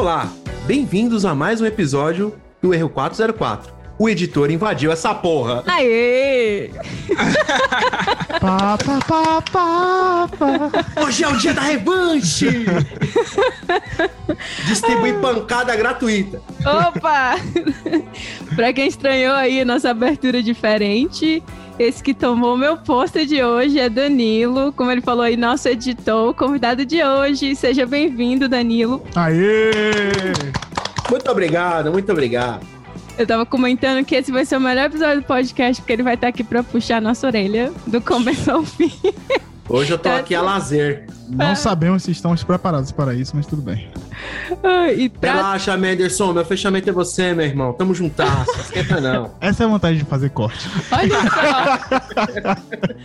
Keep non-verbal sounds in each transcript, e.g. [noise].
Olá, bem-vindos a mais um episódio do Erro 404. O editor invadiu essa porra. Aê! Pá, pá, pá, pá, pá. Hoje é o dia da revanche! [laughs] Distribui pancada gratuita. Opa! [laughs] pra quem estranhou aí nossa abertura diferente, esse que tomou meu pôster de hoje é Danilo. Como ele falou aí, nosso editor, convidado de hoje. Seja bem-vindo, Danilo. Aê! Muito obrigado, muito obrigado. Eu tava comentando que esse vai ser o melhor episódio do podcast, porque ele vai estar aqui pra puxar a nossa orelha do começo ao fim. [laughs] Hoje eu tô Tá aqui a lazer. Não sabemos se estamos preparados para isso, mas tudo bem. Ah, E pra... Relaxa, Menderson, meu fechamento é você, meu irmão. Tamo juntasso, esquenta não. [laughs] Essa é a vantagem de fazer corte. Olha só!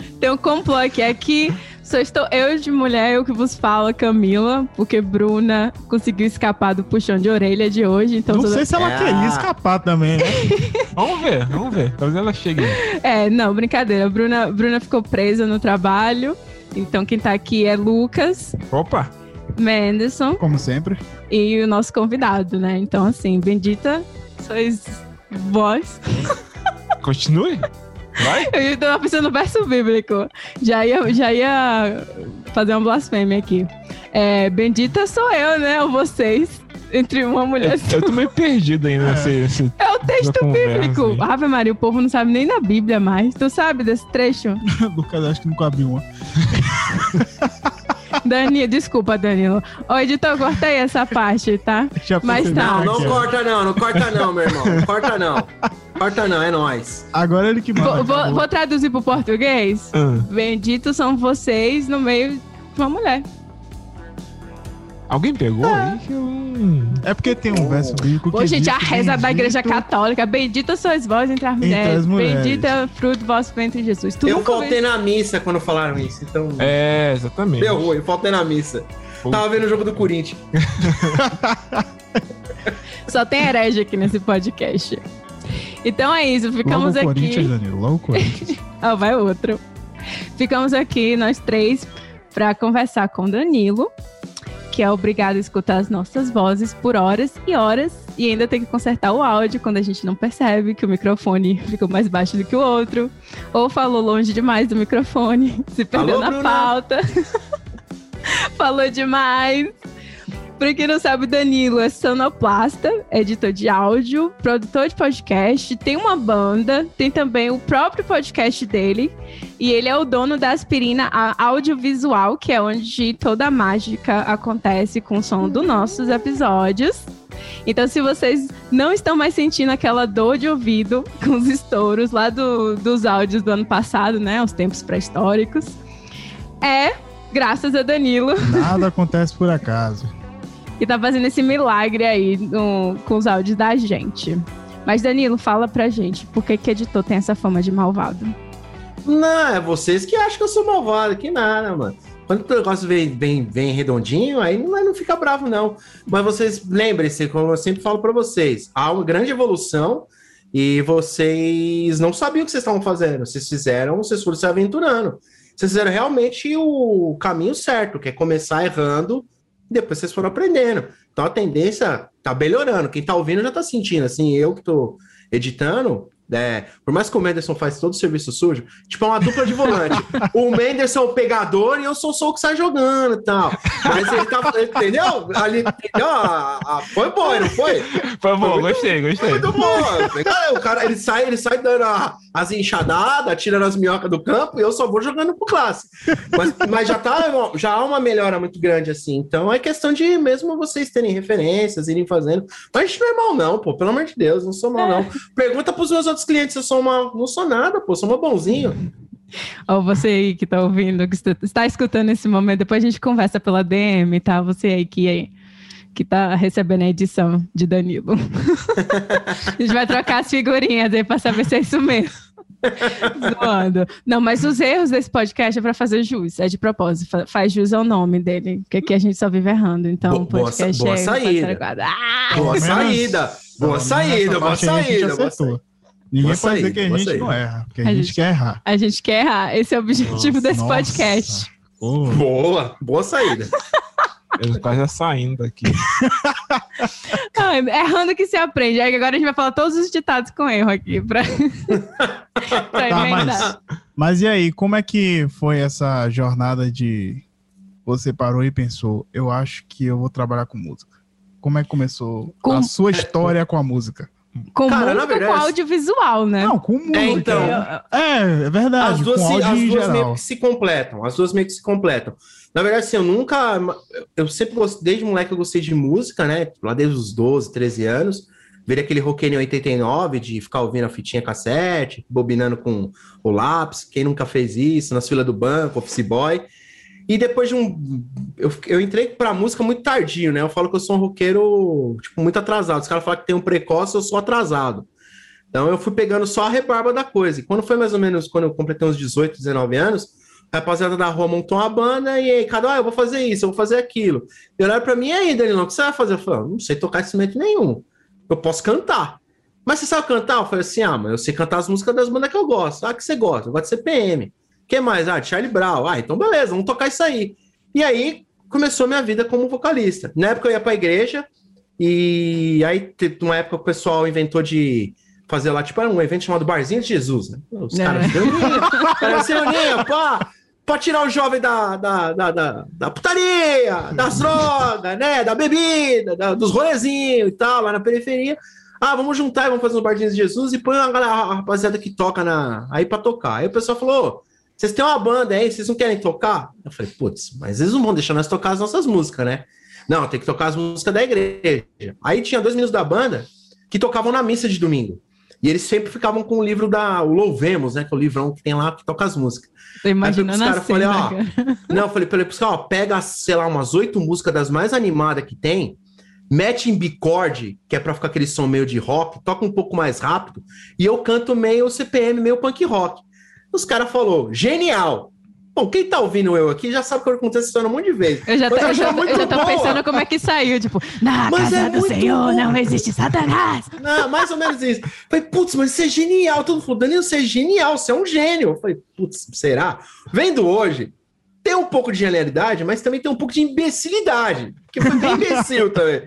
[laughs] Tem um complô aqui. Aqui só estou eu de mulher, eu que vos falo, Camila, porque Bruna conseguiu escapar do puxão de orelha de hoje. Então Não toda- sei se ela É. queria escapar também, né? [laughs] Vamos ver, vamos ver. Talvez ela chegue. É, não, brincadeira. Bruna, Bruna ficou presa no trabalho. Então quem tá aqui é Lucas, Opa! Menderson Como sempre. e o nosso convidado, né? Então, assim, bendita sois vós. [laughs] Continue. Vai. Eu tava pensando no verso bíblico. Já ia, já ia fazer uma blasfêmia aqui. É, bendita sou eu, né? Ou vocês. Entre uma mulher. Eu tô meio perdido ainda nesse. nesse- É o texto bíblico. aí. Ave Maria, o povo não sabe nem da Bíblia mais. Tu sabe desse trecho? [laughs] Lucas acho que nunca abriu uma. [laughs] Danilo, desculpa, Danilo. Ô, editor, corta aí essa parte, tá? [laughs] Já Mas tá. Não, não é. corta não, não corta não, meu irmão. Corta não. Corta não, é nóis. Agora ele que manda. Vou, vou- acabou. vou traduzir pro português. Ah, Benditos são vocês no meio de uma mulher. Alguém pegou aí? que eu não- É porque tem um verso bíblico que Ô, gente, diz a reza da bendito- igreja católica. Bendita sois vós entre as mulheres. as mulheres. Bendita é o fruto do vosso ventre, Jesus. Tu Eu faltei na missa quando falaram isso, então. É, exatamente. Deu ruim, faltei na missa. Tava vendo o jogo do Corinthians. [laughs] Só tem herege aqui nesse podcast. Então é isso, ficamos Logo o Corinthians, aqui. Danilo. Logo Corinthians. [laughs] Ah, vai outro. Ficamos aqui, nós três, para conversar com Danilo, que é obrigado a escutar as nossas vozes por horas e horas, e ainda tem que consertar o áudio quando a gente não percebe que o microfone [laughs] ficou mais baixo do que o outro, ou falou longe demais do microfone, [laughs] se perdeu Alô, na Bruna? pauta. [laughs] falou demais. Pra quem não sabe, o Danilo é sonoplasta, editor de áudio, produtor de podcast, tem uma banda, tem também o próprio podcast dele, e ele é o dono da Aspirina Audiovisual, que é onde toda a mágica acontece com o som dos nossos episódios. Então, se vocês não estão mais sentindo aquela dor de ouvido [laughs] com os estouros lá do- dos áudios do ano passado, né? Os tempos pré-históricos, é graças a Danilo Nada acontece por acaso. [laughs] que tá fazendo esse milagre aí no- com os áudios da gente. Mas, Danilo, fala pra gente, por que que editor tem essa fama de malvado? Não, é vocês que acham que eu sou malvado, que nada, mano. Quando o negócio vem, vem, vem redondinho, aí não, não fica bravo, não. Mas vocês lembrem-se, como eu sempre falo pra vocês, há uma grande evolução e vocês não sabiam o que vocês estavam fazendo. Vocês fizeram, vocês foram se aventurando. Vocês fizeram realmente o caminho certo, que é começar errando e depois vocês foram aprendendo. Então a tendência tá melhorando. Quem tá ouvindo já tá sentindo. Assim, eu que tô editando, é, por mais que o Menderson faz todo o serviço sujo, tipo, é uma dupla de volante. [laughs] o Menderson é o pegador e eu sou só o que sai jogando e tal. Mas ele tá. Entendeu? Ali, entendeu? A- a- foi bom, não foi? Foi bom, gostei, Foi gostei. muito bom. O cara ele sai, ele sai dando a- as enxadadas, tirando as minhocas do campo e eu só vou jogando pro classe. Mas, [laughs] mas já tá, já há uma melhora muito grande assim. Então é questão de mesmo vocês terem referências, irem fazendo. Mas a gente não é mal, não, pô. Pelo amor de Deus, não sou mal, não. Pergunta pros meus outros clientes se eu sou mal. Não sou nada, pô. Sou uma bonzinho. Ou você aí que tá ouvindo, que está- está escutando esse momento, depois a gente conversa pela DM, tá? Você aí que, que tá recebendo a edição de Danilo. [laughs] a gente vai trocar as figurinhas aí pra saber se é isso mesmo. [laughs] Zoando. Não, mas os erros desse podcast é pra fazer jus, é de propósito, fa- faz jus ao nome dele, porque aqui a gente só vive errando, então Bo- o boa podcast boa é saída. Ah! Boa menos- saída. Boa Pelo saída, boa saída. boa saída. Ninguém Boa pode dizer que a boa gente saída. não erra, porque a, A gente, gente- quer errar. A gente quer errar, esse é o objetivo desse Nossa. podcast. Pô, Boa, boa saída. [laughs] Eu quase já saindo daqui. [laughs] Não, é errando que se aprende. Aí agora a gente vai falar todos os ditados com erro aqui pra, [laughs] pra Tá, mas, mas e aí, como é que foi essa jornada de você parou e pensou, eu acho que eu vou trabalhar com música? Como é que começou Com- a sua história com a música? Com Cara, música verdade- com audiovisual, né? Não, com música. É, então. É, é verdade, As duas, com se, áudio as em duas geral. meio que se completam. As duas meio que se completam. Na verdade, assim, eu nunca. Eu sempre gostei, desde moleque eu gostei de música, né? Lá desde os 12, 13 anos. Virei aquele roqueiro em 89, de ficar ouvindo a fitinha cassete, bobinando com o lápis. Quem nunca fez isso? Nas filas do banco, office boy. E depois de um. Eu, eu entrei pra música muito tardio, né? Eu falo que eu sou um roqueiro, tipo, muito atrasado. Os caras falam que tem um precoce, eu sou atrasado. Então eu fui pegando só a rebarba da coisa. E quando foi mais ou menos quando eu completei uns 18, 19 anos, rapaziada da rua montou uma banda e aí, cada um, ah, eu vou fazer isso, eu vou fazer aquilo. E olharam pra mim, e aí, Danilão, o que você vai fazer? Eu falei, "Ah, não sei tocar instrumento nenhum. Eu posso cantar. Mas você sabe cantar? Eu falei assim, ah, mas eu sei cantar as músicas das bandas que eu gosto. Ah, que você gosta? Eu gosto de CPM. que mais? Ah, Charlie Brown. Ah, então beleza, vamos tocar isso aí. E aí começou minha vida como vocalista. Na época eu ia pra igreja e aí teve uma época o pessoal inventou de fazer lá, tipo, era um evento chamado Barzinho de Jesus, né? Os É. caras se reuniam, se reuniam, pá, pra tirar o jovem da, da, da, da, da putaria, das drogas, né? Da bebida, da- dos rolezinhos e tal, lá na periferia. Ah, vamos juntar e vamos fazer uns bardinhos de Jesus e põe a, galera, a rapaziada que toca na, aí pra tocar. Aí o pessoal falou: "Ô, vocês têm uma banda aí, vocês não querem tocar? Eu falei, putz, mas eles não vão deixar nós tocar as nossas músicas, né? Não, tem que tocar as músicas da igreja. Aí tinha dois meninos da banda que tocavam na missa de domingo. E eles sempre ficavam com o livro da o Louvemos, né? Que é o livrão que tem lá que toca as músicas. Tô imaginando Aí a eu falei pros cena, caras, cara. [laughs] Não, eu falei pra ele, ó, pega, sei lá, umas oito músicas das mais animadas que tem, mete em bicorde, que é pra ficar aquele som meio de rock, toca um pouco mais rápido, e eu canto meio CPM, meio punk rock. Os caras falou, genial! Bom, quem tá ouvindo eu aqui já sabe que eu contei essa história um monte de vezes. Eu já, tô, eu já, [laughs] eu já tô pensando como é que saiu. Tipo, na Mas casa é do Senhor bom. não existe Satanás. Não, mais ou menos isso. Falei, putz, mas isso é genial. Todo mundo falou, Danilo, você é genial, você é um gênio. Eu falei, putz, será? Vendo hoje, tem um pouco de genialidade, mas também tem um pouco de imbecilidade. Que foi bem imbecil [laughs] também.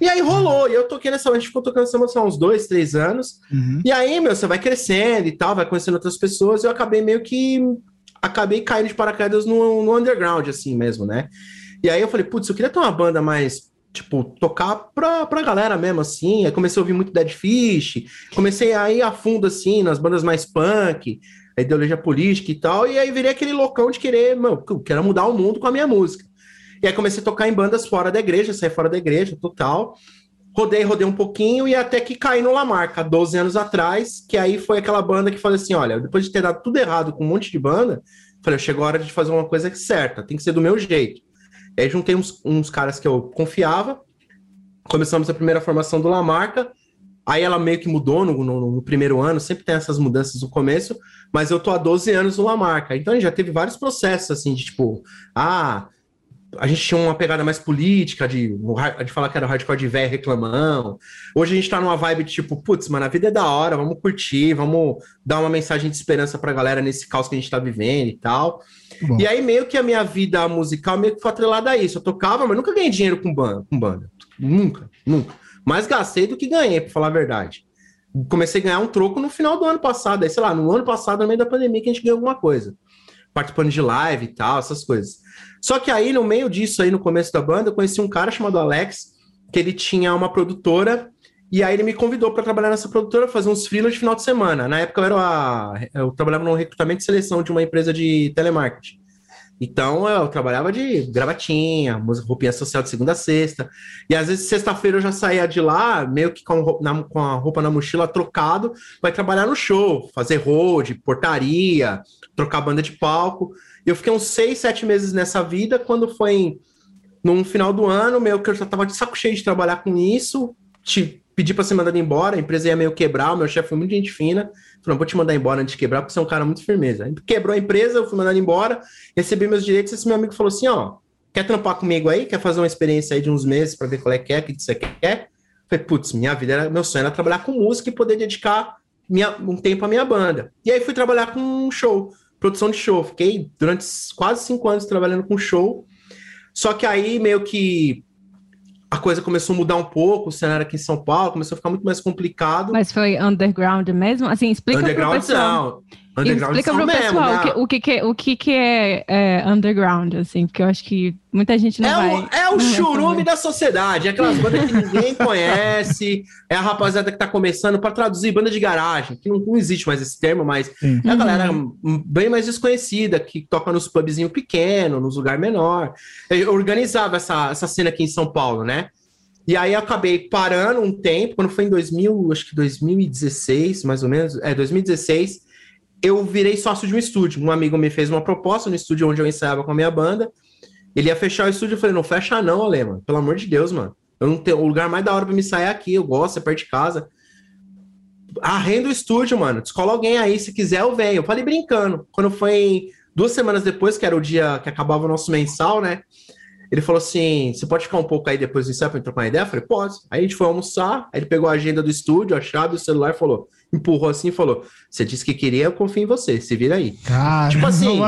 E aí rolou, e eu toquei nessa, a gente ficou tocando essa música há uns dois, três anos. Uhum. E aí, meu, você vai crescendo e tal, vai conhecendo outras pessoas, e eu acabei meio que. Acabei caindo de paraquedas no, no underground, assim mesmo, né? E aí eu falei, putz, eu queria ter uma banda mais, tipo, tocar pra, pra galera mesmo, assim. Aí comecei a ouvir muito Dead Fish, comecei a ir a fundo, assim, nas bandas mais punk, a ideologia política e tal, e aí virei aquele loucão de querer, mano, quero mudar o mundo com a minha música. E aí comecei a tocar em bandas fora da igreja, saí fora da igreja, total. Rodei, rodei um pouquinho e até que caí no Lamarca, 12 anos atrás, que aí foi aquela banda que falei assim: olha, depois de ter dado tudo errado com um monte de banda, falei, chegou a hora de fazer uma coisa certa, tem que ser do meu jeito. E aí juntei uns, uns caras que eu confiava, começamos a primeira formação do Lamarca, aí ela meio que mudou no, no- no primeiro ano, sempre tem essas mudanças no começo, mas eu tô há 12 anos no Lamarca, então já teve vários processos, assim, de tipo, ah, a gente tinha uma pegada mais política, de, de falar que era o hardcore de velho reclamão. Hoje a gente tá numa vibe de tipo, putz, mano, a vida é da hora, vamos curtir, vamos dar uma mensagem de esperança pra galera nesse caos que a gente tá vivendo e tal. Bom. E aí, meio que a minha vida musical meio que foi atrelada a isso. Eu tocava, mas nunca ganhei dinheiro com banda. Com banda. Nunca, nunca. Mais gastei do que ganhei, pra falar a verdade. Comecei a ganhar um troco no final do ano passado. Aí, sei lá, no ano passado, no meio da pandemia, que a gente ganhou alguma coisa. Participando de live e tal, essas coisas. Só que aí, no meio disso, aí no começo da banda, eu conheci um cara chamado Alex, que ele tinha uma produtora, e aí ele me convidou para trabalhar nessa produtora, fazer uns freelas de final de semana. Na época eu era a- eu trabalhava no recrutamento e seleção de uma empresa de telemarketing. Então eu trabalhava de gravatinha, roupinha social de segunda a sexta. E às vezes sexta-feira eu já saía de lá, meio que com, na- com a roupa na mochila trocado, vai trabalhar no show, fazer road, portaria, trocar banda de palco. E eu fiquei uns seis, sete meses nessa vida, quando foi em- num final do ano, meio que eu já tava de saco cheio de trabalhar com isso, te pedi para ser mandado embora, a empresa ia meio quebrar, o meu chefe foi muito gente fina, falou, vou te mandar embora antes de quebrar, porque você é um cara muito firmeza. Quebrou a empresa, eu fui mandado embora, recebi meus direitos, esse meu amigo falou assim, ó, quer trampar comigo aí? Quer fazer uma experiência aí de uns meses para ver qual é que é, o que você quer? Falei, putz, minha vida era, meu sonho era trabalhar com música e poder dedicar minha- um tempo à minha banda. E aí fui trabalhar com um show, produção de show. Fiquei durante quase cinco anos trabalhando com show. Só que aí meio que a coisa começou a mudar um pouco, o cenário aqui em São Paulo começou a ficar muito mais complicado. Mas foi underground mesmo? Assim, explica Underground não. Underground explica pro mesmo, pessoal né? o, que, o, que, é, o que, que é, é underground, assim, porque eu acho que muita gente não É vai. o, é o churume da sociedade, é aquelas bandas que ninguém [laughs] conhece, é a rapaziada que tá começando para traduzir banda de garagem, que não, não existe mais esse termo, mas Sim. é a Uhum. galera hum, bem mais desconhecida, que toca nos pubzinhos pequenos, nos lugares menor. Eu organizava essa, essa cena aqui em São Paulo, né? E aí eu acabei parando um tempo, quando foi em 2000, acho que 2016, mais ou menos, é, 2016, eu virei sócio de um estúdio. Um amigo me fez uma proposta no estúdio onde eu ensaiava com a minha banda. Ele ia fechar o estúdio, eu falei, não fecha não, Ale, mano. Pelo amor de Deus, mano. Eu não tenho, o lugar mais da hora pra me sair é aqui, eu gosto, é perto de casa. Arrenda o estúdio, mano. Descola alguém aí, se quiser eu venho. Eu falei brincando. Quando foi duas semanas depois, que era o dia que acabava o nosso mensal, né? Ele falou assim: você pode ficar um pouco aí depois do ensaio pra trocar uma ideia? Eu falei, pode. Aí a gente foi almoçar, aí ele pegou a agenda do estúdio, a chave, o celular e falou, empurrou assim e falou: Você disse que queria, eu confio em você, se vira aí. Cara, Tipo assim,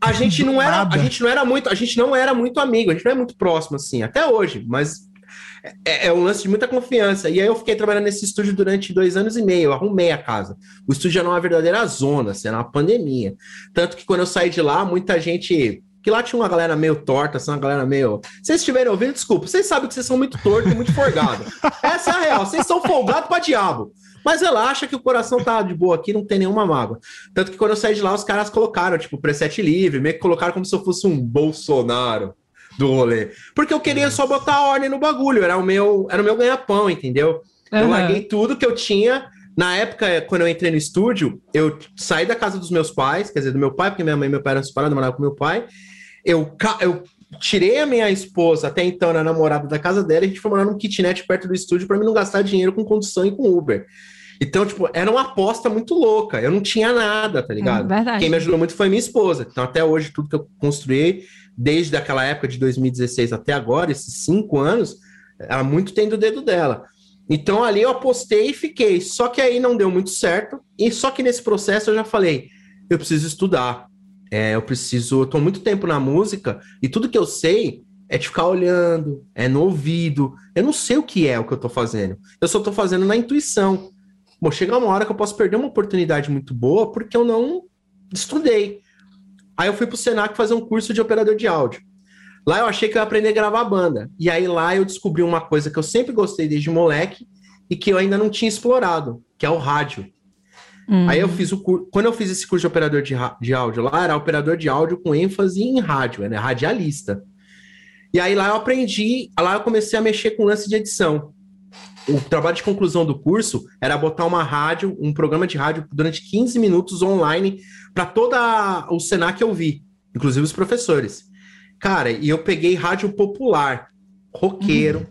a gente não era, a gente não era muito, a gente não era muito amigo, a gente não é muito próximo assim, até hoje, mas é, é um lance de muita confiança. E aí eu fiquei trabalhando nesse estúdio durante dois anos e meio, eu arrumei a casa. O estúdio era uma verdadeira zona, assim, era uma pandemia. Tanto que quando eu saí de lá, muita gente. Que lá tinha uma galera meio torta, assim, uma galera meio. Se vocês estiverem ouvindo, desculpa, vocês sabem que vocês são muito tortos e muito forgados. [laughs] Essa é a real, vocês são folgados pra diabo. Mas relaxa que o coração tá de boa aqui, não tem nenhuma mágoa. Tanto que quando eu saí de lá, os caras colocaram, tipo, preset livre, meio que colocaram como se eu fosse um Bolsonaro do rolê. Porque eu queria só botar ordem no bagulho, era o meu, era o meu ganha-pão, entendeu? Eu Aham. larguei tudo que eu tinha. Na época, quando eu entrei no estúdio, eu saí da casa dos meus pais, quer dizer, do meu pai, porque minha mãe e meu pai eram separados, eu morava com meu pai. Eu, eu tirei a minha esposa, até então era namorada da casa dela, e a gente foi morar num kitnet perto do estúdio para mim não gastar dinheiro com condução e com Uber. Então, tipo, era uma aposta muito louca. Eu não tinha nada, tá ligado? É. Quem me ajudou muito foi minha esposa. Então, até hoje, tudo que eu construí, desde aquela época de 2016 até agora, esses cinco anos, ela muito tem do dedo dela. Então, ali eu apostei e fiquei. Só que aí não deu muito certo. E só que nesse processo eu já falei, eu preciso estudar. É, eu preciso. Eu tô muito tempo na música e tudo que eu sei é de ficar olhando, é no ouvido. Eu não sei o que é o que eu tô fazendo. Eu só tô fazendo na intuição. Bom, chega uma hora que eu posso perder uma oportunidade muito boa porque eu não estudei. Aí eu fui pro Senac fazer um curso de operador de áudio. Lá eu achei que eu ia aprender a gravar banda. E aí lá eu descobri uma coisa que eu sempre gostei desde moleque e que eu ainda não tinha explorado, que é o rádio. Hum. Aí eu fiz o curso. Quando eu fiz esse curso de operador de, de áudio lá, era operador de áudio com ênfase em rádio, né? Radialista. E aí lá eu aprendi, lá eu comecei a mexer com lance de edição. O trabalho de conclusão do curso era botar uma rádio, um programa de rádio durante 15 minutos online para toda o Senac eu vi, inclusive os professores. Cara, e eu peguei rádio popular, roqueiro,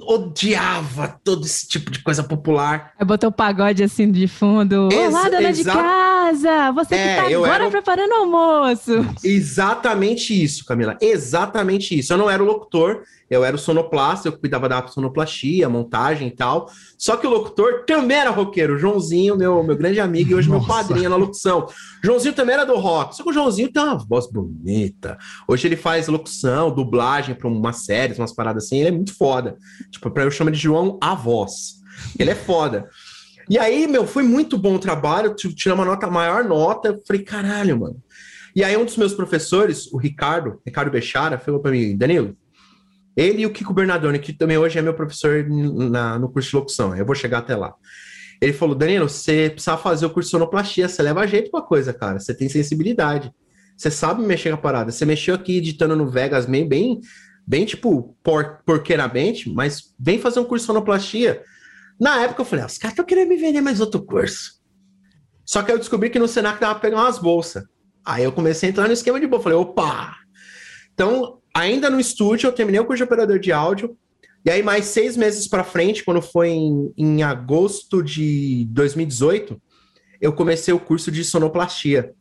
odiava todo esse tipo de coisa popular. Aí botou o pagode assim de fundo. Ex- Olá, dona de casa! Você É, que tá eu agora era preparando o almoço. Exatamente isso, Camila. Exatamente isso. Eu não era o locutor, eu era o sonoplasta, eu cuidava da sonoplastia, montagem e tal. Só que o locutor também era roqueiro. O Joãozinho, meu, meu grande amigo e hoje meu Nossa. padrinho na locução. Joãozinho também era do rock. Só que o Joãozinho tem uma voz bonita. Hoje ele faz locução, dublagem para umas séries, umas paradas assim. Ele é muito foda. Tipo, pra eu chamo de João a voz. Ele é foda. E aí, meu, foi muito bom o trabalho. Tirei uma nota, maior nota. Eu falei, caralho, mano. E aí, um dos meus professores, o Ricardo, Ricardo Bechara, falou para mim, Danilo, ele e o Kiko Bernardoni, que também hoje é meu professor na- no curso de locução, eu vou chegar até lá. Ele falou, Danilo, você precisa fazer o curso de sonoplastia, você leva jeito pra coisa, cara, você tem sensibilidade, você sabe mexer com a parada, você mexeu aqui editando no Vegas meio bem, bem tipo, por, porqueiramente, mas vem fazer um curso de sonoplastia. Na época eu falei, ah, os caras estão querendo me vender mais outro curso. Só que eu descobri que no Senac dava pra pegar umas bolsas. Aí eu comecei a entrar no esquema de boa. Falei, opa! Então, ainda no estúdio, eu terminei o curso de operador de áudio. E aí, mais seis meses para frente, quando foi em, em agosto de 2018, eu comecei o curso de sonoplastia.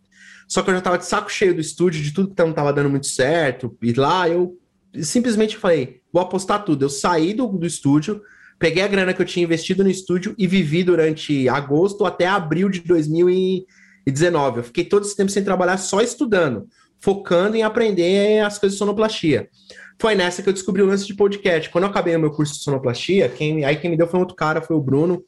Só que eu já tava de saco cheio do estúdio, de tudo que não tava dando muito certo. E lá eu simplesmente falei: vou apostar tudo. Eu saí do, do estúdio, peguei a grana que eu tinha investido no estúdio e vivi durante agosto até abril de 2019. Eu fiquei todo esse tempo sem trabalhar, só estudando. Focando em aprender as coisas de sonoplastia. Foi nessa que eu descobri o lance de podcast. Quando eu acabei o meu curso de sonoplastia, quem, aí quem me deu foi um outro cara, foi o Bruno.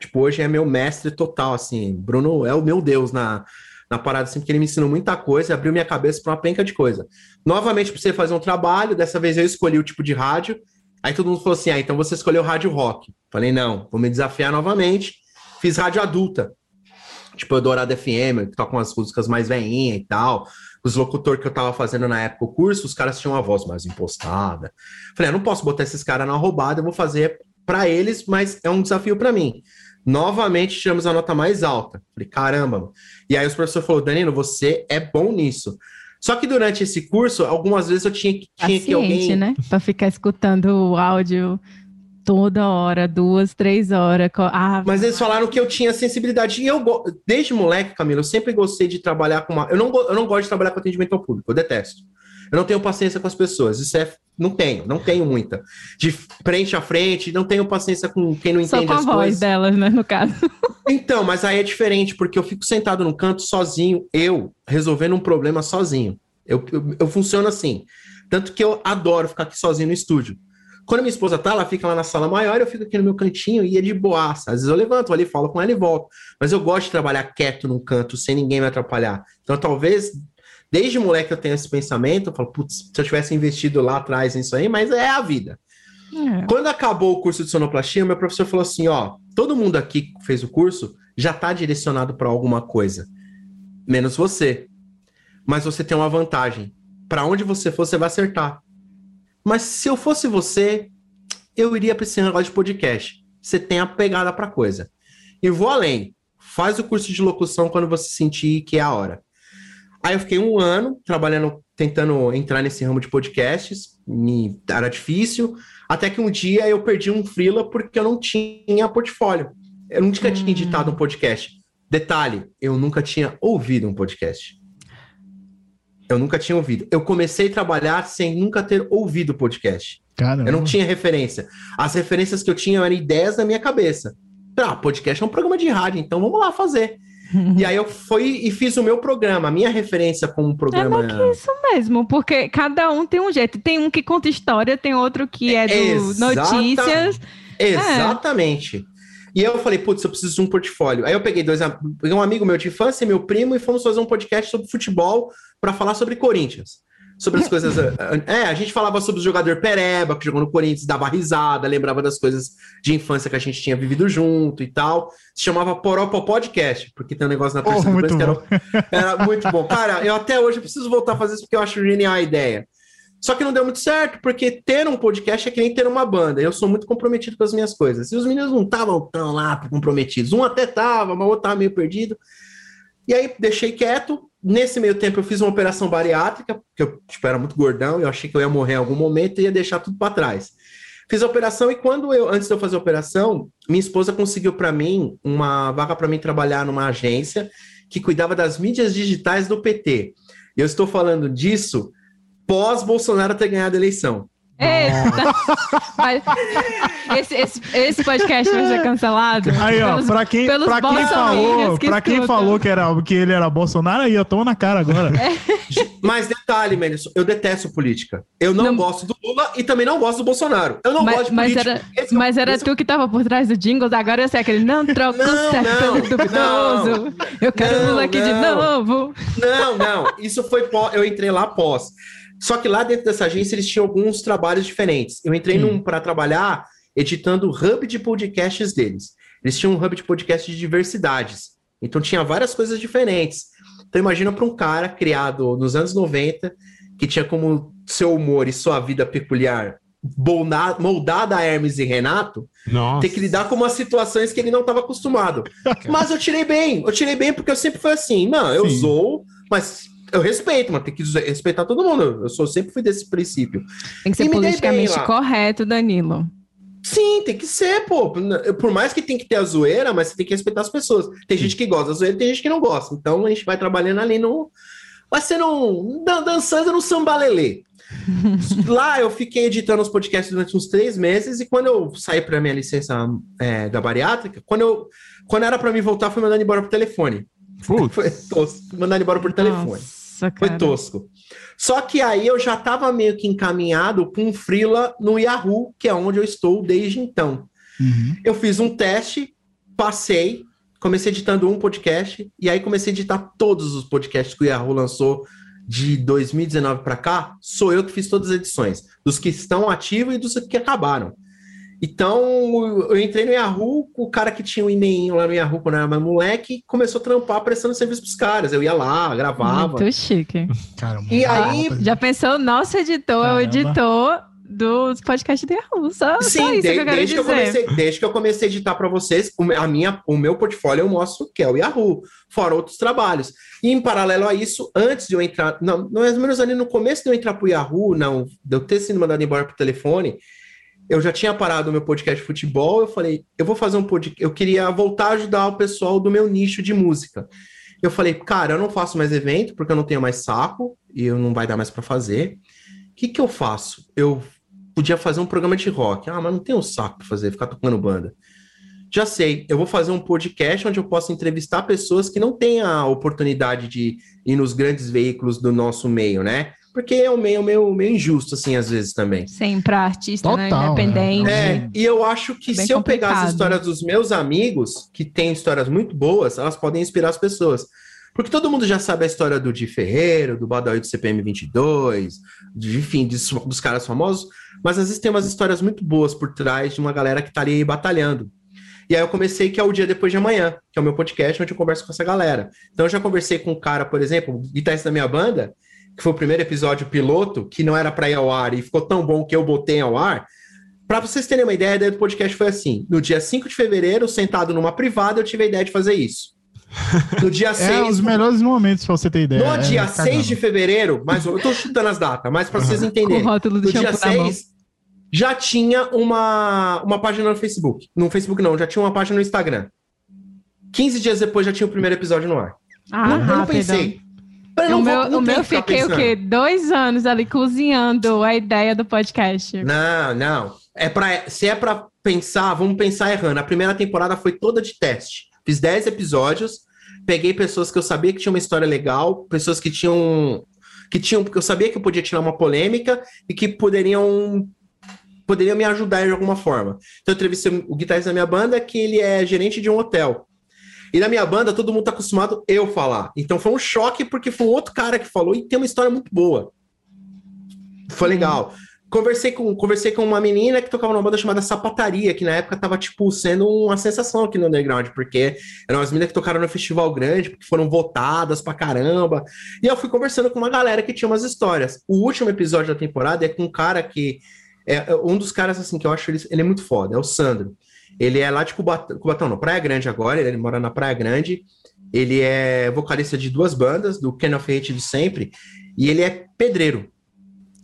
Tipo, hoje é meu mestre total, assim. Bruno é o meu Deus na, na parada, assim, porque ele me ensinou muita coisa, abriu minha cabeça para uma penca de coisa. Novamente, para você fazer um trabalho, dessa vez eu escolhi o tipo de rádio. Aí todo mundo falou assim: ah, então você escolheu rádio rock. Falei, não, vou me desafiar novamente. Fiz rádio adulta. Tipo, Eldorado FM, que toca umas músicas mais veinha e tal. Os locutores que eu tava fazendo na época o curso, os caras tinham uma voz mais impostada. Falei, ah, não posso botar esses caras na roubada, eu vou fazer para eles, mas é um desafio para mim. Novamente tiramos a nota mais alta. Falei, caramba. Mano. E aí os professores falaram, Danilo, você é bom nisso. Só que durante esse curso, algumas vezes eu tinha, tinha Paciente, que alguém. né? Pra ficar escutando o áudio toda hora, duas, três horas. Ah, Mas eles falaram que eu tinha sensibilidade. E eu, desde moleque, Camila, eu sempre gostei de trabalhar com uma. Eu não, eu não gosto de trabalhar com atendimento ao público, eu detesto. Eu não tenho paciência com as pessoas. Isso é. Não tenho, não tenho muita. De frente a frente, não tenho paciência com quem não só entende com a as voz coisas. delas, né, no caso. [laughs] Então, mas aí é diferente, porque eu fico sentado num canto sozinho, eu resolvendo um problema sozinho. Eu, eu, eu funciono assim. Tanto que eu adoro ficar aqui sozinho no estúdio. Quando minha esposa tá, ela fica lá na sala maior, eu fico aqui no meu cantinho e é de boaça. Às vezes eu levanto ali, falo com ela e volto. Mas eu gosto de trabalhar quieto num canto, sem ninguém me atrapalhar. Então, talvez, desde moleque eu tenho esse pensamento, eu falo, putz, se eu tivesse investido lá atrás nisso aí, mas é a vida. É. Quando acabou o curso de sonoplastia, meu professor falou assim: ó, todo mundo aqui que fez o curso já está direcionado para alguma coisa, menos você. Mas você tem uma vantagem. Para onde você for, você vai acertar. Mas se eu fosse você, eu iria para esse negócio de podcast. Você tem a pegada para coisa. E vou além. Faz o curso de locução quando você sentir que é a hora. Aí eu fiquei um ano trabalhando, tentando entrar nesse ramo de podcasts. E era difícil. Até que um dia eu perdi um freela porque eu não tinha portfólio. Eu nunca tinha editado um podcast. Detalhe, eu nunca tinha ouvido um podcast. Eu nunca tinha ouvido. Eu comecei a trabalhar sem nunca ter ouvido podcast. Caramba. Eu não tinha referência. As referências que eu tinha eram ideias na minha cabeça. Ah, podcast é um programa de rádio, então vamos lá fazer. [laughs] E aí eu fui e fiz o meu programa. A minha referência como um É programa. que isso mesmo, porque cada um tem um jeito. Tem um que conta história, tem outro que é do Exata- notícias. Exatamente. E eu falei, putz, eu preciso de um portfólio. Aí eu peguei dois, um amigo meu de infância, meu primo, e fomos fazer um podcast sobre futebol para falar sobre Corinthians. Sobre as coisas. [laughs] É, a gente falava sobre o jogador Pereba, que jogou no Corinthians, dava risada, lembrava das coisas de infância que a gente tinha vivido junto e tal. Se chamava Poropó Podcast, porque tem um negócio na Oh, terceira muito que era, era muito bom. Cara, eu até hoje preciso voltar a fazer isso porque eu acho genial a ideia. Só que não deu muito certo, porque ter um podcast é que nem ter uma banda. Eu sou muito comprometido com as minhas coisas. E os meninos não estavam tão lá comprometidos. Um até tava, mas o outro tava meio perdido. E aí deixei quieto. Nesse meio tempo eu fiz uma operação bariátrica, porque eu tipo, era muito gordão, eu achei que eu ia morrer em algum momento e ia deixar tudo para trás. Fiz a operação e quando eu, antes de eu fazer a operação, minha esposa conseguiu para mim uma vaga para mim trabalhar numa agência que cuidava das mídias digitais do PT. Eu estou falando disso pós Bolsonaro ter ganhado a eleição. Eita! [laughs] Mas esse, esse, esse podcast vai ser cancelado. Aí, ó, pelos- pra quem, pra quem falou, que pra quem falou que, era, que ele era Bolsonaro, aí eu tomo na cara agora. [laughs] Mas detalhe, Mendes, eu detesto política. Eu não, Não. gosto do Lula e também não gosto do Bolsonaro. Eu não Mas- gosto de mas política. era- Esse é Mas era esse é o- tu que tava por trás do jingles, agora eu sei aquele não troco Não, certo não, pelo duvidoso. Eu quero Não, Lula aqui de não. novo. Não, não. Isso foi pós. Eu entrei lá pós. Só que lá dentro dessa agência eles tinham alguns trabalhos diferentes. Eu entrei num para trabalhar editando o hub de podcasts deles. Eles tinham um hub de podcast de diversidades. Então tinha várias coisas diferentes. Então imagina para um cara criado nos anos 90, que tinha como seu humor e sua vida peculiar moldada a Hermes e Renato, Nossa. ter que lidar com umas situações que ele não estava acostumado. [laughs] Mas eu tirei bem, eu tirei bem porque eu sempre fui assim, não, eu Sim. zoo, mas eu respeito, mas tem que respeitar todo mundo. Eu sou, sempre fui desse princípio. Tem que ser E politicamente correto, Danilo. Sim, tem que ser, pô. Por mais que tem que ter a zoeira, mas você tem que respeitar as pessoas. Tem gente que gosta da zoeira, tem gente que não gosta. Então a gente vai trabalhando ali no. Vai ser um. dan- dançando no sambalelê. [laughs] Lá eu fiquei editando os podcasts durante uns três meses e quando eu saí para minha licença é, da bariátrica, quando, eu, quando era para mim voltar, foi mandando [laughs] embora por telefone. Putz. Foi, tô mandando embora por telefone. Nossa. Cara. Foi tosco. Só que aí eu já estava meio que encaminhado para um freela no Yahoo, que é onde eu estou desde então. Uhum. Eu fiz um teste, passei, comecei editando um podcast, e aí comecei a editar todos os podcasts que o Yahoo lançou de 2019 para cá. Sou eu que fiz todas as edições, dos que estão ativos e dos que acabaram. Então, eu entrei no Yahoo, o cara que tinha um e-mail lá no Yahoo quando eu era mais moleque, começou a trampar prestando serviço pros caras. Eu ia lá, gravava. Muito chique. Cara, E aí, alta. Já pensou, nosso editor é o editor dos podcasts do Yahoo. Só, só Sim, isso de- que eu quero desde, que eu dizer. comecei, desde que eu comecei a editar para vocês, o, a minha, o meu portfólio eu mostro que é o Yahoo, fora outros trabalhos. E em paralelo a isso, antes de eu entrar, não, mais ou menos ali no começo de eu entrar para o Yahoo, não, de eu ter sido mandado embora por telefone, eu já tinha parado o meu podcast de futebol, eu falei, eu vou fazer um podcast, eu queria voltar a ajudar o pessoal do meu nicho de música. Eu falei, cara, eu não faço mais evento, porque eu não tenho mais saco, e eu não vai dar mais para fazer. O que que eu faço? Eu podia fazer um programa de rock. Ah, mas não tenho saco para fazer, ficar tocando banda. Já sei, eu vou fazer um podcast onde eu possa entrevistar pessoas que não têm a oportunidade de ir nos grandes veículos do nosso meio, né? Porque é um meio, meio, meio injusto, assim, às vezes também. Sim, pra artista né, Total, independente. É, e eu acho que Bem se eu pegar as histórias dos meus amigos, que têm histórias muito boas, elas podem inspirar as pessoas. Porque todo mundo já sabe a história do Di Ferreiro, do Badawi do CPM 22, de, enfim, dos, dos caras famosos, mas às vezes tem umas histórias muito boas por trás de uma galera que tá ali batalhando. E aí eu comecei que é o dia depois de amanhã, que é o meu podcast onde eu converso com essa galera. Então eu já conversei com um cara, por exemplo, guitarrista da minha banda, que foi o primeiro episódio piloto, que não era para ir ao ar e ficou tão bom que eu botei ao ar. Para vocês terem uma ideia, a ideia do podcast foi assim: no dia 5 de fevereiro, sentado numa privada, eu tive a ideia de fazer isso. No dia [laughs] 6. É os melhores momentos pra você ter ideia. No É, dia cagando. 6 de fevereiro, mas eu tô chutando as datas, mas para vocês o entenderem. No dia shampoo na mão. 6, já tinha uma, uma página no Facebook. No Facebook não, já tinha uma página no Instagram. 15 dias depois já tinha o primeiro episódio no ar. Ah, não, eu não pensei. Eu O meu, o meu fiquei o pensando. quê? Dois anos ali cozinhando a ideia do podcast. Não, não. É para se é para pensar, vamos pensar errando. A primeira temporada foi toda de teste. Fiz 10 episódios, peguei pessoas que eu sabia que tinham uma história legal, pessoas que tinham que tinham, porque eu sabia que eu podia tirar uma polêmica e que poderiam poderiam me ajudar de alguma forma. Então eu entrevistei o guitarrista da minha banda, que ele é gerente de um hotel. E na minha banda, todo mundo tá acostumado eu falar. Então foi um choque, porque foi um outro cara que falou e tem uma história muito boa. Foi legal. Conversei com, conversei com uma menina que tocava numa banda chamada Sapataria, que na época tava, tipo, sendo uma sensação aqui no underground, porque eram umas meninas que tocaram no festival grande, porque foram votadas pra caramba. E eu fui conversando com uma galera que tinha umas histórias. O último episódio da temporada é com um cara que. É é um dos caras, assim, que eu acho ele, ele é muito foda, é o Sandro. Ele é lá de Cubatão, Cubatão não, Praia Grande agora, ele mora na Praia Grande. Ele é vocalista de duas bandas, do Ken of Hate de sempre, e ele é pedreiro.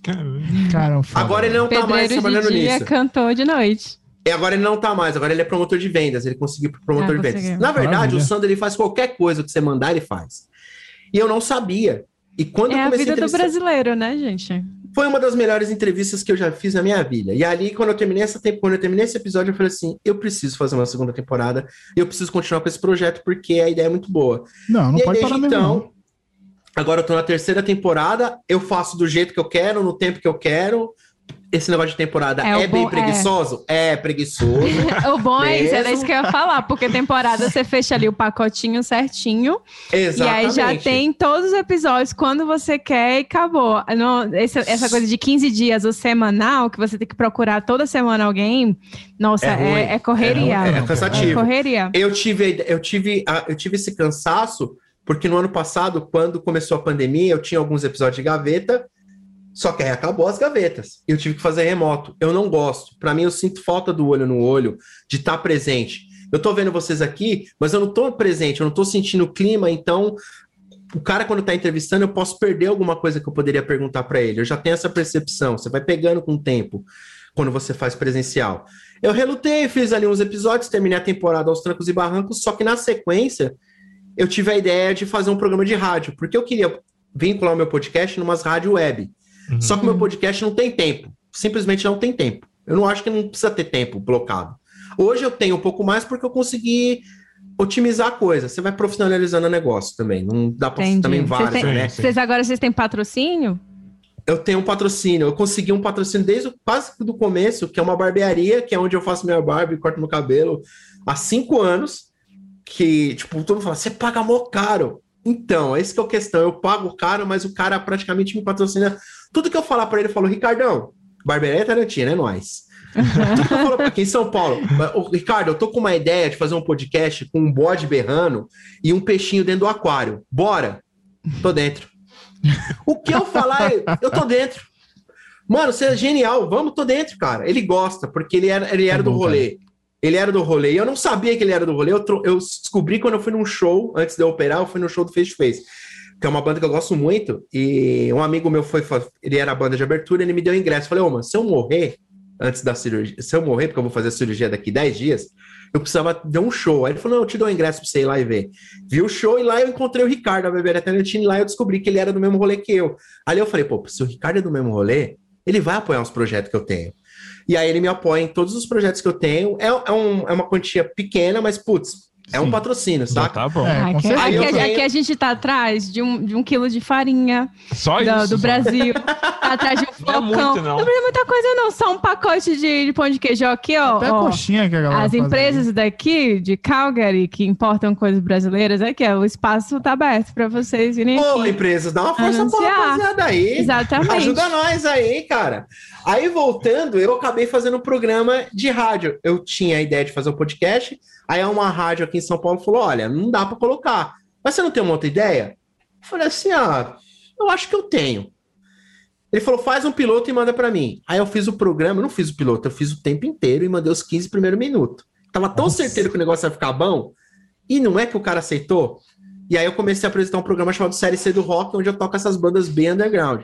Caramba. Cara, foda. Agora ele não tá mais Pedreiro trabalhando de dia, nisso. cantor de noite. E agora ele não tá mais, agora ele é promotor de vendas, ele conseguiu pro promotor Ah, de vendas. conseguiu. Na verdade, Maravilha. o Sandro ele faz qualquer coisa que você mandar, ele faz. E eu não sabia. E quando eu É a comecei vida do entrevistar- brasileiro, né, gente? Foi uma das melhores entrevistas que eu já fiz na minha vida. E ali, quando eu terminei essa tempo, quando eu terminei esse episódio, eu falei assim: eu preciso fazer uma segunda temporada, eu preciso continuar com esse projeto, porque a ideia é muito boa. Não, não e aí, pode desde parar mesmo. então, não. agora eu tô na terceira temporada, eu faço do jeito que eu quero, no tempo que eu quero. Esse negócio de temporada É, é, bem bom- é. preguiçoso? É, preguiçoso. [laughs] O bom é isso, era isso que eu ia falar, porque temporada você fecha ali o pacotinho certinho, Exatamente. e aí já tem todos os episódios quando você quer e acabou. Não, esse- essa coisa de 15 dias ou semanal, que você tem que procurar toda semana alguém, nossa, É é, é correria. É, é cansativo. É correria. Eu tive, eu tive, eu tive esse cansaço porque no ano passado, quando começou a pandemia, eu tinha alguns episódios de gaveta, só que aí acabou as gavetas. Eu tive que fazer remoto. Eu não gosto. Para mim, eu sinto falta do olho no olho, de estar presente. Eu tô vendo vocês aqui, mas eu não tô presente, eu não tô sentindo o clima, então o cara, quando tá entrevistando, eu posso perder alguma coisa que eu poderia perguntar para ele. Eu já tenho essa percepção. Você vai pegando com o tempo quando você faz presencial. Eu relutei, fiz ali uns episódios, terminei a temporada aos trancos e barrancos, só que na sequência eu tive a ideia de fazer um programa de rádio, porque eu queria vincular o meu podcast numas rádio web. Uhum. Só que o meu podcast não tem tempo. Simplesmente não tem tempo. Eu não acho que não precisa ter tempo blocado. Hoje eu tenho um pouco mais porque eu consegui otimizar a coisa. Você vai profissionalizando o negócio também. Não dá pra Entendi. também várias, né? Vocês agora vocês têm patrocínio? Eu tenho um patrocínio. Eu consegui um patrocínio desde o, quase do começo, que é uma barbearia, que é onde eu faço minha barba e corto meu cabelo há cinco anos. Que, tipo, todo mundo fala, você paga mó caro. Então, esse que é a questão. Eu pago caro, mas o cara praticamente me patrocina. Tudo que eu falar pra ele, eu falo, Ricardão, barbearia Tarantina, é nóis. Tudo que eu falo aqui em São Paulo, "Ô, Ricardo, eu tô com uma ideia de fazer um podcast com um bode berrando e um peixinho dentro do aquário. Bora? Tô dentro. O que eu falar, eu tô dentro. Mano, você é genial, vamos, tô dentro, cara. Ele gosta, porque ele era, ele era Tá do bom, rolê. Ele era do rolê. E eu não sabia que ele era do rolê. Eu, eu descobri quando eu fui num show, antes de eu operar, eu fui no show do Face to Face. Que é uma banda que eu gosto muito. E um amigo meu foi, ele era a banda de abertura, ele me deu ingresso. Falei, ô, mano, se eu morrer antes da cirurgia, se eu morrer, porque eu vou fazer a cirurgia daqui 10 dias, eu precisava de um show. Aí ele falou, não, eu te dou um ingresso pra você ir lá e ver. Vi o show e lá eu encontrei o Ricardo, a Beber Tarantina, e lá eu descobri que ele era do mesmo rolê que eu. Ali eu falei, pô, se o Ricardo é do mesmo rolê, ele vai apoiar os projetos que eu tenho. E aí ele me apoia em todos os projetos que eu tenho. É, é, um- é uma quantia pequena, mas, putz, é um patrocínio, saca? tá bom. É, com aqui, aqui- aqui a gente tá atrás de um, de um quilo de farinha Só do, isso. do Brasil. Tá atrás de um [laughs] Não é flocão. muito, não. precisa muita coisa, não. Só um pacote de, de pão de queijo aqui, ó. Até ó. coxinha que a galera As empresas daqui de Calgary que importam coisas brasileiras, aqui, ó, o espaço tá aberto para vocês virem Ô, aqui. empresas, dá uma força pra Anunciar. rapaziada aí. Exatamente. Ajuda nós aí, cara. Aí, voltando, eu acabei fazendo um programa de rádio. Eu tinha a ideia de fazer um podcast, aí uma rádio aqui em São Paulo falou, olha, não dá pra colocar. Mas você não tem uma outra ideia? Eu falei assim, ah, eu acho que eu tenho. Ele falou, faz um piloto e manda pra mim. Aí eu fiz o programa, eu não fiz o piloto, eu fiz o tempo inteiro e mandei os 15 primeiros minutos. Tava tão Nossa. certeiro que o negócio ia ficar bom, e não é que o cara aceitou. E aí eu comecei a apresentar um programa chamado Série C do Rock, onde eu toco essas bandas bem underground.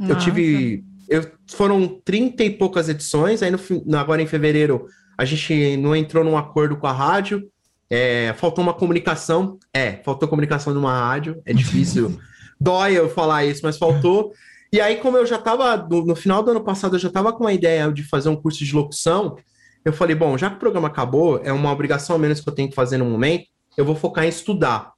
Eu Nossa. tive. Eu, foram 30 e poucas edições, aí no- agora em fevereiro a gente não entrou num acordo com a rádio. é, faltou uma comunicação. É, faltou comunicação numa rádio. É difícil. [laughs] Dói eu falar isso, mas faltou. E aí, como eu já estava, no, no final do ano passado, eu já estava com a ideia de fazer um curso de locução, eu falei, bom, já que o programa acabou, é uma obrigação a menos que eu tenho que fazer no momento, eu vou focar em estudar.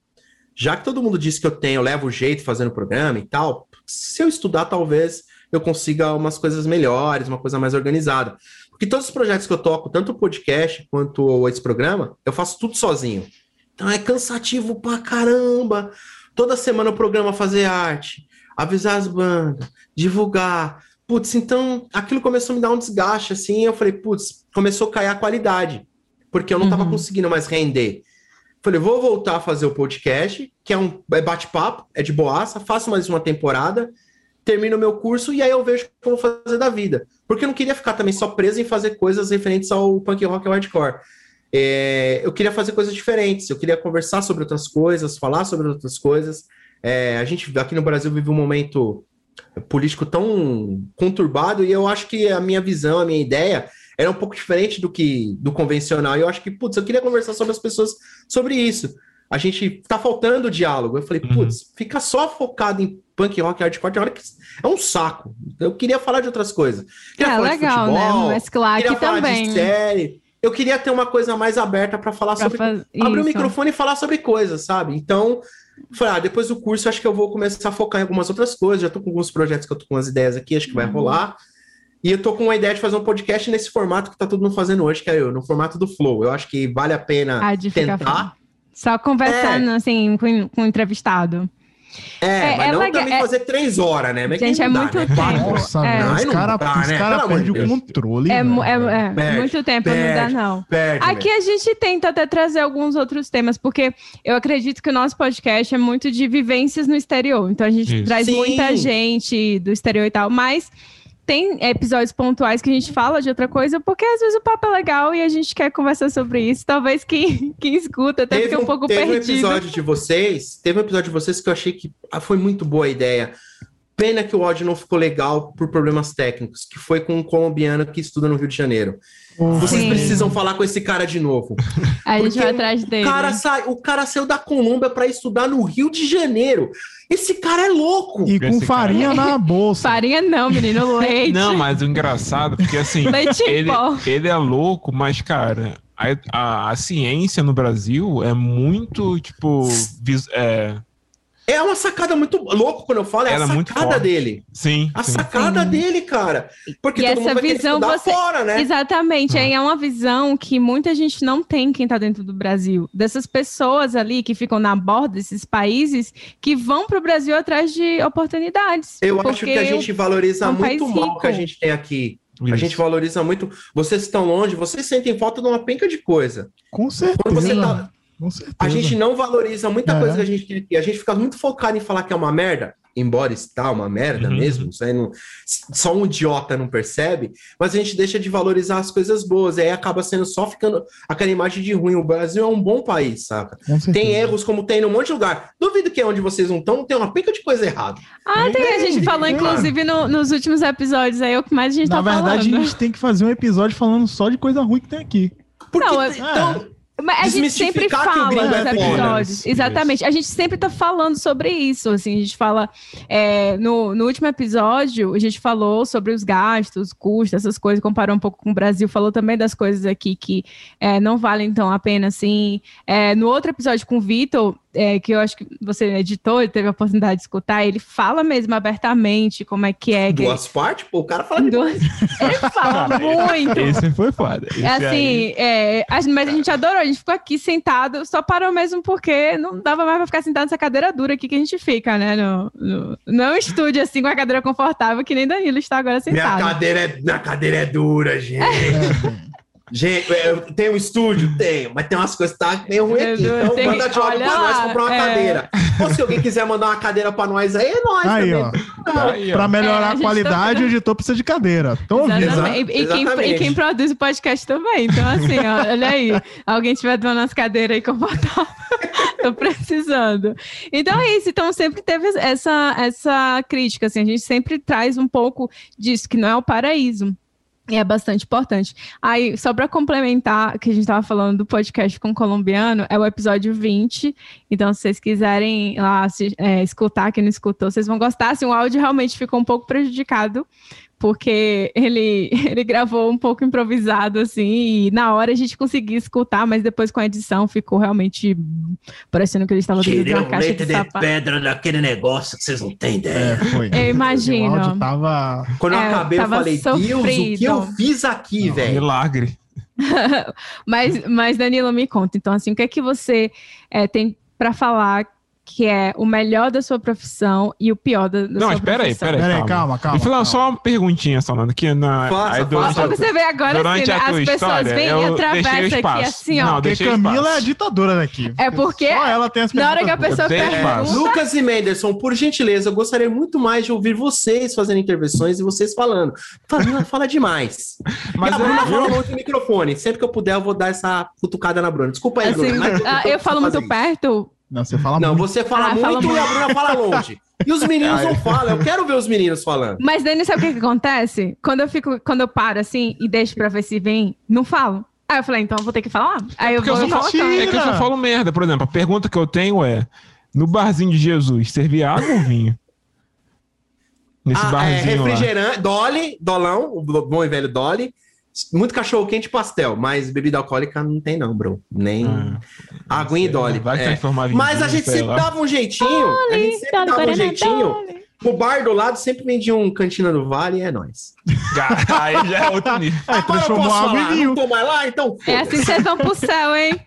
Já que todo mundo disse que eu tenho, eu levo o jeito fazendo o programa e tal, se eu estudar, talvez eu consiga umas coisas melhores, uma coisa mais organizada. Porque todos os projetos que eu toco, tanto o podcast quanto esse programa, eu faço tudo sozinho. Então é cansativo pra caramba. Toda semana o programa fazer arte, avisar as bandas, divulgar. Putz, então aquilo começou a me dar um desgaste, assim. Eu falei, putz, começou a cair a qualidade, porque eu não tava Uhum. conseguindo mais render. Falei, vou voltar a fazer o podcast, que é um é bate-papo, é de boaça, faço mais uma temporada, termino o meu curso e aí eu vejo o que eu vou fazer da vida. Porque eu não queria ficar também só preso em fazer coisas referentes ao punk rock e hardcore. É, eu queria fazer coisas diferentes, eu queria conversar sobre outras coisas, falar sobre outras coisas. É, a gente aqui no Brasil vive um momento político tão conturbado e eu acho que a minha visão, a minha ideia era um pouco diferente do que do convencional. E eu acho que, putz, eu queria conversar sobre as pessoas sobre isso. A gente tá faltando diálogo. Eu falei, Uhum. putz, fica só focado em punk rock e hardcore, hora que é um saco. Eu queria falar de outras coisas. Queria É falar de legal, né? futebol, Mesclar queria aqui falar também. de série. Eu queria ter uma coisa mais aberta para falar pra sobre faz- abrir o microfone e falar sobre coisas, sabe? Então, falei, ah, depois do curso, acho que eu vou começar a focar em algumas outras coisas. Já tô com alguns projetos que eu tô com umas ideias aqui, acho que vai Uhum. rolar. E eu tô com uma ideia de fazer um podcast nesse formato que tá todo mundo fazendo hoje, que é eu, no formato do Flow. Eu acho que vale a pena Ah, tentar. Só conversando, assim, com, com o entrevistado. É, É, mas é não legal- também é- fazer três horas, né? Mas Gente, é dá, muito né? tempo. Nossa, É. os caras dá, né? cara perdem o controle. É, é, é Perde, muito tempo, não dá, perde. não. Perde, Aqui a gente tenta até trazer alguns outros temas, porque eu acredito que o nosso podcast é muito de vivências no exterior. Então a gente Isso. traz Sim. muita gente do exterior e tal, mas tem episódios pontuais que a gente fala de outra coisa, porque às vezes o papo é legal e a gente quer conversar sobre isso. Talvez quem, [laughs] quem escuta até fique um pouco teve um perdido. episódio de vocês, teve um episódio de vocês que eu achei que ah, foi muito boa a ideia. Pena que o áudio não ficou legal por problemas técnicos, que foi com um colombiano que estuda no Rio de Janeiro. Vocês Sim. precisam falar com esse cara de novo. [laughs] a gente porque vai atrás O dele. cara, sai, o cara saiu da Colômbia para estudar no Rio de Janeiro. Esse cara é louco. E com Esse cara- farinha na bolsa. Farinha não, menino, [laughs] leite. Não, mas o engraçado, porque assim, [laughs] Leite ele, ele é louco, mas, cara, a, a, a ciência no Brasil é muito, tipo, vis- é, É uma sacada muito louco quando eu falo, é Ela a é sacada dele. sim, A sim. sacada Sim. dele, cara. Porque E todo essa mundo vai visão você- fora, né? Exatamente, Ah. é uma visão que muita gente não tem quem tá dentro do Brasil. Dessas pessoas ali que ficam na borda desses países que vão pro Brasil atrás de oportunidades. Eu acho que a gente valoriza é um país muito mal o que a gente tem aqui. A Isso. gente valoriza muito. Vocês estão longe, vocês sentem falta de uma penca de coisa. Com certeza. Quando você tá- Com certeza. A gente não valoriza muita É. coisa que a gente tem aqui. A gente fica muito focado em falar que é uma merda, embora está uma merda Uhum. mesmo. Isso aí não- só um idiota não percebe, mas a gente deixa de valorizar as coisas boas. E aí acaba sendo só ficando aquela imagem de ruim. O Brasil é um bom país, saca? Tem erros como tem num monte de lugar. Duvido que é onde vocês não estão, tem uma penca de coisa errada. Ah, tem, a gente Tem, falou, tem. inclusive, no- nos últimos episódios aí, é o que mais a gente Na tá verdade, falando. a gente tem que fazer um episódio falando só de coisa ruim que tem aqui. Porque Não, é- tem- então, Mas a gente sempre fala nos é foda. episódios. Exatamente. A gente sempre tá falando sobre isso. Assim, a gente fala. é, no, no último episódio, a gente falou sobre os gastos, custos, essas coisas, comparou um pouco com o Brasil, falou também das coisas aqui que é, não valem tão a pena assim. É, no outro episódio com o Vitor, é, que eu acho que você editou e teve a oportunidade de escutar, ele fala mesmo abertamente como é que é. Que duas partes, pô, o cara fala de ele, [laughs] ele fala [laughs] muito. Esse foi foda. Esse É assim, aí- é, mas a gente adorou, a gente ficou aqui sentado, só parou mesmo porque não dava mais pra ficar sentado nessa cadeira dura aqui que a gente fica, né? No, no, não é um estúdio assim com a cadeira confortável, que nem Danilo está agora Minha sentado. cadeira, é, minha cadeira é dura, gente. [laughs] Gente, eu tenho um estúdio? Tenho, mas tem umas coisas que tá meio ruim aqui. Então tenho- manda de pra nós comprar uma é. cadeira. Ou se alguém quiser mandar uma cadeira pra nós aí, é nós Aí, também. ó. Aí, ó. Pra melhorar É, a a gente qualidade, tá- o editor precisa de cadeira. Estão ouvindo? Exatamente. E, e quem, e quem produz o podcast também. Então, assim, ó, [laughs] olha aí. Alguém tiver dando as cadeiras aí confortável. [laughs] Tô precisando. Então é isso. Então sempre teve essa, essa crítica. Assim, a gente sempre traz um pouco disso, que não é o paraíso. É bastante importante. Aí, só para complementar, que a gente estava falando do podcast com o colombiano, é o episódio 20. Então, se vocês quiserem lá assi- é, escutar, quem não escutou, vocês vão gostar. Assim, o áudio realmente ficou um pouco prejudicado, porque ele, [laughs] ele gravou um pouco improvisado, assim, e na hora a gente conseguia escutar, mas depois com a edição ficou realmente parecendo que ele estava dentro de uma caixa de sapato. pedra naquele negócio que vocês não têm É, foi. Eu imagino. O áudio tava... Quando eu É, acabei, eu falei, Deus, o que sofrido. eu fiz aqui, velho? Milagre. [laughs] Mas, mas, Danilo, me conta. Então, assim, o que é que você é, tem para falar que é o melhor da sua profissão e o pior da, da Não, sua mas pera aí, profissão? pera aí. Pera aí, calma, calma. Eu falar calma. só uma perguntinha, Solano, que na, Faça, durante, faça. Pra você ver agora, durante assim, a as tua pessoas vêm e eu atravessam aqui assim, ó. Não, Porque Camila espaço. é a ditadora daqui. É porque Só ela tem as na hora que a perguntas pessoa Eu pergunta... Lucas e Menderson, por gentileza, eu gostaria muito mais de ouvir vocês fazendo intervenções e vocês falando. Fala, fala demais. [laughs] Mas e a Bruna eu- fala muito no microfone. Sempre que eu puder, eu vou dar essa cutucada na Bruna. Desculpa aí, Assim, Bruna. mas ah, eu falo muito perto. Não, você fala Não, muito. você fala Ah, muito fala e a Bruna fala longe. E os meninos não [laughs] falam. Eu quero ver os meninos falando. Mas, Dani, sabe o que, que acontece? Quando eu fico, quando eu paro assim e deixo pra ver se vem, não falo. Aí eu falei, então eu vou ter que falar. Aí eu Porque eu vou falo, colocando. é que eu só falo merda. Por exemplo, a pergunta que eu tenho é: no barzinho de Jesus, servia água ou vinho? Nesse Ah, é, barzinho lá. refrigerante, Dolly, Dolão, o bom e velho Dolly. Muito cachorro quente e pastel, mas bebida alcoólica não tem, não, bro. Nem Ah, aguinha e Dolly. Vai é. transformar em Mas a gente sempre lá. dava um jeitinho. a gente sempre dava um jeitinho. No bar do lado sempre vendia um cantina do Vale e é nóis. Cara, [laughs] Aí já é outro nível. É, transformou água em vinho. Não tô mais lá, então. É assim que vocês vão pro céu, hein?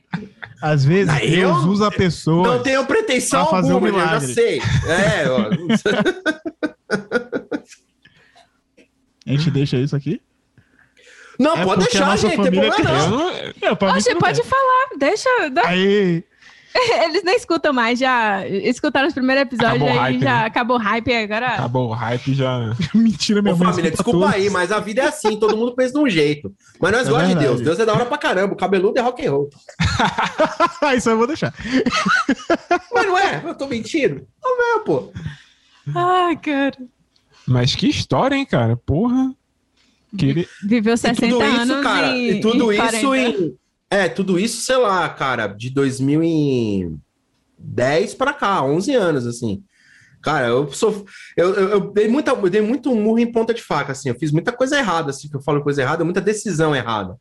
Às vezes, Ah, eu- Deus usa pessoas. Não tenho pretensão fazer um alguma, eu já milagre. sei. É, ó. [laughs] A gente deixa isso aqui? Não, É pode deixar, nossa gente, tem família problema não. Eu não- É, pra mim Oxe, pode falar. Deixa. dá- Aí, [laughs] Eles nem escutam mais, já escutaram os primeiros episódios Acabou o aí, hype, já né? acabou o hype agora. Acabou o hype já. [laughs] mentira, minha Ô, mãe. família, desculpa todos. aí, mas a vida é assim, todo mundo pensa de um jeito. Mas nós É gostamos de. Deus. Deus é da hora pra caramba. O cabeludo é rock and roll. [laughs] Isso eu vou deixar. Mas não é? Eu tô mentindo? Não é, pô. Ai, cara. Mas que história, hein, cara? Porra. Queria... Viveu E 60 tudo anos isso, cara, e, e tudo e isso 40. em. É, tudo isso, sei lá, cara, de 2010 pra cá, 11 anos, assim. Cara, eu sou. Eu, eu, eu dei, muita, eu dei muito murro em ponta de faca, assim. Eu fiz muita coisa errada, assim, que eu falo coisa errada, muita decisão errada.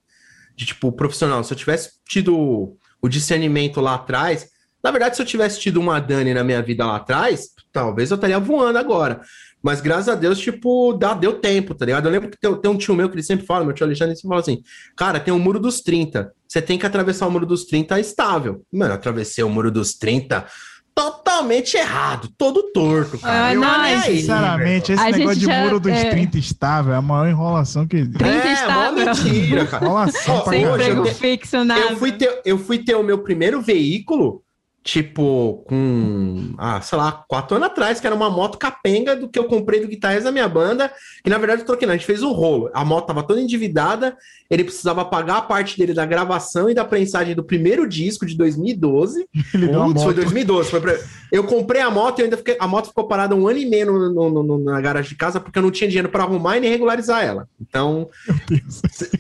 de tipo, profissional. Se eu tivesse tido o discernimento lá atrás, na verdade, se eu tivesse tido uma Dani na minha vida lá atrás, talvez eu estaria voando agora. Mas graças a Deus, tipo, dá, deu tempo, tá ligado? Eu lembro que tem, tem um tio meu que ele sempre fala, meu tio Alexandre, ele sempre fala assim: cara, tem o muro dos 30. Você tem que atravessar o muro dos 30 estável. Mano, eu atravessei o muro dos 30 totalmente errado, todo torto, cara. Ah, Eu, não, aí, Sinceramente, esse A negócio de já- muro dos é. 30 estável é a maior enrolação que existe. 30 é, mó estável. mentira, cara. Enrolação pra Sem eu emprego fixo, nada. Eu fui, ter, eu fui ter o meu primeiro veículo, tipo, com, ah, sei lá, quatro anos atrás, que era uma moto capenga do que eu comprei do guitarrista da minha banda, que na verdade eu troquei, não, a gente fez um rolo. A moto tava toda endividada, ele precisava pagar a parte dele da gravação e da prensagem do primeiro disco de 2012. [laughs] Ele Putz, foi moto. 2012. Foi pra... Eu comprei a moto e ainda fiquei. A moto ficou parada um ano e meio no- no- no- na garagem de casa porque eu não tinha dinheiro para arrumar e nem regularizar ela. Então,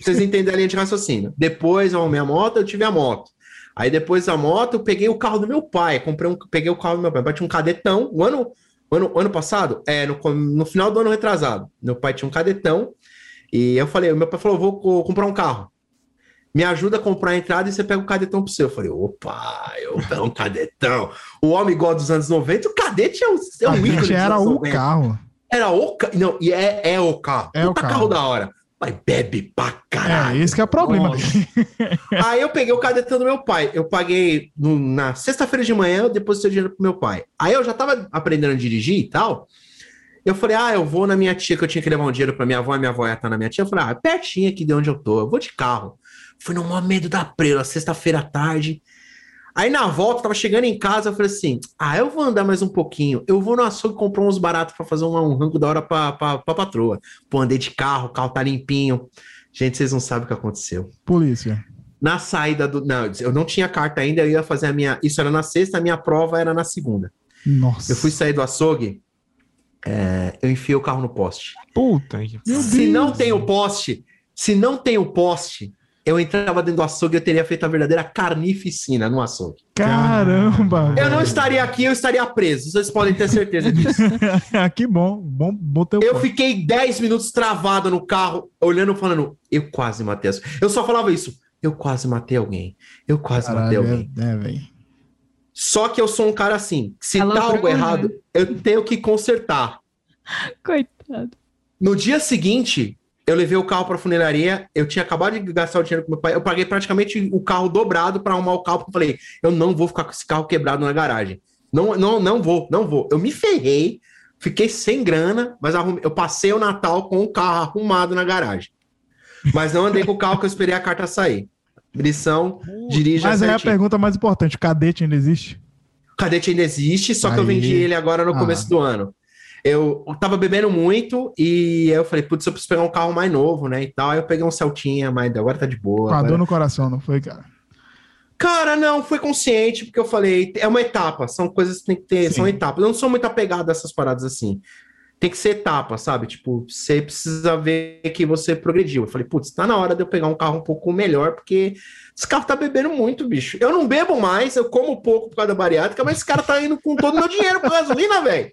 vocês entendem a linha de raciocínio. Depois eu arrumei a moto, eu tive a moto. Aí depois da moto, eu peguei o carro do meu pai. Comprei um, peguei o carro do meu pai. Tinha um cadetão. O ano, ano, ano passado, é, no, no final do ano retrasado, meu pai tinha um cadetão. E eu falei, meu pai falou: vou co- comprar um carro. Me ajuda a comprar a entrada e você pega o cadetão pro seu. Eu falei, opa, eu pego um cadetão. O homem igual dos anos 90, o cadete é um, é um ícone era o 90. carro. Era o carro. Não, e é, é o carro. É o Puta carro. da hora. Mas bebe pra caralho. É, esse que é o problema. Aí eu peguei o cadetão do meu pai. Eu paguei no- na sexta-feira de manhã, eu depositei o dinheiro pro meu pai. Aí eu já tava aprendendo a dirigir e tal. Eu falei, ah, eu vou na minha tia, que eu tinha que levar um dinheiro pra minha avó, e minha avó ia estar na minha tia. Eu falei, ah, pertinho aqui de onde eu tô, eu vou de carro. Fui no maior medo da prela, sexta-feira à tarde. Aí na volta, tava chegando em casa, eu falei assim: ah, eu vou andar mais um pouquinho. Eu vou no açougue comprar uns baratos pra fazer um, um rango da hora pra, pra, pra patroa. Pô, andei de carro, o carro tá limpinho. Gente, vocês não sabem o que aconteceu. Polícia. Na saída do. Não, eu não tinha carta ainda, eu ia fazer a minha. Isso era na sexta, a minha prova era na segunda. Nossa. Eu fui sair do açougue, é, eu enfiei o carro no poste. Puta Meu se Deus. não tem o poste, se não tem o poste, eu entrava dentro do açougue e eu teria feito a verdadeira carnificina no açougue. Caramba. Eu não estaria aqui, eu estaria preso. Vocês podem ter certeza disso. [laughs] que bom. Bom, bom ter o Eu fiquei 10 minutos travado no carro, olhando, falando, eu quase matei. as- Eu só falava isso. Eu quase matei alguém. Eu quase matei Caralho, alguém. é, é, velho. Só que eu sou um cara assim. Se Alô, tá algo errado, eu tenho que consertar. Coitado. No dia seguinte, eu levei o carro pra funeraria. Eu tinha acabado de gastar o dinheiro com meu pai. Eu paguei praticamente o carro dobrado pra arrumar o carro. Porque eu falei, eu não vou ficar com esse carro quebrado na garagem. Não, não, não vou, não vou. Eu me ferrei, fiquei sem grana, mas arrumei- eu passei o Natal com o carro arrumado na garagem. Mas não andei com o carro que eu esperei a carta sair. Lição, dirija Mas aí a certinho. pergunta mais importante: o cadete ainda existe? O cadete ainda existe, só que eu Aí. vendi ele agora no Ah. começo do ano. Eu tava bebendo muito e eu falei, putz, eu preciso pegar um carro mais novo, né? E tal. Aí eu peguei um Celtinha, mas agora tá de boa. Com a dor no coração, não foi, cara? Cara, não, foi consciente, porque eu falei, é uma etapa, são coisas que tem que ter, Sim. são etapas. Eu não sou muito apegado a essas paradas assim. Tem que ser etapa, sabe? Tipo, você precisa ver que você progrediu. Eu falei, putz, tá na hora de eu pegar um carro um pouco melhor, porque esse carro tá bebendo muito, bicho. Eu não bebo mais, eu como pouco por causa da bariátrica, mas esse cara tá indo com todo o meu dinheiro pra gasolina, [laughs] velho.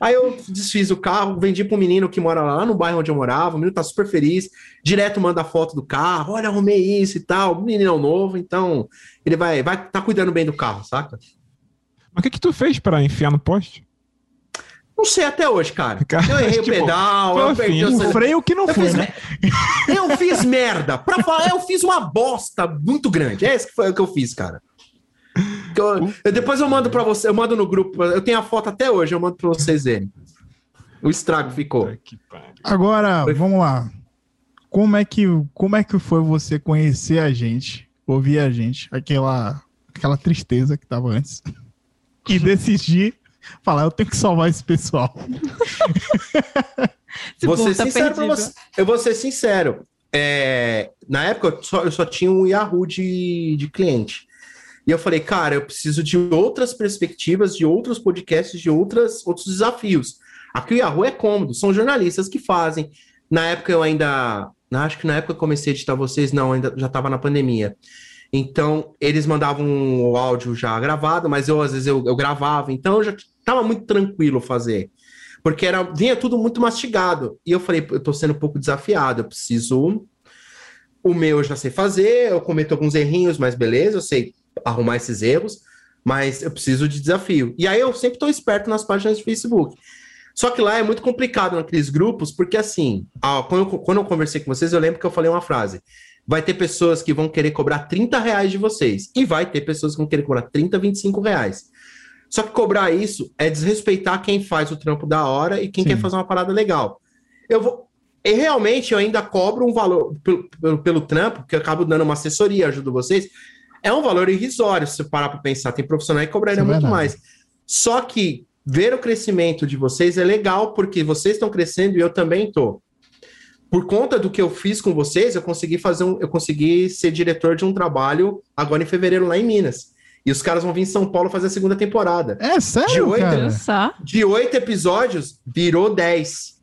Aí eu desfiz o carro, vendi pro menino que mora lá no bairro onde eu morava, o menino tá super feliz, direto manda foto do carro, olha, arrumei isso e tal, o menino é um novo, então ele vai, vai tá cuidando bem do carro, saca? Mas o que que tu fez pra enfiar no poste? Não sei até hoje, cara. Cara, Eu errei [laughs] tipo, o pedal, eu assim, perdi o freio que não eu foi, fiz, né? eu fiz merda. Pra falar, eu fiz uma bosta muito grande. É isso que foi o que eu fiz, cara. Eu- eu- depois eu mando pra você, eu mando no grupo. Eu tenho a foto até hoje, eu mando pra vocês verem. O estrago ficou. Agora, Foi. vamos lá. Como é, que, como é que foi você conhecer a gente, ouvir a gente, aquela, aquela tristeza que tava antes, [laughs] e decidir falar, eu tenho que salvar esse pessoal. Esse [laughs] Vou povo ser tá sincero perdido. você. Eu vou ser sincero. É, na época, eu só, eu só tinha um Yahoo de, de cliente. E eu falei, cara, eu preciso de outras perspectivas, de outros podcasts, de outras, outros desafios. Aqui o Yahoo é cômodo, são jornalistas que fazem. Na época eu ainda. Acho que na época eu comecei a editar vocês, não, ainda já estava na pandemia. Então, eles mandavam o áudio já gravado, mas eu, às vezes, eu, eu gravava. Então, já estava muito tranquilo fazer. Porque era, vinha tudo muito mastigado. E eu falei, eu tô sendo um pouco desafiado, eu preciso O meu eu já sei fazer, eu cometo alguns errinhos, mas beleza, eu sei arrumar esses erros, mas eu preciso de desafio. E aí eu sempre estou esperto nas páginas de Facebook. Só que lá é muito complicado naqueles grupos, porque assim, ah, quando, eu, quando eu conversei com vocês, eu lembro que eu falei uma frase. Vai ter pessoas que vão querer cobrar 30 reais de vocês. E vai ter pessoas que vão querer cobrar 30, 25 reais. Só que cobrar isso é desrespeitar quem faz o trampo da hora e quem Sim. quer fazer uma parada legal. Eu vou. E realmente eu ainda cobro um valor pelo, pelo, pelo trampo, porque eu acabo dando uma assessoria, ajudo vocês. É um valor irrisório, se você parar para pensar. Tem profissionais que cobrariam Isso é muito mais. Só que ver o crescimento de vocês é legal, porque vocês estão crescendo e eu também estou. Por conta do que eu fiz com vocês, eu consegui fazer um, eu consegui ser diretor de um trabalho agora em fevereiro lá em Minas. E os caras vão vir em São Paulo fazer a segunda temporada. É De sério, oito, cara? De oito episódios, virou 10.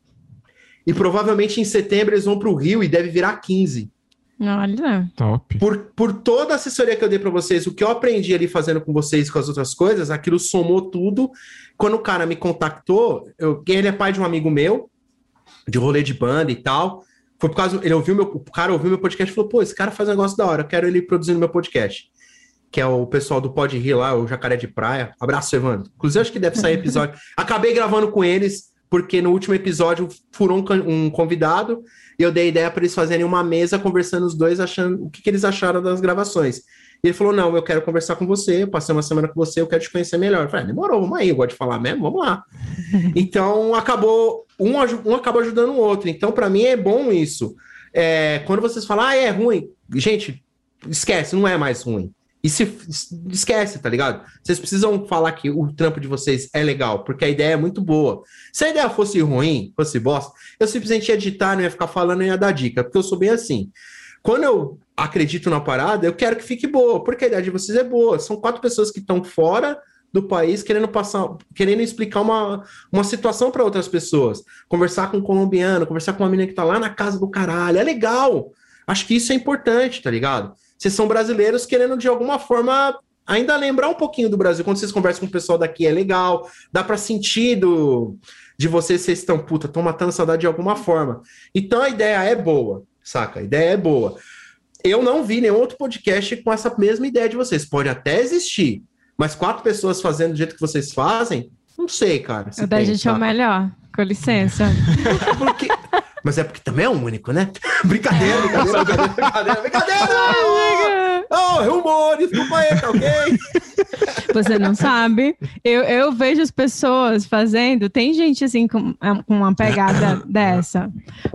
E provavelmente em setembro eles vão para o Rio e deve virar 15. Olha. Top. Por, por toda a assessoria que eu dei para vocês, o que eu aprendi ali fazendo com vocês e com as outras coisas, aquilo somou tudo. Quando o cara me contactou, eu, ele é pai de um amigo meu, de rolê de banda e tal. Foi por causa. Ele ouviu meu, o cara ouviu meu podcast e falou: pô, esse cara faz um negócio da hora, eu quero ele produzindo meu podcast. Que é o pessoal do Pode Rir lá, o Jacaré de Praia. Abraço, Evandro. Inclusive, acho que deve sair episódio. [laughs] Acabei gravando com eles, porque no último episódio furou um, um convidado e eu dei ideia para eles fazerem uma mesa conversando os dois, achando o que, que eles acharam das gravações. E ele falou: Não, eu quero conversar com você, eu passei uma semana com você, eu quero te conhecer melhor. Eu falei: ah, Demorou, vamos aí, eu gosto de falar mesmo, vamos lá. [laughs] então acabou, um, um acaba ajudando o outro. Então, para mim, é bom isso. É, quando vocês falam, ah, é ruim, gente, esquece, não é mais ruim. E se esquece, tá ligado? Vocês precisam falar que o trampo de vocês é legal, porque a ideia é muito boa. Se a ideia fosse ruim, fosse bosta, eu simplesmente ia editar, não ia ficar falando, não ia dar dica, porque eu sou bem assim. Quando eu acredito na parada, eu quero que fique boa, porque a ideia de vocês é boa. São quatro pessoas que estão fora do país querendo passar, querendo explicar uma, uma situação para outras pessoas. Conversar com um colombiano, conversar com uma menina que tá lá na casa do caralho. É legal. Acho que isso é importante, tá ligado? Vocês são brasileiros querendo, de alguma forma, ainda lembrar um pouquinho do Brasil. Quando vocês conversam com o pessoal daqui, é legal. Dá para sentir do, de vocês, vocês estão, puta, estão matando a saudade de alguma forma. Então a ideia é boa, saca? A ideia é boa. Eu não vi nenhum outro podcast com essa mesma ideia de vocês. Pode até existir, mas quatro pessoas fazendo do jeito que vocês fazem, não sei, cara. se O da gente é o melhor. Com licença. [laughs] Porque- Mas é porque também é um único, né? [laughs] brincadeira, brincadeira, brincadeira, brincadeira, brincadeira! Oh, é aí, tá ok? [laughs] Você não sabe. Eu, eu vejo as pessoas fazendo. Tem gente assim com, com uma pegada [laughs] dessa.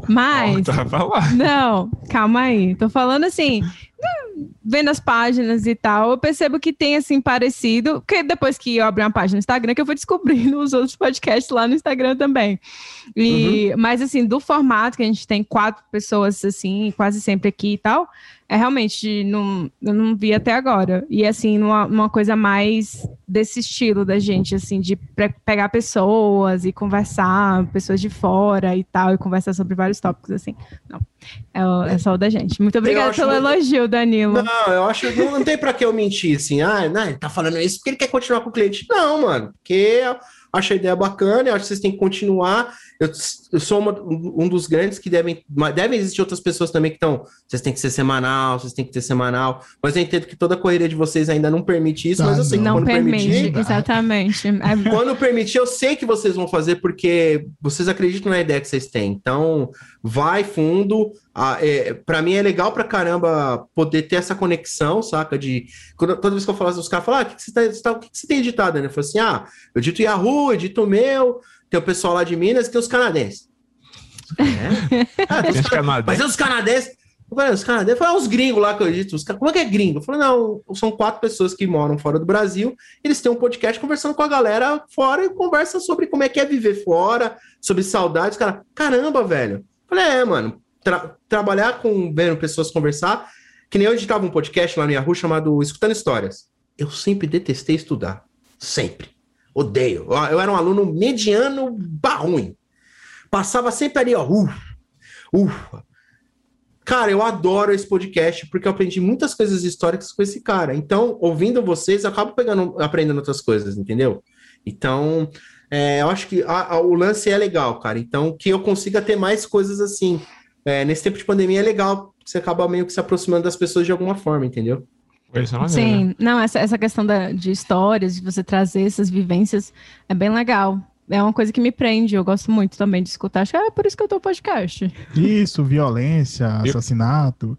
Mas. Lá. Não, calma aí. Tô falando assim, vendo as páginas e tal, eu percebo que tem assim parecido, porque depois que eu abri uma página no Instagram, que eu fui descobrindo [laughs] os outros podcasts lá no Instagram também. E, Mas assim, do formato que a gente tem quatro pessoas assim, quase sempre aqui e tal, é realmente não, eu não vi até agora. E assim, numa, numa coisa mais desse estilo da gente, assim, de pegar pessoas e conversar, pessoas de fora e tal, e conversar sobre vários tópicos, assim. Não, é, é só o da gente. Muito obrigada pelo muito- elogio, Danilo. Não, eu acho que não, não tem pra que eu mentir assim. Ah, não, ele tá falando isso porque ele quer continuar com o cliente. Não, mano, porque acho a ideia bacana, eu acho que vocês têm que continuar. Eu, eu sou uma- um dos grandes que devem. mas Devem existir outras pessoas também que estão. Vocês têm que ser semanal, vocês têm que ter semanal. Mas eu entendo que toda a correria de vocês ainda não permite isso, Tá, mas eu sei que Não quando permite, permitir. exatamente. É- [laughs] Quando permitir, eu sei que vocês vão fazer porque vocês acreditam na ideia que vocês têm. Então, vai fundo. Ah, é, para mim é legal pra caramba poder ter essa conexão, saca? De quando- toda vez que eu falo, os caras falam: ah, o que, que, você tá, você tá- o que, que você tem editado? Né? Eu falo assim: ah, eu edito Yahoo, edito o meu, tem o pessoal lá de Minas e tem os canadenses. É? [laughs] Ah, tem os Tem os cana- Mas canadenses. é os canadenses. Falei, os canadenses, falei, ah, os gringos lá que eu edito. Os como é que é gringo? Eu falei, não, são quatro pessoas que moram fora do Brasil. Eles têm um podcast conversando com a galera fora e conversa sobre como é que é viver fora, sobre saudades. Cara, caramba, velho. Eu falei, é, mano, tra- trabalhar com vendo pessoas conversar, que nem eu editava um podcast lá no Yahoo chamado Escutando Histórias. Eu sempre detestei estudar. Sempre. Odeio. Eu era um aluno mediano barruim. Passava sempre ali, ó. Ufa, ufa. Cara, eu adoro esse podcast porque eu aprendi muitas coisas históricas com esse cara. Então, ouvindo vocês, eu acabo pegando, aprendendo outras coisas, entendeu? Então, é, eu acho que a- a- o lance é legal, cara. Então, que eu consiga ter mais coisas assim. É, nesse tempo de pandemia é legal você acaba meio que se aproximando das pessoas de alguma forma, entendeu? Isso é. Sim, não, essa, essa questão da, de histórias, de você trazer essas vivências, é bem legal. É uma coisa que me prende, eu gosto muito também de escutar. Acho que é por isso que eu tô podcast. Isso, violência, assassinato.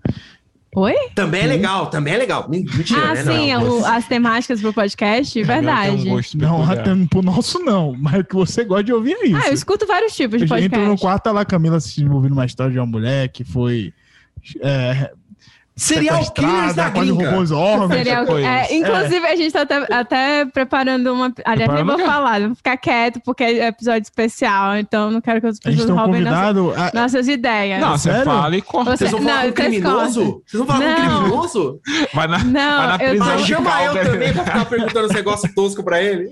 Oi? Também é legal, também é legal. Mentira, ah, né? sim, não, o- as temáticas pro podcast, verdade. um Não, até pro nosso não, mas o que você gosta de ouvir é isso. Ah, eu escuto vários tipos de Eu podcast. entro no quarto, tá lá a Camila assistindo, ouvindo uma história de uma mulher que foi é, Serial Killers da quase gringa. roubou os órgãos. Serial- coisa. é, inclusive, a gente tá até, até preparando uma. Aliás, nem vou falar, vou ficar quieto, porque é episódio especial, então não quero que as pessoas roubem nossas, convidado. a- nossas ideias. Não, você Sério? fala e corta. Você- Vocês vão falar Não, com um criminoso? Vocês vão falar com um Não. criminoso? Vai na, Não, vai na eu prisão de chama eu também pra ficar perguntando esse negócio tosco pra ele.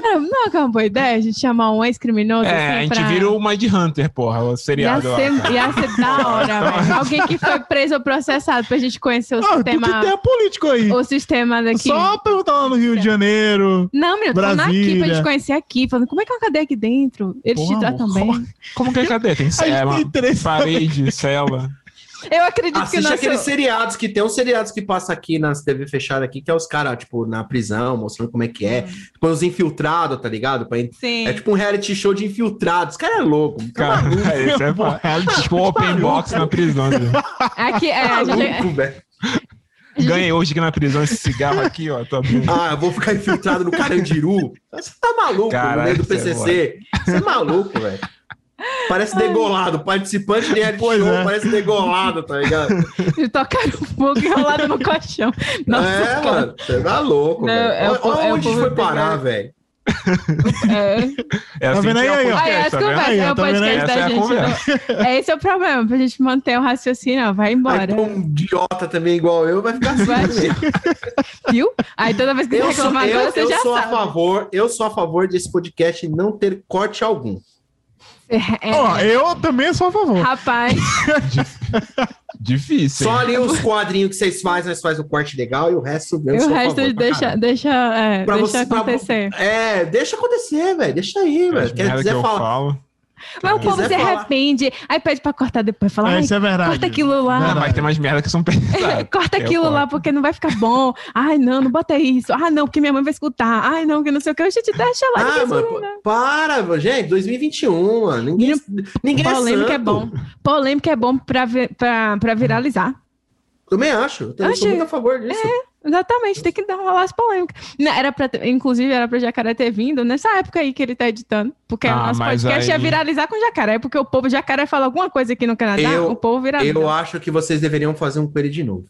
Cara, não é que é uma boa ideia a gente chamar um ex-criminoso? É, assim, a gente pra... vira o Mind Hunter, porra, o Ia seriado lá. ser, ia ser da hora, [laughs] velho. Alguém que foi preso ou processado pra gente conhecer o Ah, sistema. que tem político aí. O sistema daqui. Só perguntar lá no Rio de Janeiro. Não, menino, tô falando aqui pra Brasília. gente conhecer aqui. Falando, como é que é uma cadeia aqui dentro? Eles te Porra, tratam amor. bem. Como que é? A gente cela, tem interesse parede, [laughs] cela. Eu acredito que Assiste nosso... aqueles seriados que tem uns seriados que passa aqui nas TV fechadas aqui, que é os caras, tipo, na prisão, mostrando como é que é. Tipo, os infiltrados, tá ligado? Sim. É tipo um reality show de infiltrados. Os caras é louco. Tá Cara, maluco, [laughs] isso é bom. Tipo open box na prisão. [laughs] Aqui, é, tá maluco, velho. Ganhei hoje aqui na prisão esse cigarro aqui, ó. Tô abrindo. Ah, eu vou ficar infiltrado no Carandiru. Você tá maluco no Caralho, meio do você é PCC. Você é maluco, velho. Parece degolado. Participante de reality Pois show é. parece degolado, tá ligado? [laughs] de tocar no fogo enrolado no colchão. Nossa, é, cara. mano. Você tá louco, Não, velho. é o Olha é o onde povo foi pegar. parar, velho. É. É assim vendo que é aí, o? Aí, podcast, as tá Aí, ó, é o tá aí? podcast da é a gente. não- É esse é o problema, pra gente manter o raciocínio, ó, vai Aí embora. pra um idiota também igual eu vai ficar assim Vai. [laughs] Viu? Aí toda vez que você Eu sou, reclamar eu, agora, você eu já sou a sabe. favor, eu sou a favor desse podcast não ter corte algum. É, Ó, eu também sou a favor. Rapaz, [laughs] Difícil. Só ali os quadrinhos que vocês fazem, nós faz o corte legal e o resto eu e o resto favor pra deixa, deixa, é, Pra deixa você- pra- acontecer. É, deixa acontecer, velho. Deixa aí, velho. Quer dizer, que eu fala. falo. Mas o povo se falar. arrepende, aí pede pra cortar depois. Fala, É, isso é verdade. corta aquilo lá. Ah, Verdade. mas tem mais merda que são pesadas. [laughs] corta Eu aquilo lá corto. porque não vai ficar bom. Ai, não, não bota isso. Ah, não, porque minha mãe vai escutar. Ai, não, que não sei o que. A gente deixa lá. Ah, mano, pô, para, gente, 2021, mano. Ninguém, ninguém é Polêmica é santo. bom. Polêmica é bom pra, vi- pra, pra viralizar. Também acho. Eu também sou muito a favor disso. Exatamente, tem que dar rolar as polêmicas. Não, Era pra, inclusive, era pra Jacaré ter vindo nessa época aí que ele tá editando. Porque Ah, o nosso podcast aí- ia viralizar com Jacaré, porque o povo Jacaré fala alguma coisa aqui no Canadá, Eu- o povo viraliza. Eu acho que vocês deveriam fazer um com ele de novo.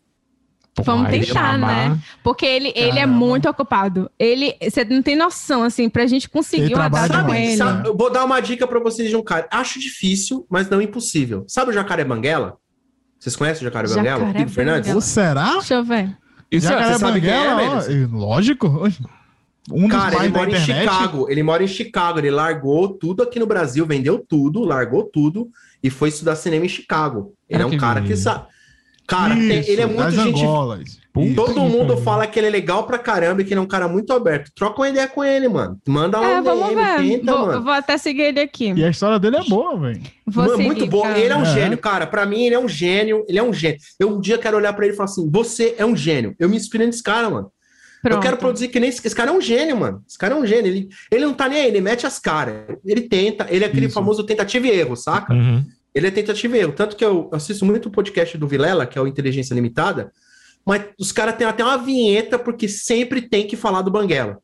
Vamos Aí tentar, chamar- né? Porque ele, ele é muito ocupado. Ele, você não tem noção, assim, pra gente conseguir uma data com ele. sabe? Eu vou dar uma dica pra vocês de um cara. Acho difícil, mas não impossível. Sabe o Jacaré Banguela? Vocês conhecem o Jacaré, Banguela? Jacaré Pico Fernandes? Banguela. Ou será? Deixa eu ver. Isso é, Jacaré você sabe quem é, Banguela, ó, Menes? lógico. Um dos Cara, ele mora em internet. Chicago. Ele mora em Chicago. Ele largou tudo aqui no Brasil, vendeu tudo, largou tudo e foi estudar cinema em Chicago. Ele é um que cara que beleza. sabe. Cara, tem- Isso, ele é muito gente. Angolas. Puta. Todo mundo pariu. fala que ele é legal pra caramba e que ele é um cara muito aberto. Troca uma ideia com ele, mano. Manda lá É, um vamos DM, ver. tenta, vou, mano. vou até seguir ele aqui. E a história dele é boa, velho. Muito bom. cara. Ele é um É. gênio, cara. Pra mim, ele é um gênio. Ele é um gênio. Eu um dia quero olhar pra ele e falar assim: você é um gênio. Eu me inspiro nesse cara, mano. Eu Pronto. quero produzir que nem esse, esse cara é um gênio, mano. Esse cara é um gênio. Ele, ele não tá nem aí, ele mete as caras. Ele tenta, ele é aquele Isso. famoso tentativa e erro, saca? Uhum. Ele é tentativa e erro. Tanto que eu assisto muito o podcast do Vilela, que é o Inteligência Limitada, mas os caras têm até uma vinheta, porque sempre tem que falar do Banguela.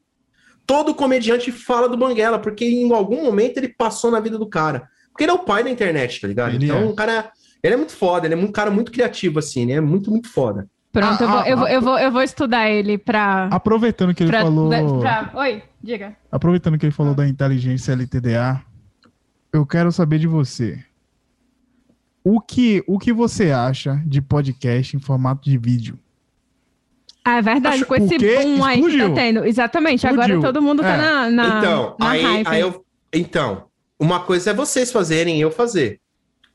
Todo comediante fala do Banguela, porque em algum momento ele passou na vida do cara. Porque ele é o pai da internet, tá ligado? Ele então, é. o cara. Ele é muito foda, ele é um cara muito criativo, assim, né? Muito, muito foda. Pronto, eu, vou, Ah, ah, eu, vou, eu, vou, eu vou estudar ele pra. Aproveitando que ele pra, falou. pra- Oi, diga. Aproveitando que ele falou da inteligência LTDA, eu quero saber de você. O que, o que você acha de podcast em formato de vídeo? Ah, é verdade, Acho- com esse boom aí que tá tendo. Exatamente, agora Explodiu. todo mundo tá É. na, na, então, na aí, hype. aí eu. Então, uma coisa é vocês fazerem e eu fazer.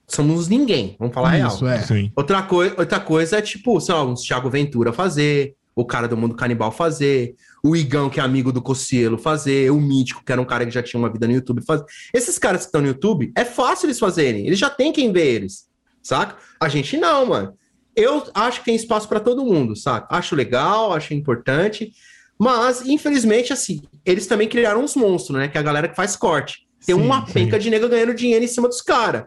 Somos ninguém, vamos falar Isso, real. é. Sim. Outra, coi outra coisa é, tipo, sei lá, uns Thiago Ventura fazer, o cara do Mundo Canibal fazer, o Igão, que é amigo do Cocielo, fazer, o Mítico, que era um cara que já tinha uma vida no YouTube, fazer. Esses caras que estão no YouTube, é fácil eles fazerem, eles já têm quem vê eles, saca? A gente não, mano. Eu acho que tem espaço para todo mundo, sabe? Acho legal, acho importante, mas infelizmente, assim, eles também criaram uns monstros, né? Que é a galera que faz corte. Tem Sim, uma sim. penca de nego ganhando dinheiro em cima dos caras.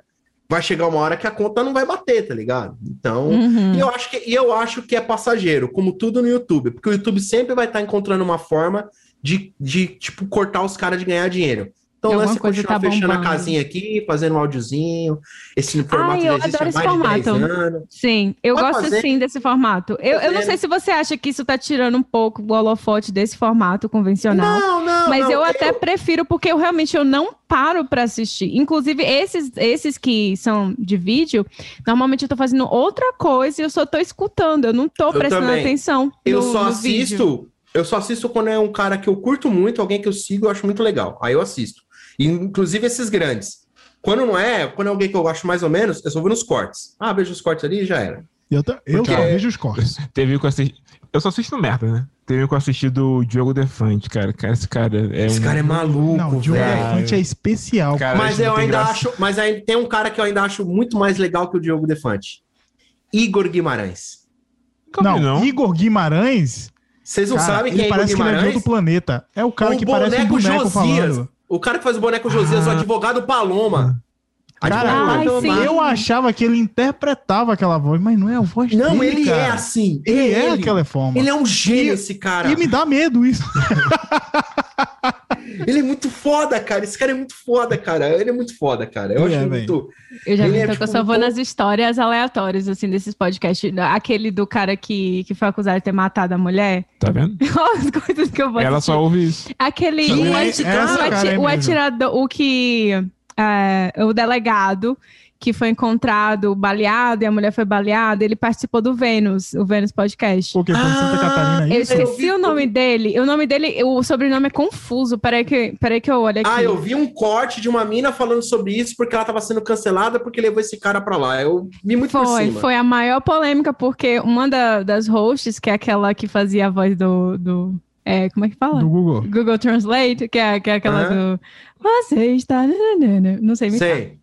Vai chegar uma hora que a conta não vai bater, tá ligado? Então, Uhum. e eu acho que, e eu acho que é passageiro, como tudo no YouTube, porque o YouTube sempre vai estar encontrando uma forma de, de tipo, cortar os caras de ganhar dinheiro. Então, Alguma lance é coisa tá fechando a casinha aqui, fazendo um áudiozinho. Esse formato eu já existe adoro esse formato. 10 anos. Sim, eu Pode gosto fazer. sim desse formato. Eu, eu não sei se você acha que isso tá tirando um pouco o holofote desse formato convencional. Não, não, Mas não, eu até prefiro porque eu realmente eu não paro pra assistir. Inclusive esses esses que são de vídeo, normalmente eu tô fazendo outra coisa e eu só tô escutando, eu não tô Eu prestando também. atenção. Eu no- só no vídeo. assisto, eu só assisto quando é um cara que eu curto muito, alguém que eu sigo, eu acho muito legal. Aí eu assisto. Inclusive esses grandes. Quando não é, quando é alguém que eu gosto mais ou menos, eu só vou nos cortes. Ah, vejo os cortes ali e já era. Eu, ta- eu Porque- só vejo os cortes. [laughs] Teve que eu assisti. Eu só assisto merda, né? Teve um que eu assisti do Diogo Defante, cara. Cara, esse cara é Esse um. cara é maluco, Não, o Diogo velho. Defante é especial. Cara, Mas acho eu ainda engraçado. acho, mas aí tem um cara que eu ainda acho muito mais legal que o Diogo Defante. Igor Guimarães. Como não, não? Igor Guimarães, Vocês não cara, sabem ele quem é Igor parece que ele é de Guimarães? outro planeta. É o cara O que parece um boneco boneco Josias. falando. O cara que faz o boneco Josias, o Ah. advogado Paloma. Cara, sim. Paloma. eu achava que ele interpretava aquela voz, mas não é a voz Não, dele, ele é cara. assim. Ele é ele. aquela forma. Ele é um gênio, E- esse cara. E me dá medo isso. [laughs] Ele é muito foda, cara. Esse cara é muito foda, cara. Ele é muito foda, cara. Eu Ele acho é, muito. Eu já vi é, então que eu tipo, só vou um nas histórias aleatórias, assim, desses podcasts. Aquele do cara que, que foi acusado de ter matado a mulher. [laughs] Tá vendo? [laughs] As coisas que eu vou Ela assistir. só ouve isso. Aquele. O, ati- o ati- é o atirador. O que. é, o delegado que foi encontrado baleado e a mulher foi baleada, ele participou do Vênus, o Vênus Podcast. Foi Santa Ah, Catarina, é Eu eu esqueci vi- o nome dele. O nome dele, o sobrenome é confuso. Peraí que, peraí que eu olho aqui. Ah, eu vi um corte de uma mina falando sobre isso porque ela tava sendo cancelada porque levou esse cara pra lá. Eu vi muito por Foi, cima. foi a maior polêmica, porque uma da- das hosts, que é aquela que fazia a voz do. do é, como é que fala? Do Google. Google Translate, que é, que é aquela Aham. do. Você está. [laughs] Não sei me Sei.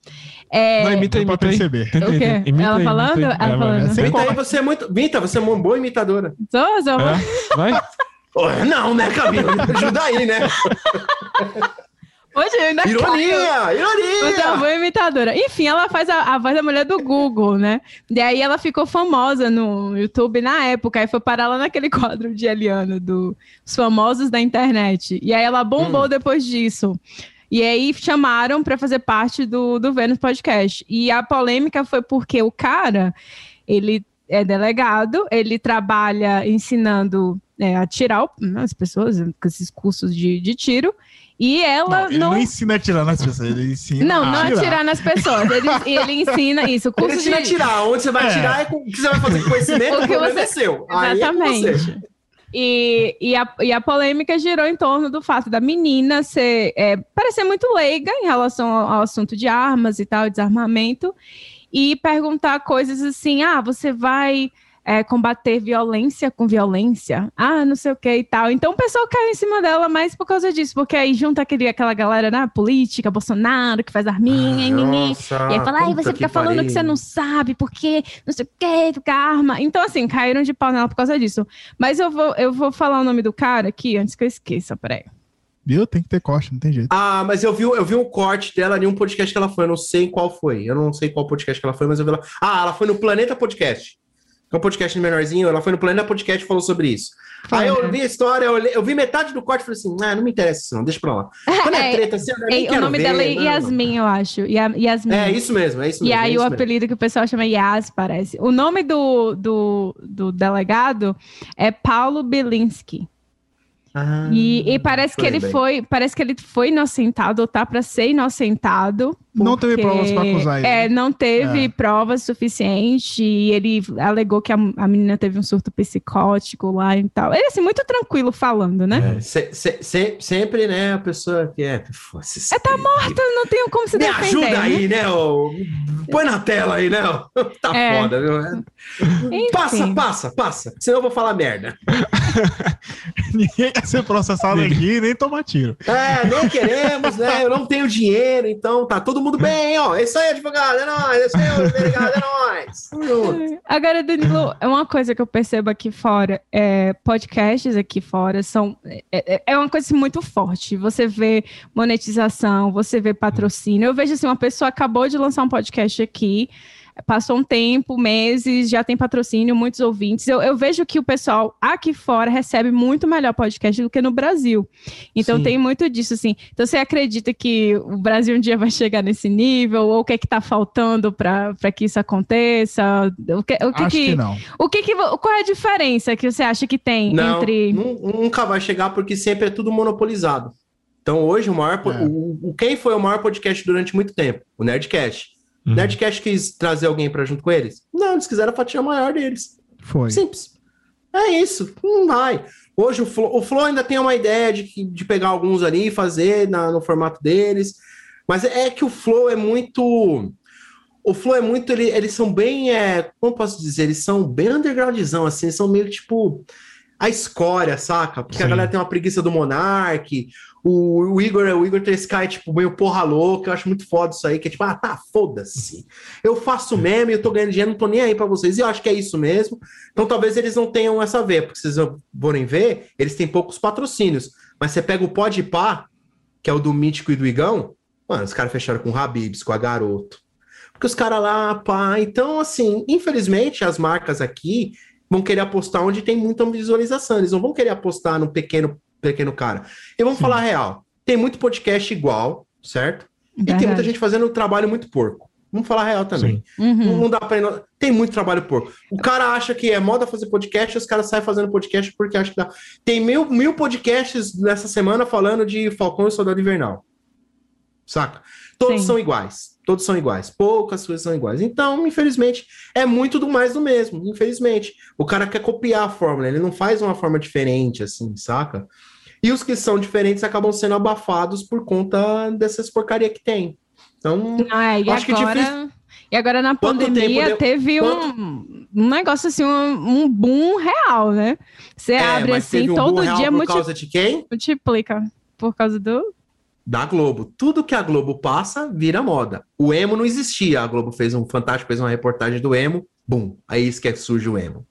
É, Não, imita, imita perceber. Quê? imita Ela aí, falando? imita. Ela vai. falando. Qual aí, você é muito. Vita, você é uma boa imitadora. Sou, sou. É? Vai? Oh, não, né, Camila? Ajuda aí, né? Hoje eu ainda caio. Ironia! Você é uma Ironia! boa imitadora. Enfim, ela faz a, a voz da mulher do Google, né? E aí ela ficou famosa no YouTube na época. Aí foi parar lá naquele [laughs] quadro de Eliana, do Os Famosos da Internet. E aí ela bombou depois disso. E aí chamaram pra fazer parte do, do Vênus Podcast. E a polêmica foi porque o cara, ele é delegado, ele trabalha ensinando é, a tirar né, as pessoas com esses cursos de, de tiro. E ela Não, ele não ensina a tirar nas pessoas, ele ensina não, a não tirar. atirar nas pessoas. Ele, [laughs] ele ensina isso. O Ele curso ensina a de... tirar. Onde você vai É. tirar é com o que você vai fazer com conhecimento, O o que você- é seu. Aí é com você. E, e, a, e a polêmica girou em torno do fato da menina ser, é, parecer muito leiga em relação ao, ao assunto de armas e tal, desarmamento, e perguntar coisas assim: ah, você vai é, combater violência com violência? Ah, não sei o que e tal. Então o pessoal caiu em cima dela mais por causa disso, porque aí junta aquele, aquela galera na política, Bolsonaro, que faz arminha, e ninguém. Nossa, E aí fala, ai, puta você fica que falando pariu. que você não sabe, porque não sei o que, fica arma. Então, assim, caíram de pau nela por causa disso. Mas eu vou, eu vou falar o nome do cara aqui antes que eu esqueça, peraí. Viu? Tem que ter costa, não tem jeito. Ah, mas eu vi, eu vi um corte dela em um podcast que ela foi, eu não sei qual foi. Eu não sei qual podcast que ela foi, mas eu vi ela. Ah, ela foi no Planeta Podcast. É um podcast menorzinho, ela foi no Planeta Podcast e falou sobre isso. Aí eu né? vi a história, eu, eu vi metade do corte e falei assim: ah, não me interessa isso, não, deixa pra lá. [laughs] Quando é, É, treta assim, eu nem Ei, o nome ver, dela é não. Yasmin, eu acho. Ya- Yasmin. É isso mesmo, é isso E mesmo. é aí isso o mesmo. apelido que o pessoal chama Yas, parece. O nome do, do, do delegado é Paulo Bilinski. Ah, E, e parece que ele lembrei. foi, parece que ele foi inocentado, ou tá para ser inocentado. Não teve porque- provas pra acusar ele. É, não teve É. provas suficientes e ele alegou que a, a menina teve um surto psicótico lá e tal. Ele, assim, muito tranquilo falando, né? É, se- se- se- sempre, né, a pessoa que é. Fosse É, tá morta, não tenho como se Me defender. ajuda né? aí, né? ô? Põe na tela aí, né? ô? [laughs] Tá É. foda, viu? Enfim. Passa, passa, passa. Senão eu vou falar merda. [laughs] ninguém quer ser processado aqui, nem tomar tiro. É, não queremos, né? Eu não tenho dinheiro, então tá todo mundo bem, ó. É isso aí, advogado, é nóis, é isso aí, delegado, é nóis. Agora, Danilo, é uma coisa que eu percebo aqui fora, é, podcasts aqui fora são é, é- é uma coisa assim, muito forte. Você vê monetização, você vê patrocínio. Eu vejo assim, uma pessoa acabou de lançar um podcast aqui, passou um tempo, meses, já tem patrocínio, muitos ouvintes. Eu, eu vejo que o pessoal aqui fora recebe muito melhor podcast do que no Brasil. Então Sim. tem muito disso, assim. Então você acredita que o Brasil um dia vai chegar nesse nível? Ou o que é que tá faltando para que isso aconteça? O que, o que, Acho que, que, não. o que, que qual é a diferença que você acha que tem Não, entre. nu- nunca vai chegar porque sempre é tudo monopolizado. Então hoje o maior, É. o, o- quem foi o maior podcast durante muito tempo? O Nerdcast. Uhum. Nerdcast quis trazer alguém pra junto com eles? Não, eles quiseram a fatia maior deles. Foi. Simples. É isso, não vai. Hoje o Flow, o Flow ainda tem uma ideia de, de pegar alguns ali e fazer na- no formato deles, mas é que o Flow é muito. O Flow é muito. ele- eles são bem. É, como posso dizer? Eles são bem undergroundzão, assim, eles são meio tipo. A escória, saca? Porque a Sim. galera tem uma preguiça do Monark. O, o Igor, o Igor 3K é tipo meio porra louca. Eu acho muito foda isso aí, que é tipo, ah, tá, foda-se. Eu faço meme, eu tô ganhando dinheiro, não tô nem aí pra vocês. E eu acho que é isso mesmo. Então talvez eles não tenham essa veia, porque vocês forem ver, eles têm poucos patrocínios. Mas você pega o Pode Pá, que é o do Mítico e do Igão, mano, os caras fecharam com o Habibs, com a Garoto. Porque os caras lá, pá. Então, assim, infelizmente, as marcas aqui vão querer apostar onde tem muita visualização. Eles não vão querer apostar no pequeno, pequeno cara. E vamos Sim. falar a real. Tem muito podcast igual, certo? E tem muita Verdade. gente fazendo um trabalho muito porco. Vamos falar a real também. Não, Uhum. não dá pra Tem muito trabalho porco. O cara acha que é moda fazer podcast, os caras saem fazendo podcast porque acha que dá. Tem mil, mil podcasts nessa semana falando de Falcão e Soldado Invernal. Saca? Todos Sim. são iguais. Todos são iguais. Poucas coisas são iguais. Então, infelizmente, é muito do mais do mesmo. Infelizmente. O cara quer copiar a fórmula, ele não faz uma forma diferente, assim, saca? E os que são diferentes acabam sendo abafados por conta dessas porcaria que tem. Então, Ah, e Acho que agora, e agora na Quanto pandemia deu- teve um, um negócio assim, um, um boom real, né? Você é, abre assim, um todo dia por multi- causa de quem? multiplica. Por causa do. da Globo. Tudo que a Globo passa vira moda. O emo não existia. A Globo fez um fantástico, fez uma reportagem do emo. Bum. Aí isso que é que surge o emo.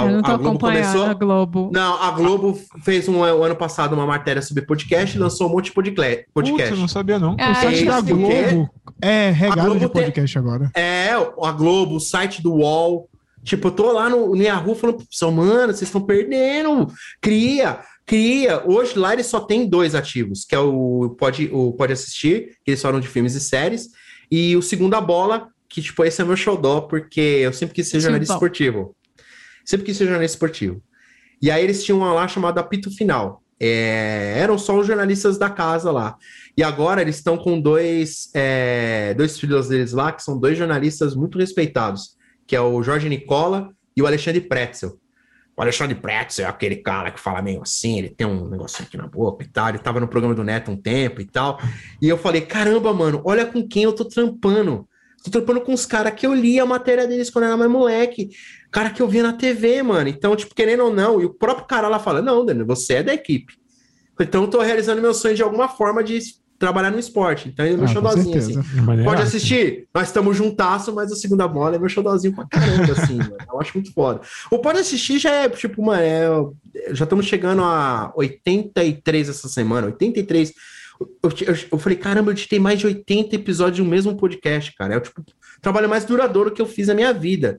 A, eu não tô a Globo acompanhando começou. a Globo. Não, a Globo fez um, o ano passado uma matéria sobre podcast e lançou um monte de podcle- Putz, podcast. eu não sabia, não. Ah, O site é da isso, Globo é regado Globo de tem- podcast agora. É, a Globo, o site do UOL. Tipo, eu tô lá no, no Yahoo falando, pessoal, mano, vocês estão perdendo. Cria, cria. Hoje lá eles só tem dois ativos, que é o Pode, o Pode Assistir, que eles falam de filmes e séries, e o Segunda Bola, que, tipo, esse é meu xodó, porque eu sempre quis ser jornalista Futebol. esportivo. Sempre quis ser jornalista esportivo. E aí eles tinham uma lá chamada Apito Final. É, eram só os jornalistas da casa lá. E agora eles estão com dois, é, dois filhos deles lá, que são dois jornalistas muito respeitados, que é o Jorge Nicola e o Alexandre Pretzel. O Alexandre Pretzel é aquele cara que fala meio assim, ele tem um negocinho aqui na boca e tal, ele tava no programa do Neto um tempo e tal. E eu falei, caramba, mano, olha com quem eu tô trampando. Tô trampando com os caras que eu li a matéria deles quando eu era mais moleque. Cara que eu via na TV, mano. Então, tipo, querendo ou não, e o próprio cara lá fala, não, Daniel, você é da equipe. Então, eu tô realizando meu sonho de alguma forma de trabalhar no esporte. Então, é meu Ah, xodózinho, assim. Pode assistir? Nós estamos juntasso, mas a segunda bola é meu xodózinho pra caramba, assim, [laughs] mano. Eu acho muito foda. O Pode Assistir já é, tipo, mano, é- já estamos chegando a 83 essa semana, 83. Eu, eu, eu falei, caramba, eu editei mais de 80 episódios de um mesmo podcast, cara. É o tipo, trabalho mais duradouro que eu fiz na minha vida.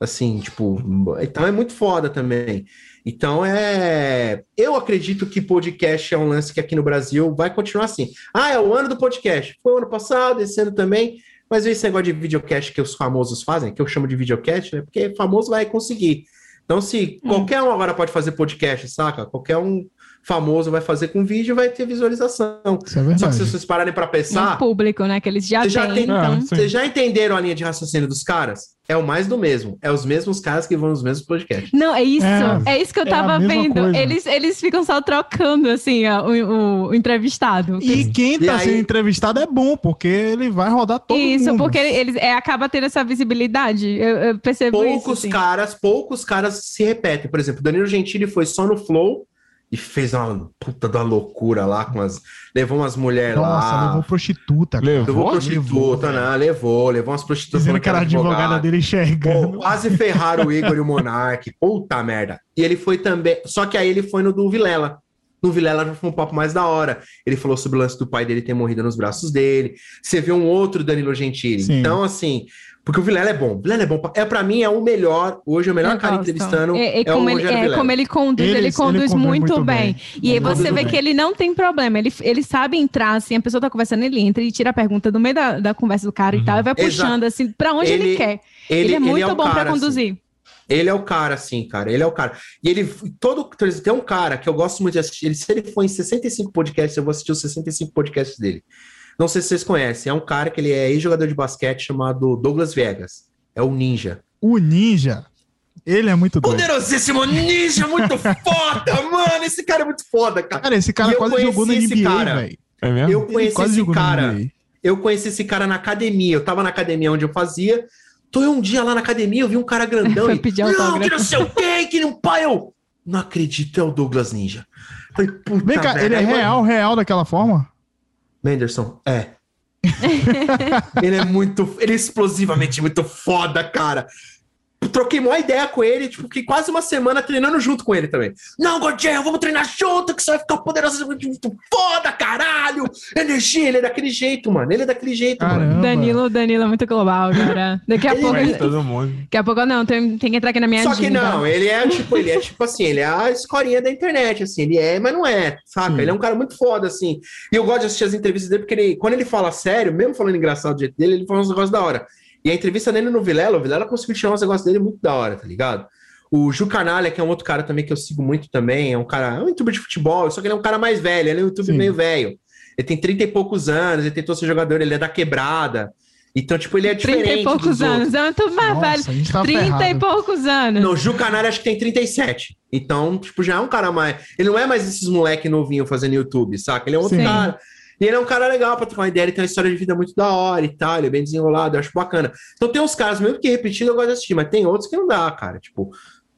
Assim, tipo, então é muito foda também. Então é. Eu acredito que podcast é um lance que aqui no Brasil vai continuar assim. Ah, é o ano do podcast. Foi o ano passado, esse ano também. Mas esse negócio de videocast que os famosos fazem, que eu chamo de videocast, é porque famoso vai conseguir. Então, se Hum. qualquer um agora pode fazer podcast, saca? Qualquer um famoso vai fazer com vídeo vai ter visualização. Isso é Só que se vocês pararem pra Um pensar, público, né? Que eles já Você já têm. tem- então... Vocês já entenderam a linha de raciocínio dos caras? É o mais do mesmo. É os mesmos caras que vão nos mesmos podcasts. Não, é isso. É, É, isso que eu é tava mesma vendo. coisa. Eles, eles ficam só trocando, assim, ó, o, o- o entrevistado. E quem tá E aí- sendo entrevistado é bom, porque ele vai rodar todo isso, mundo. porque eles é, acaba tendo essa visibilidade. Eu, eu percebo isso. Poucos assim. caras, poucos caras se repetem. Por exemplo, Danilo Gentili foi só no Flow, E fez uma puta da loucura lá com as. Levou umas mulheres Nossa, lá. levou prostituta. cara. Levou? Levou prostituta, Levou, né? Levou, levou umas prostitutas. Dizendo que era a advogada advogada. dele Pô, enxergando. quase ferraram o Igor e o Monark. Puta merda. E ele foi também. Só que aí ele foi no do Vilela. No Vilela já foi um papo mais da hora. Ele falou sobre o lance do pai dele ter morrido nos braços dele. Você vê um outro Danilo Gentili. Sim. Então, assim. Porque o Vilela é bom. O Vilela é bom. pra- É, pra mim, é o melhor. Hoje, o melhor Eu cara gosto. entrevistando É, é é, como, o ele, é como ele conduz, Ele- ele, ele conduz conduz muito, muito bem. bem. E aí Conduz você muito vê bem. que ele não tem problema. Ele, ele sabe entrar, assim, a pessoa tá conversando, ele entra e tira a pergunta do meio da, da conversa do cara e Uhum. tal, e vai Exato. puxando, assim, pra onde ele, Ele- quer. Ele, é muito o bom pra cara, assim. conduzir. Ele é o cara, assim, cara. Ele é o cara. E ele, todo, tem um cara que eu gosto muito de assistir. Ele, se ele for em 65 podcasts, eu vou assistir os 65 podcasts dele. Não sei se vocês conhecem. É um cara que ele é ex-jogador de basquete chamado Douglas Viegas. É o Ninja. O Ninja, ele é muito doido. Poderosíssimo Ninja, muito [laughs] foda, mano. Esse cara é muito foda, cara. Cara, esse cara quase jogou esse NBA, velho. É mesmo? Eu conheci quase esse cara. Eu conheci esse cara na academia. Eu tava na academia onde eu fazia. Tô um dia lá na academia, eu vi um cara grandão. [laughs] Foi e, pedir não, autógrafo." que não sei o quê, que não pai. Eu não acredito, é o Douglas Ninja. Falei, puta Vem cá, merda. ele é Aí, mano, real, real daquela forma? Menderson, é. [laughs] ele é muito. Ele é explosivamente muito foda, cara. Troquei uma ideia com ele, tipo, fiquei quase uma semana treinando junto com ele também. Não, Gordinho, vamos treinar junto, que você vai ficar poderoso, muito foda, caralho! Energia, ele é daquele jeito, mano. Ele é daquele jeito, mano. Caramba. Danilo, Danilo é muito global, cara. Daqui a Ele pouco. Todo mundo. Daqui a pouco não, tem, tem que entrar aqui na minha Só que agenda. não, ele é tipo, ele é tipo assim, ele é a escorinha da internet, assim, ele é, mas não é, saca? Sim. Ele é um cara muito foda, assim. E eu gosto de assistir as entrevistas dele, porque ele, quando ele fala sério, mesmo falando engraçado do jeito dele, ele fala uns negócios da hora. E a entrevista dele no Vilela, o Vilela conseguiu tirar uns negócios dele muito da hora, tá ligado? O Ju Canalha, que é um outro cara também que eu sigo muito também, é um cara, é um youtuber de futebol, só que ele é um cara mais velho, ele é um youtuber Sim. meio velho. Ele tem 30 e poucos anos, ele tentou ser jogador, ele é da quebrada. Então, tipo, ele é 30 diferente e poucos anos. Eu não tô mais Nossa, velho. a gente tá 30 e ferrado. poucos anos. No Ju Canalha acho que tem 37. Então, tipo, já é um cara mais. Ele não é mais esses moleque novinho fazendo YouTube, saca? Ele é um outro Sim. cara. E ele é um cara legal pra trocar uma ideia, ele tem uma história de vida muito da hora e tal, ele é bem desenrolado, eu acho bacana. Então tem uns caras, mesmo que repetido, eu gosto de assistir, mas tem outros que não dá, cara. Tipo,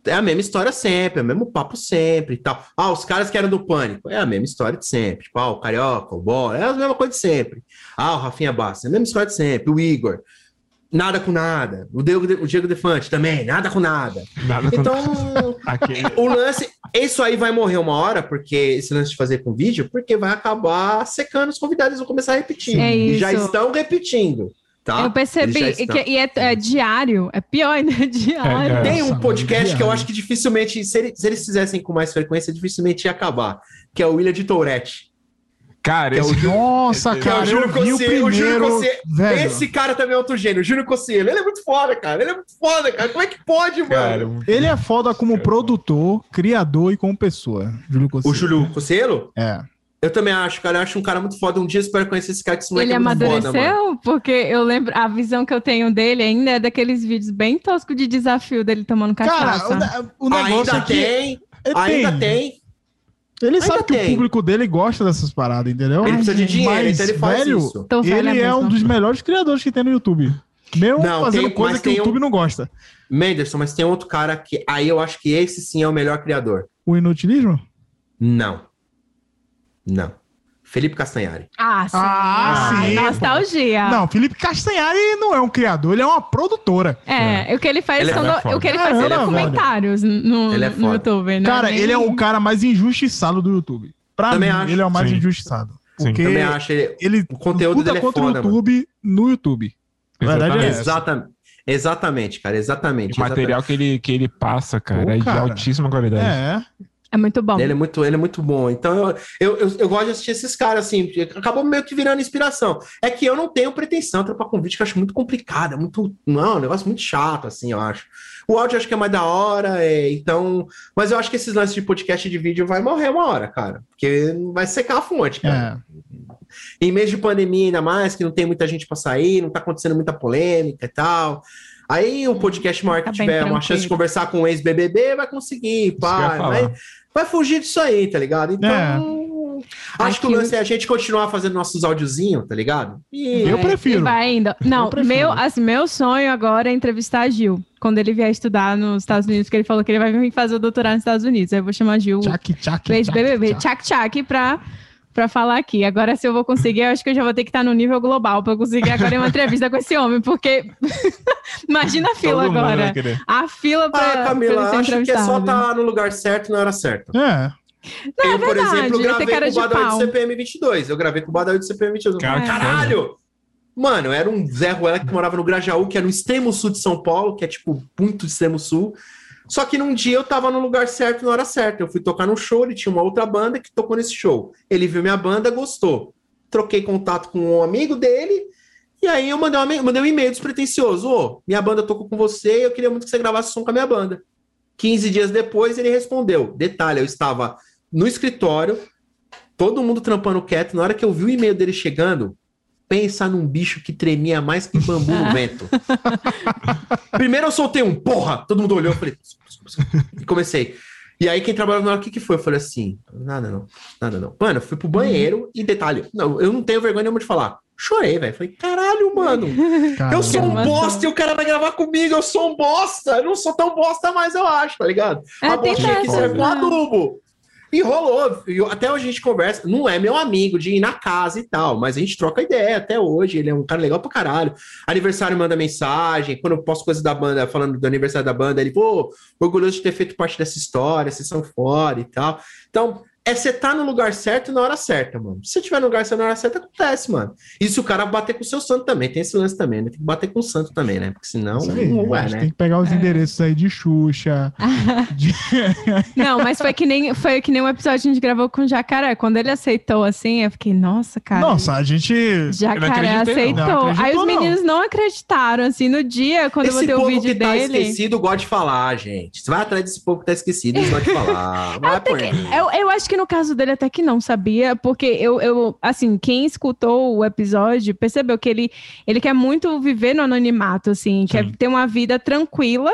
é a mesma história sempre, é o mesmo papo sempre e tal. Ah, os caras que eram do Pânico, é a mesma história de sempre. Tipo, ah, o Carioca, o Bola, é a mesma coisa de sempre. Ah, o Rafinha Bastos, é a mesma história de sempre. O Igor, nada com nada. O Diego, o Diego Defante também, nada com nada. Nada com Então, [laughs] aquele. o lance, isso aí vai morrer uma hora, porque esse lance de fazer com vídeo, porque vai acabar secando os convidados, vão começar a repetir. É e já isso. estão repetindo, tá? Eu percebi que e é, é diário, é pior ainda, é diário. É, Tem um Nossa, podcast que eu acho que dificilmente, se, ele- se eles fizessem com mais frequência, dificilmente ia acabar, que é o William de Tourette. Cara, Que é o esse... Ju- Nossa, Que é o cara, eu Júlio vi o Cossielo, o Júlio primeiro... Esse cara também é outro gênio, o Júlio Cossielo. Ele é muito foda, cara. Ele é muito foda, cara. Como é que pode, Cara, mano? ele é foda como produtor, criador e como pessoa. Júlio O Cossielo. Júlio Cossielo? É. Eu também acho, cara. Eu acho um cara muito foda. Um dia eu espero conhecer esse cara, que esse moleque Ele é muito amadureceu, foda, porque eu lembro, a visão que eu tenho dele ainda é daqueles vídeos bem toscos de desafio dele tomando cachaça. Cara, o, o negócio Ainda é que tem, ele ainda tem. Ele ainda sabe que tem. o público dele gosta dessas paradas, entendeu? Ele precisa de dinheiro, Mas, então ele faz velho, isso. Velha Ele é um dos melhores criadores que tem no YouTube. Mesmo Não, fazendo tem- coisa que o tem um- YouTube não gosta. Menderson, mas tem outro cara que aí eu acho que esse sim é o melhor criador. O inutilismo? Não. Não. Felipe Castanhari. Ah, sim. Ah, Ai, sim, pô. nostalgia. Não, Felipe Castanhari não é um criador, ele é uma produtora. É, o que ele faz Ele é são, foda. do- o que ele faz são Caramba, documentários no, Ele é no. YouTube. não Cara, nem- ele é o cara mais injustiçado do YouTube. Pra Também mim, acho. ele é o mais Sim. injustiçado. Porque Também acho ele. ele O conteúdo luta dele é contra foda, o YouTube no YouTube. A verdade é. Exatamente. Exatamente, cara. Exatamente. O material que ele, que ele passa, cara, Pô, é de cara. altíssima qualidade. É. É muito bom. Ele é muito, ele é muito bom. Então eu, eu, eu, eu gosto de assistir esses caras, assim, acabou meio que virando inspiração. É que eu não tenho pretensão com vídeo, que eu acho muito complicado, é muito. Não, é um negócio muito chato, assim, eu acho. O áudio eu acho que é mais da hora, é, então. Mas eu acho que esses lances de podcast de vídeo vai morrer uma hora, cara. Porque vai secar a fonte, cara. É. Em mês de pandemia, ainda mais, que não tem muita gente pra sair, não tá acontecendo muita polêmica e tal. Aí um podcast maior que Tá tiver uma chance de conversar com um ex-BBB vai conseguir, pá. Vai, vai fugir disso aí, tá ligado? Então, Acho que o lance é a gente continuar fazendo nossos áudiozinhos, tá ligado? E Eu É, prefiro. e Vai ainda. Não, meu, assim, meu sonho agora é entrevistar a Gil. Quando ele vier estudar nos Estados Unidos, porque ele falou que ele vai vir fazer o doutorado nos Estados Unidos. Aí eu vou chamar a Gil, Tchac, tchac, tchac. tchac tchac, pra, pra falar aqui. Agora, se eu vou conseguir, eu acho que eu já vou ter que estar no nível global pra eu conseguir agora uma entrevista com esse homem, porque [laughs] imagina a fila Todo agora. A fila pra, Ah, Camila, acho que é só estar no lugar certo na hora certa. É. eu, por verdade, exemplo, gravei com o de Badawi do CPM 22. Eu gravei com o Badawi do CPM 22. Cara, Cara, que Caralho! Mano, era um Zé Ruela que morava no Grajaú, que é no extremo sul de São Paulo, que é tipo muito extremo sul. Só que num dia eu tava no lugar certo na hora certa. Eu fui tocar num show, ele tinha uma outra banda que tocou nesse show. Ele viu minha banda, gostou. Troquei contato com um amigo dele. E aí eu mandei, uma, mandei um e-mail despretensioso. Ô, minha banda tocou com você, eu queria muito que você gravasse som com a minha banda. 15 dias depois ele respondeu. Detalhe, eu estava no escritório, todo mundo trampando quieto. Na hora que eu vi o e-mail dele chegando, pensa num bicho que tremia mais que bambu no vento. [laughs] Primeiro eu soltei um porra, todo mundo olhou, eu falei, e comecei. E aí quem trabalhava na hora, o que que foi? Eu falei assim, nada não, nada não. Mano, eu fui pro banheiro e detalhe, não, eu não tenho vergonha nenhuma de falar. Chorei, velho. Falei, caralho, mano. Eu sou um Caramba. bosta e o cara vai gravar comigo. Eu sou um bosta. Eu não sou tão bosta mais, eu acho, tá ligado? É, a bostinha que serve com né? adubo. E rolou. Até hoje a gente conversa. Não é meu amigo de ir na casa e tal, mas a gente troca ideia até hoje. Ele é um cara legal pra caralho. Aniversário manda mensagem. Quando eu posto coisa da banda, falando do aniversário da banda, ele, pô, orgulhoso de ter feito parte dessa história, vocês são fora e tal. Então, é você tá no lugar certo e na hora certa, mano. Se você tiver no lugar certo na hora certa, acontece, mano. E se o cara bater com o seu santo também, tem esse lance também, né? Tem que bater com o santo também, né? Porque senão aí, não é, a gente né? Tem que pegar os endereços aí de Xuxa. [laughs] de- Não, mas foi que nem foi que nem um episódio que a gente gravou com o Jacaré. Quando ele aceitou assim, eu fiquei, nossa, cara. Nossa, a gente. Jacaré Eu não não. aceitou. Não acreditou, Aí os não. meninos não acreditaram, assim, no dia, quando eu Esse botei o povo vídeo que tá dele. esquecido gosta de falar, gente. Você vai atrás desse povo que tá esquecido, eles gostam de falar. Vai por mim. Eu, eu acho que no caso dele até que não sabia, porque eu, eu, assim, quem escutou o episódio percebeu que ele, ele quer muito viver no anonimato, assim, quer ter uma vida tranquila,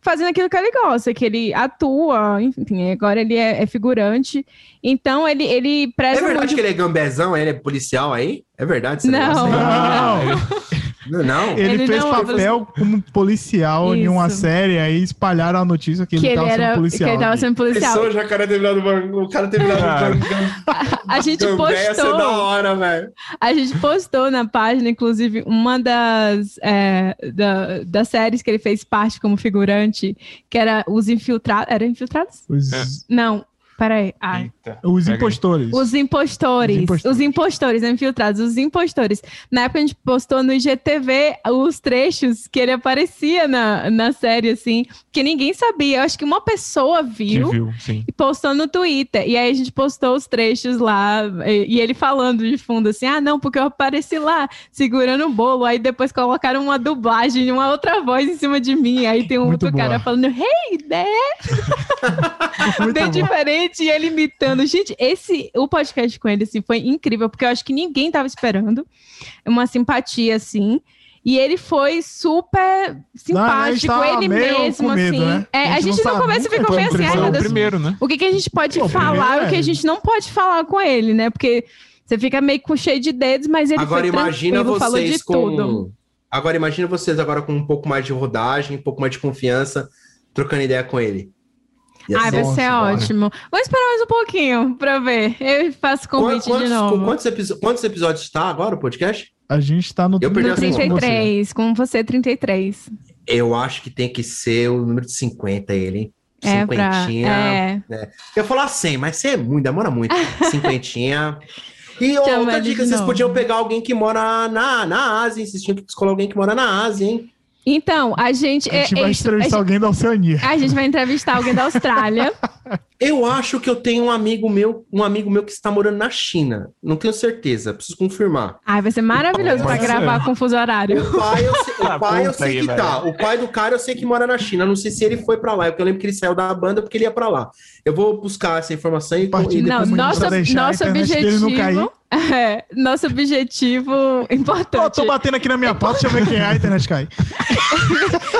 fazendo aquilo que ele gosta, que ele atua, enfim, agora ele é, é figurante. Então ele, ele É preza verdade muito. que ele é gambezão, ele é policial aí? É verdade Não. [laughs] [laughs] Não, Não, não. ele, Ele fez não- papel como policial em uma Isso. série, aí espalharam a notícia que, Que ele ele tava era, sendo que policial. ele tava sendo policial. Pensou, o jacaré ter virado ban- o cara ter virado Cara. ban- [laughs] A gente ser postou. da hora, velho. A gente postou na página, inclusive, uma das, é, da- das séries que ele fez parte como figurante, que era Os Infiltrados. Era Infiltrados? Os, É. Não, peraí. Eita. os impostores. Os impostores. Os impostores. Os impostores, infiltrados, os impostores. Na época a gente postou no IGTV os trechos que ele aparecia na, na série, assim, que ninguém sabia. Eu acho que uma pessoa viu. viu, sim. E postou no Twitter. E aí a gente postou os trechos lá. E, e ele falando de fundo assim: ah, não, porque eu apareci lá segurando o bolo. Aí depois colocaram uma dublagem, uma outra voz em cima de mim. Aí tem um Muito outro cara boa. falando: hey, there! [laughs] Muito Bem diferente. E ele imitando. Gente, esse, o podcast com ele, assim, foi incrível, porque eu acho que ninguém tava esperando uma simpatia assim. E ele foi super a gente simpático, tava ele mesmo, assim. né? É, A a gente gente não ficou foi meio o assim, ai, meu Deus, primeiro, né? o que, que a gente pode Pô, falar primeiro e o que é- a gente não pode falar com ele, né? Porque você fica meio com cheio de dedos, mas ele Agora foi imagina tranquilo, falou de vocês tudo. com. Agora imagina vocês agora com um pouco mais de rodagem, um pouco mais de confiança, trocando ideia com ele. Ia Ai, vai Nossa, ser bora. ótimo. Vou esperar mais um pouquinho pra ver. Eu faço convite quantos, de novo. Quantos, episo- quantos episódios está agora o podcast? A gente tá no Eu perdi a 33 com você. 33, com você 33. Eu acho que tem que ser o número de 50 ele, hein? É pra. Cinquentinha. É. Eu ia falar 100, mas 100 é muito, demora muito. [laughs] Cinquentinha. E Chama outra dica, vocês novo. podiam pegar alguém que mora na, na Ásia, hein? Vocês tinham que escolher alguém que mora na Ásia, hein? Então, a gente. A gente é- vai é- entrevistar a, alguém da Oceania. a gente vai entrevistar alguém da Austrália. [laughs] Eu acho que eu tenho um amigo meu, um amigo meu que está morando na China. Não tenho certeza, preciso confirmar. Ai, vai ser maravilhoso pra Pode ser. gravar com fuso horário. O pai eu sei, o [laughs] Ah, pai eu sei aí, que tá. O pai do cara eu sei que mora na China. Não sei se ele foi pra lá, porque eu lembro que ele saiu da banda porque ele ia pra lá. Eu vou buscar essa informação e, e Não, nosso, nosso objetivo. É, nosso objetivo importante. tô batendo aqui na minha pauta, deixa eu ver quem é a internet cai. [laughs]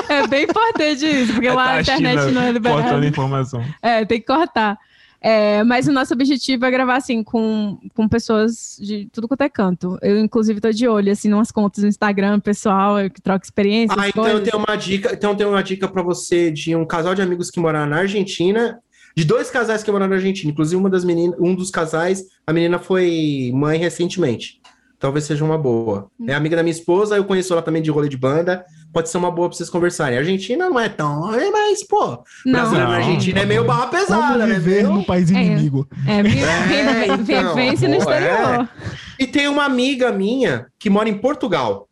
É bem importante isso, porque lá a Tá internet China não é Cortando liberada. informação. É, tem que cortar. É, mas o nosso objetivo é gravar, assim, com, com pessoas de tudo quanto é canto. Eu, inclusive, tô de olho, assim, umas contas no Instagram, pessoal, eu que troco experiência. Ah, então eu tenho uma dica. Então eu tenho uma dica para você de um casal de amigos que moraram na Argentina, de dois casais que moraram na Argentina. Inclusive, uma das meninas, um dos casais, a menina foi mãe recentemente. Talvez seja uma boa. É amiga da minha esposa, eu conheço ela também de rolê de banda. Pode ser uma boa pra vocês conversarem. A Argentina não é tão. é, Mas, pô, Não. brasileiro na Não, Argentina é meio barra pesada, Como né? viver no país É. inimigo. É, É, vi- [laughs] então, vivência no pô, exterior. E tem uma amiga minha que mora em Portugal.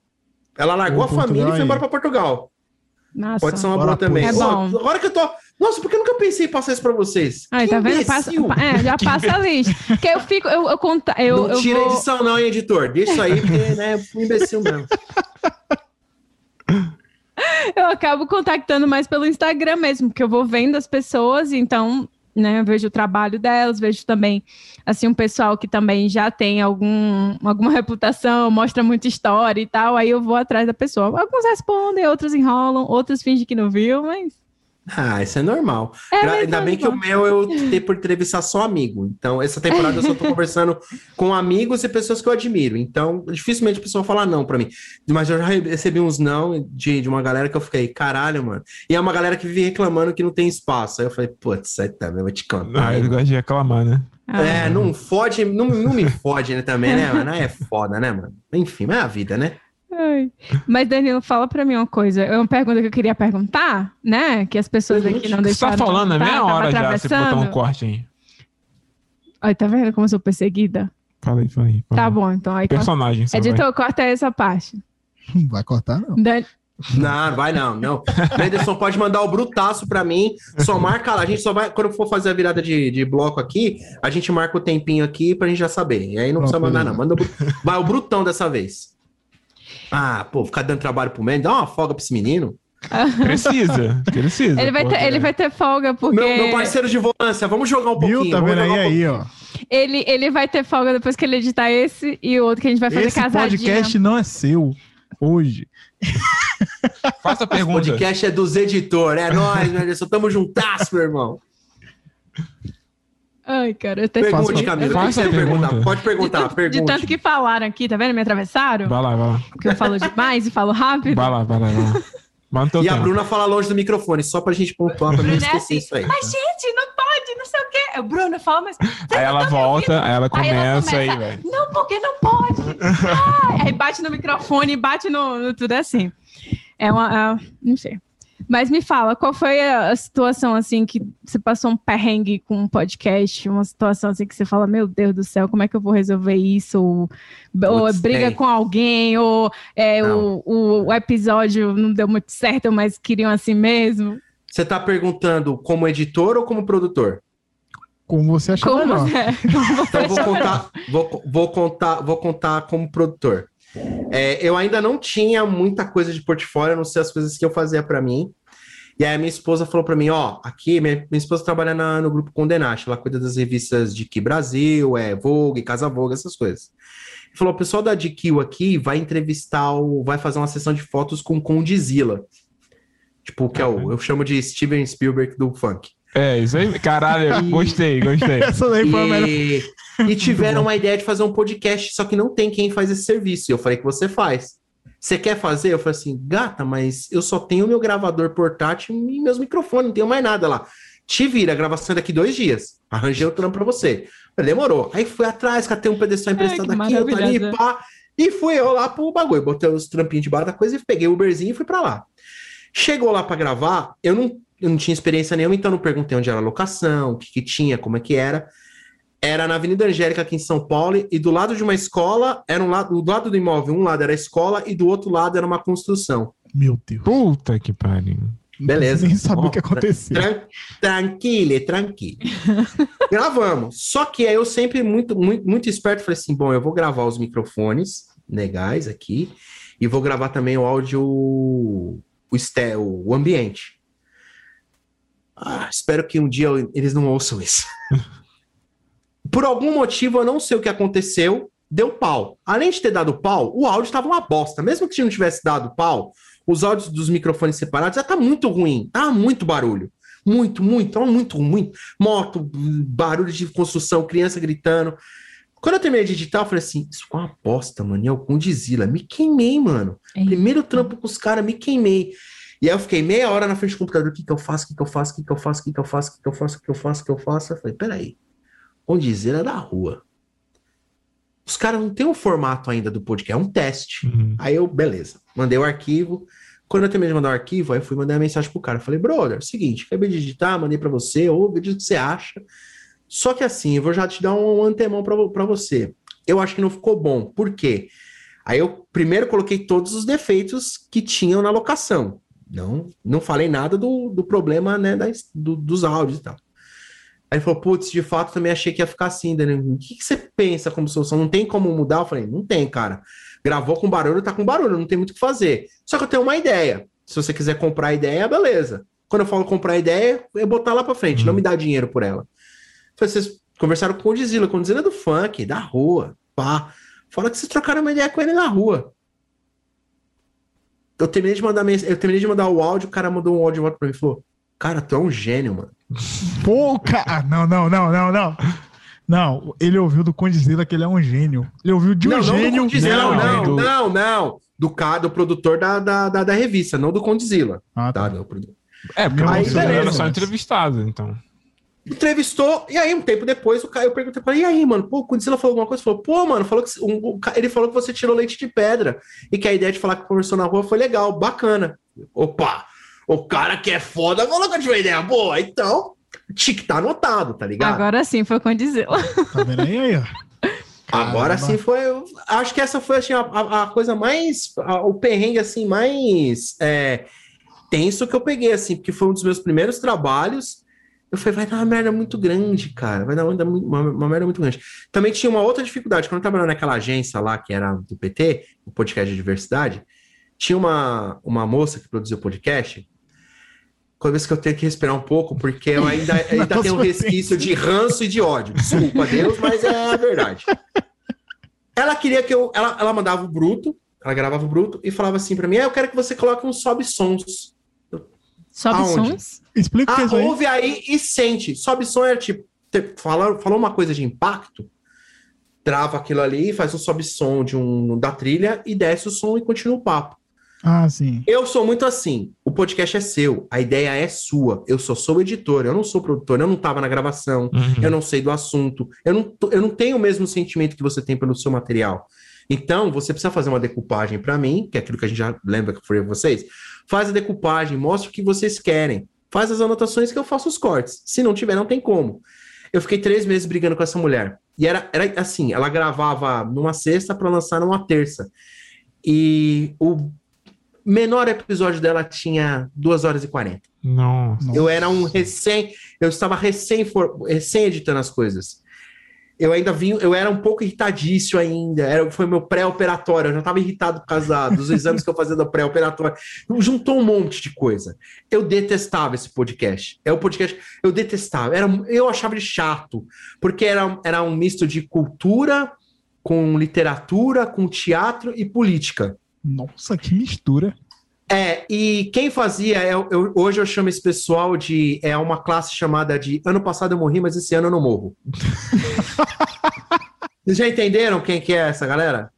Ela largou Ô, a família Portugal e foi aí. embora pra Portugal. Nossa. Pode ser uma Bora, boa também. É Pô, bom. agora que eu tô. Nossa, por que eu nunca pensei em passar isso pra vocês? Ai, Que tá vendo? Passa, é, já [laughs] passa a lista. Porque eu fico, eu, eu conta, eu, não eu tira a vou... edição, não, hein, editor? Deixa isso aí, porque, né, é um imbecil mesmo. [laughs] eu acabo contactando mais pelo Instagram mesmo, porque eu vou vendo as pessoas, então, né, eu vejo o trabalho delas, vejo também, assim, um pessoal que também já tem algum, alguma reputação, mostra muita história e tal, aí eu vou atrás da pessoa. Alguns respondem, outros enrolam, outros fingem que não viu, mas... Ah, isso é normal. É, Gra- Ainda é bem que o meu eu optei por entrevistar só amigo. Então, essa temporada eu só tô [laughs] conversando com amigos e pessoas que eu admiro. Então, dificilmente a pessoa fala não pra mim. Mas eu já recebi uns não de, de uma galera que eu fiquei, caralho, mano. E é uma galera que vive reclamando que não tem espaço. Aí eu falei, putz, aí tá, eu vou te contar. Ah, ele gosta de reclamar, né? ah, É, não fode, não, não me fode né, também, né, mano? É foda, né, mano? Enfim, mas é a vida, né? Ai. Mas, Danilo, fala pra mim uma coisa. É uma pergunta que eu queria perguntar, né? Que as pessoas aqui não Você deixaram. tá falando, é meia hora já, você botar um atravessando. corte aí. Ai, tá vendo como eu sou perseguida? Fala aí, fala aí. fala Tá bom, então. Aí, corta- Personagem, vai. editor, corta essa parte. Não vai cortar, não. Dan- Não, vai não, não. Menderson pode mandar o brutaço pra mim, só marca lá. A gente só vai, quando for fazer a virada de, de bloco aqui, a gente marca o tempinho aqui pra gente já saber. E aí não Pronto, precisa mandar, não. Manda o, vai o brutão dessa vez. Ah, pô, ficar dando trabalho pro Mendes, dá uma folga pra esse menino. [laughs] Precisa, precisa. Ele vai, ter, ele vai ter folga, porque Meu, meu parceiro de volância, vamos jogar um pouquinho. Viu? Tá vendo aí, um aí, ó. [laughs] ele, ele vai ter folga depois que ele editar esse e o outro que a gente vai fazer Esse casadinha. podcast não é seu hoje. [laughs] Faça a O pergunta. podcast é dos editores, é nóis, Menderson. Tamo juntasso, meu irmão. Ai, cara, eu até Pergunte, Camila. O que faça você a perguntar? pergunta. Pode de, perguntar, de pergunte. tanto que falaram aqui, tá vendo? Me atravessaram? Vai lá, vai lá. Porque eu falo demais e falo rápido. Vai lá, vai lá, vai lá. Mas E a tempo. Bruna fala longe do microfone, só pra gente pontuar, pra não é esquecer assim, isso aí. Mas, gente, não pode, não sei o quê. Eu, Bruna, fala, mas. Aí ela volta, aí ela Aí ela começa aí, começa, velho. Não, porque não pode. [laughs] Ah, aí bate no microfone, bate no, no tudo é assim. É uma. é- não sei. Mas me fala, qual foi a, situação assim que você passou um perrengue com um podcast? Uma situação assim que você fala, meu Deus do céu, como é que eu vou resolver isso? Ou, ou Putz, briga com alguém, ou é, o, o, o episódio não deu muito certo, mas queriam assim mesmo. Você tá perguntando como editor ou como produtor? Como você achar Como, melhor. é, [laughs] [laughs] como você Então eu vou achou contar, vou, vou contar, vou contar como produtor. É, eu ainda não tinha muita coisa de portfólio, a não sei as coisas que eu fazia pra mim. E aí a minha esposa falou pra mim, ó, aqui minha, minha esposa trabalha na- no grupo Condenaste, ela cuida das revistas de que Brasil, é Vogue, Casa Vogue, essas coisas. Falou, o pessoal da DQ aqui vai entrevistar o, vai fazer uma sessão de fotos com o Condizila. Tipo, que é o, eu chamo de Steven Spielberg do funk. É, isso aí. Caralho, gostei, gostei. [laughs] Essa daí foi a melhor. E, tiveram uma ideia de fazer um podcast, só que não tem quem faz esse serviço. E eu falei que você faz. Você quer fazer? Eu falei assim, gata, mas eu só tenho meu gravador portátil e meus microfones, não tenho mais nada lá. Te vira, a gravação é daqui dois dias. Arranjei o trampo pra você. Demorou. Aí fui atrás, catei um pedestal emprestado que aqui, outro ali, maravilhosa. pá. E fui eu lá pro bagulho. Botei os trampinhos de barra da coisa e peguei o Uberzinho e fui pra lá. Chegou lá pra gravar, eu não, eu não tinha experiência nenhuma, então não perguntei onde era a locação, o que, que tinha, como é que era. Era na Avenida Angélica, aqui em São Paulo, e do lado de uma escola, era um lado, do lado do imóvel, um lado era a escola e do outro lado era uma construção. Meu Deus. Puta que pariu. Beleza. Nem sabia o que aconteceu. Tran tranquilo, tranquilo. [laughs] Gravamos. Só que aí eu sempre, muito, muito, muito esperto, falei assim: bom, eu vou gravar os microfones legais aqui e vou gravar também o áudio, o, este- o ambiente. Ah, espero que um dia eles não ouçam isso. [laughs] Por algum motivo, eu não sei o que aconteceu, deu pau. Além de ter dado pau, o áudio estava uma bosta. Mesmo que não tivesse dado pau, os áudios dos microfones separados já tá muito ruim, tá muito barulho. Muito, muito, tava muito, muito. Moto, barulho de construção, criança gritando. Quando eu terminei de editar, eu falei assim: Isso foi uma bosta, mano. E eu com Dizila. Me queimei, mano. Primeiro trampo com os caras, me queimei. E aí eu fiquei meia hora na frente do computador. O que, que eu faço? O que, que eu faço? O que, que eu faço? O que, que eu faço? O que, que eu faço? O que eu faço? O que eu faço? Eu falei: Peraí. O Dizila é da rua. Os caras não têm um formato ainda do podcast, é um teste. Uhum. Aí eu, beleza, mandei o arquivo. Quando eu terminei de mandar o arquivo, aí eu fui mandar uma mensagem pro cara. Eu falei, brother, seguinte, acabei de digitar, mandei pra você, ouve, diz o que você acha. Só que assim, eu vou já te dar um antemão pra, pra você. Eu acho que não ficou bom. Por quê? Aí eu primeiro coloquei todos os defeitos que tinham na locação. Não, não falei nada do, do problema né, das- do- dos áudios e tal. Aí ele falou, putz, de fato também achei que ia ficar assim, Danilo. O que, que você pensa como solução? Não tem como mudar? Eu falei, não tem, cara. Gravou com barulho, tá com barulho, não tem muito o que fazer. Só que eu tenho uma ideia. Se você quiser comprar a ideia, beleza. Quando eu falo comprar a ideia, é botar lá pra frente, não me dar dinheiro por ela. Falei, vocês conversaram com o Dizila, com o Dizila é do funk, da rua, pá. Fala que vocês trocaram uma ideia com ele na rua. Eu terminei de mandar eu terminei de mandar o áudio, o cara mandou um áudio pra mim e falou: Cara, tu é um gênio, mano. Pô, cara. Não, não, não, não, não. Não, ele ouviu do Condizila que ele é um gênio. Ele ouviu de um não, gênio. não Condizila, Não, não, do- não, não, Do, ca- do produtor da, da, da, da revista, não do Condizila. Ah, Tá, tá. do produtor. É, porque Aí, você era só entrevistado, então. Entrevistou, e aí, um tempo depois, o cara, eu perguntei pra ele, e aí, mano, pô, o Condizila falou alguma coisa? Falou, pô, mano, falou que, um, o ele falou que você tirou leite de pedra, e que a ideia de falar que conversou na rua foi legal, bacana. Opa, o cara que é foda falou que eu tive uma ideia boa, então, tique tá anotado, tá ligado? Agora sim foi com Dizila. [laughs] Tá vendo aí, aí, ó. Agora Caramba. sim foi. Acho que essa foi assim, a, a- a coisa mais. a- o perrengue assim, mais é, tenso que eu peguei, assim, porque foi um dos meus primeiros trabalhos. Eu falei, vai dar uma merda muito grande, cara. Vai dar uma, uma, uma merda muito grande. Também tinha uma outra dificuldade. Quando eu trabalhava naquela agência lá, que era do PT, o podcast de diversidade, tinha uma, uma moça que produziu o podcast. Vez que eu tenho que respirar um pouco, porque eu ainda, [laughs] ainda tenho um resquício de ranço e de ódio. Desculpa, Deus, mas é a verdade. Ela queria que eu. Ela, ela mandava o bruto, ela gravava o bruto e falava assim pra mim: ah, eu quero que você coloque uns sobe sons. Sobe Aonde? sons. Explica o que é Ah, isso aí. ouve aí e sente. Sobe som é tipo, fala, falou uma coisa de impacto, trava aquilo ali, faz um sobe som de um, da trilha e desce o som e continua o papo. Ah, sim. Eu sou muito assim. Podcast é seu, a ideia é sua. Eu só sou editor, eu não sou produtor, eu não tava na gravação, Uhum. eu não sei do assunto, eu não, tô- eu não tenho o mesmo sentimento que você tem pelo seu material. Então, você precisa fazer uma decupagem para mim, que é aquilo que a gente já lembra que foi vocês. Faz a decupagem, mostra o que vocês querem. Faz as anotações que eu faço os cortes. Se não tiver, não tem como. Eu fiquei três meses brigando com essa mulher. E era, era assim, ela gravava numa sexta para lançar numa terça. E o menor episódio dela tinha duas horas e 40. Nossa. Eu era um recém, eu estava recém, for- recém editando as coisas. Eu ainda vim, eu era um pouco irritadício ainda. Era, foi meu pré-operatório. Eu já estava irritado por causa da- dos exames que eu fazia do pré-operatório. Juntou um monte de coisa. Eu detestava esse podcast. É o podcast. Eu detestava. Era, eu achava ele chato, porque era, era um misto de cultura com literatura, com teatro e política. Nossa, que mistura. É, e quem fazia, é, eu- hoje eu chamo esse pessoal de. É uma classe chamada de ano passado eu morri, mas esse ano eu não morro. [laughs] Vocês já entenderam quem que é essa galera?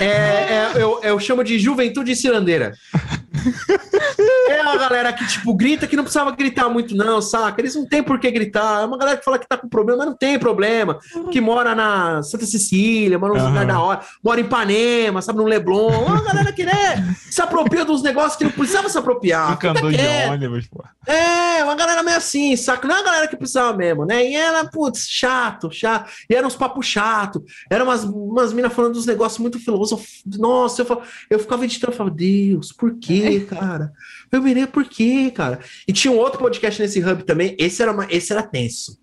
É, é, eu, eu chamo de juventude cirandeira. [laughs] Uma galera que, tipo, grita que não precisava gritar muito, não, saca? Eles não têm por que gritar. É uma galera que fala que tá com problema, mas não tem problema. Que mora na Santa Cecília, mora nos lugares da hora, mora em Ipanema, sabe, no Leblon. É uma galera que, né, se apropria dos negócios que não precisava se apropriar. Fica andou de ônibus, pô. É, uma galera meio assim, saca? Não é uma galera que precisava mesmo, né? E ela, putz, chato, chato. E eram uns papos chato. Eram umas, umas minas falando dos negócios muito filosóficos. Nossa, eu, eu ficava editando e falava, Deus, por quê, [laughs] cara? Eu mirei, por quê, cara? E tinha um outro podcast nesse hub também. Esse era, uma- esse era tenso.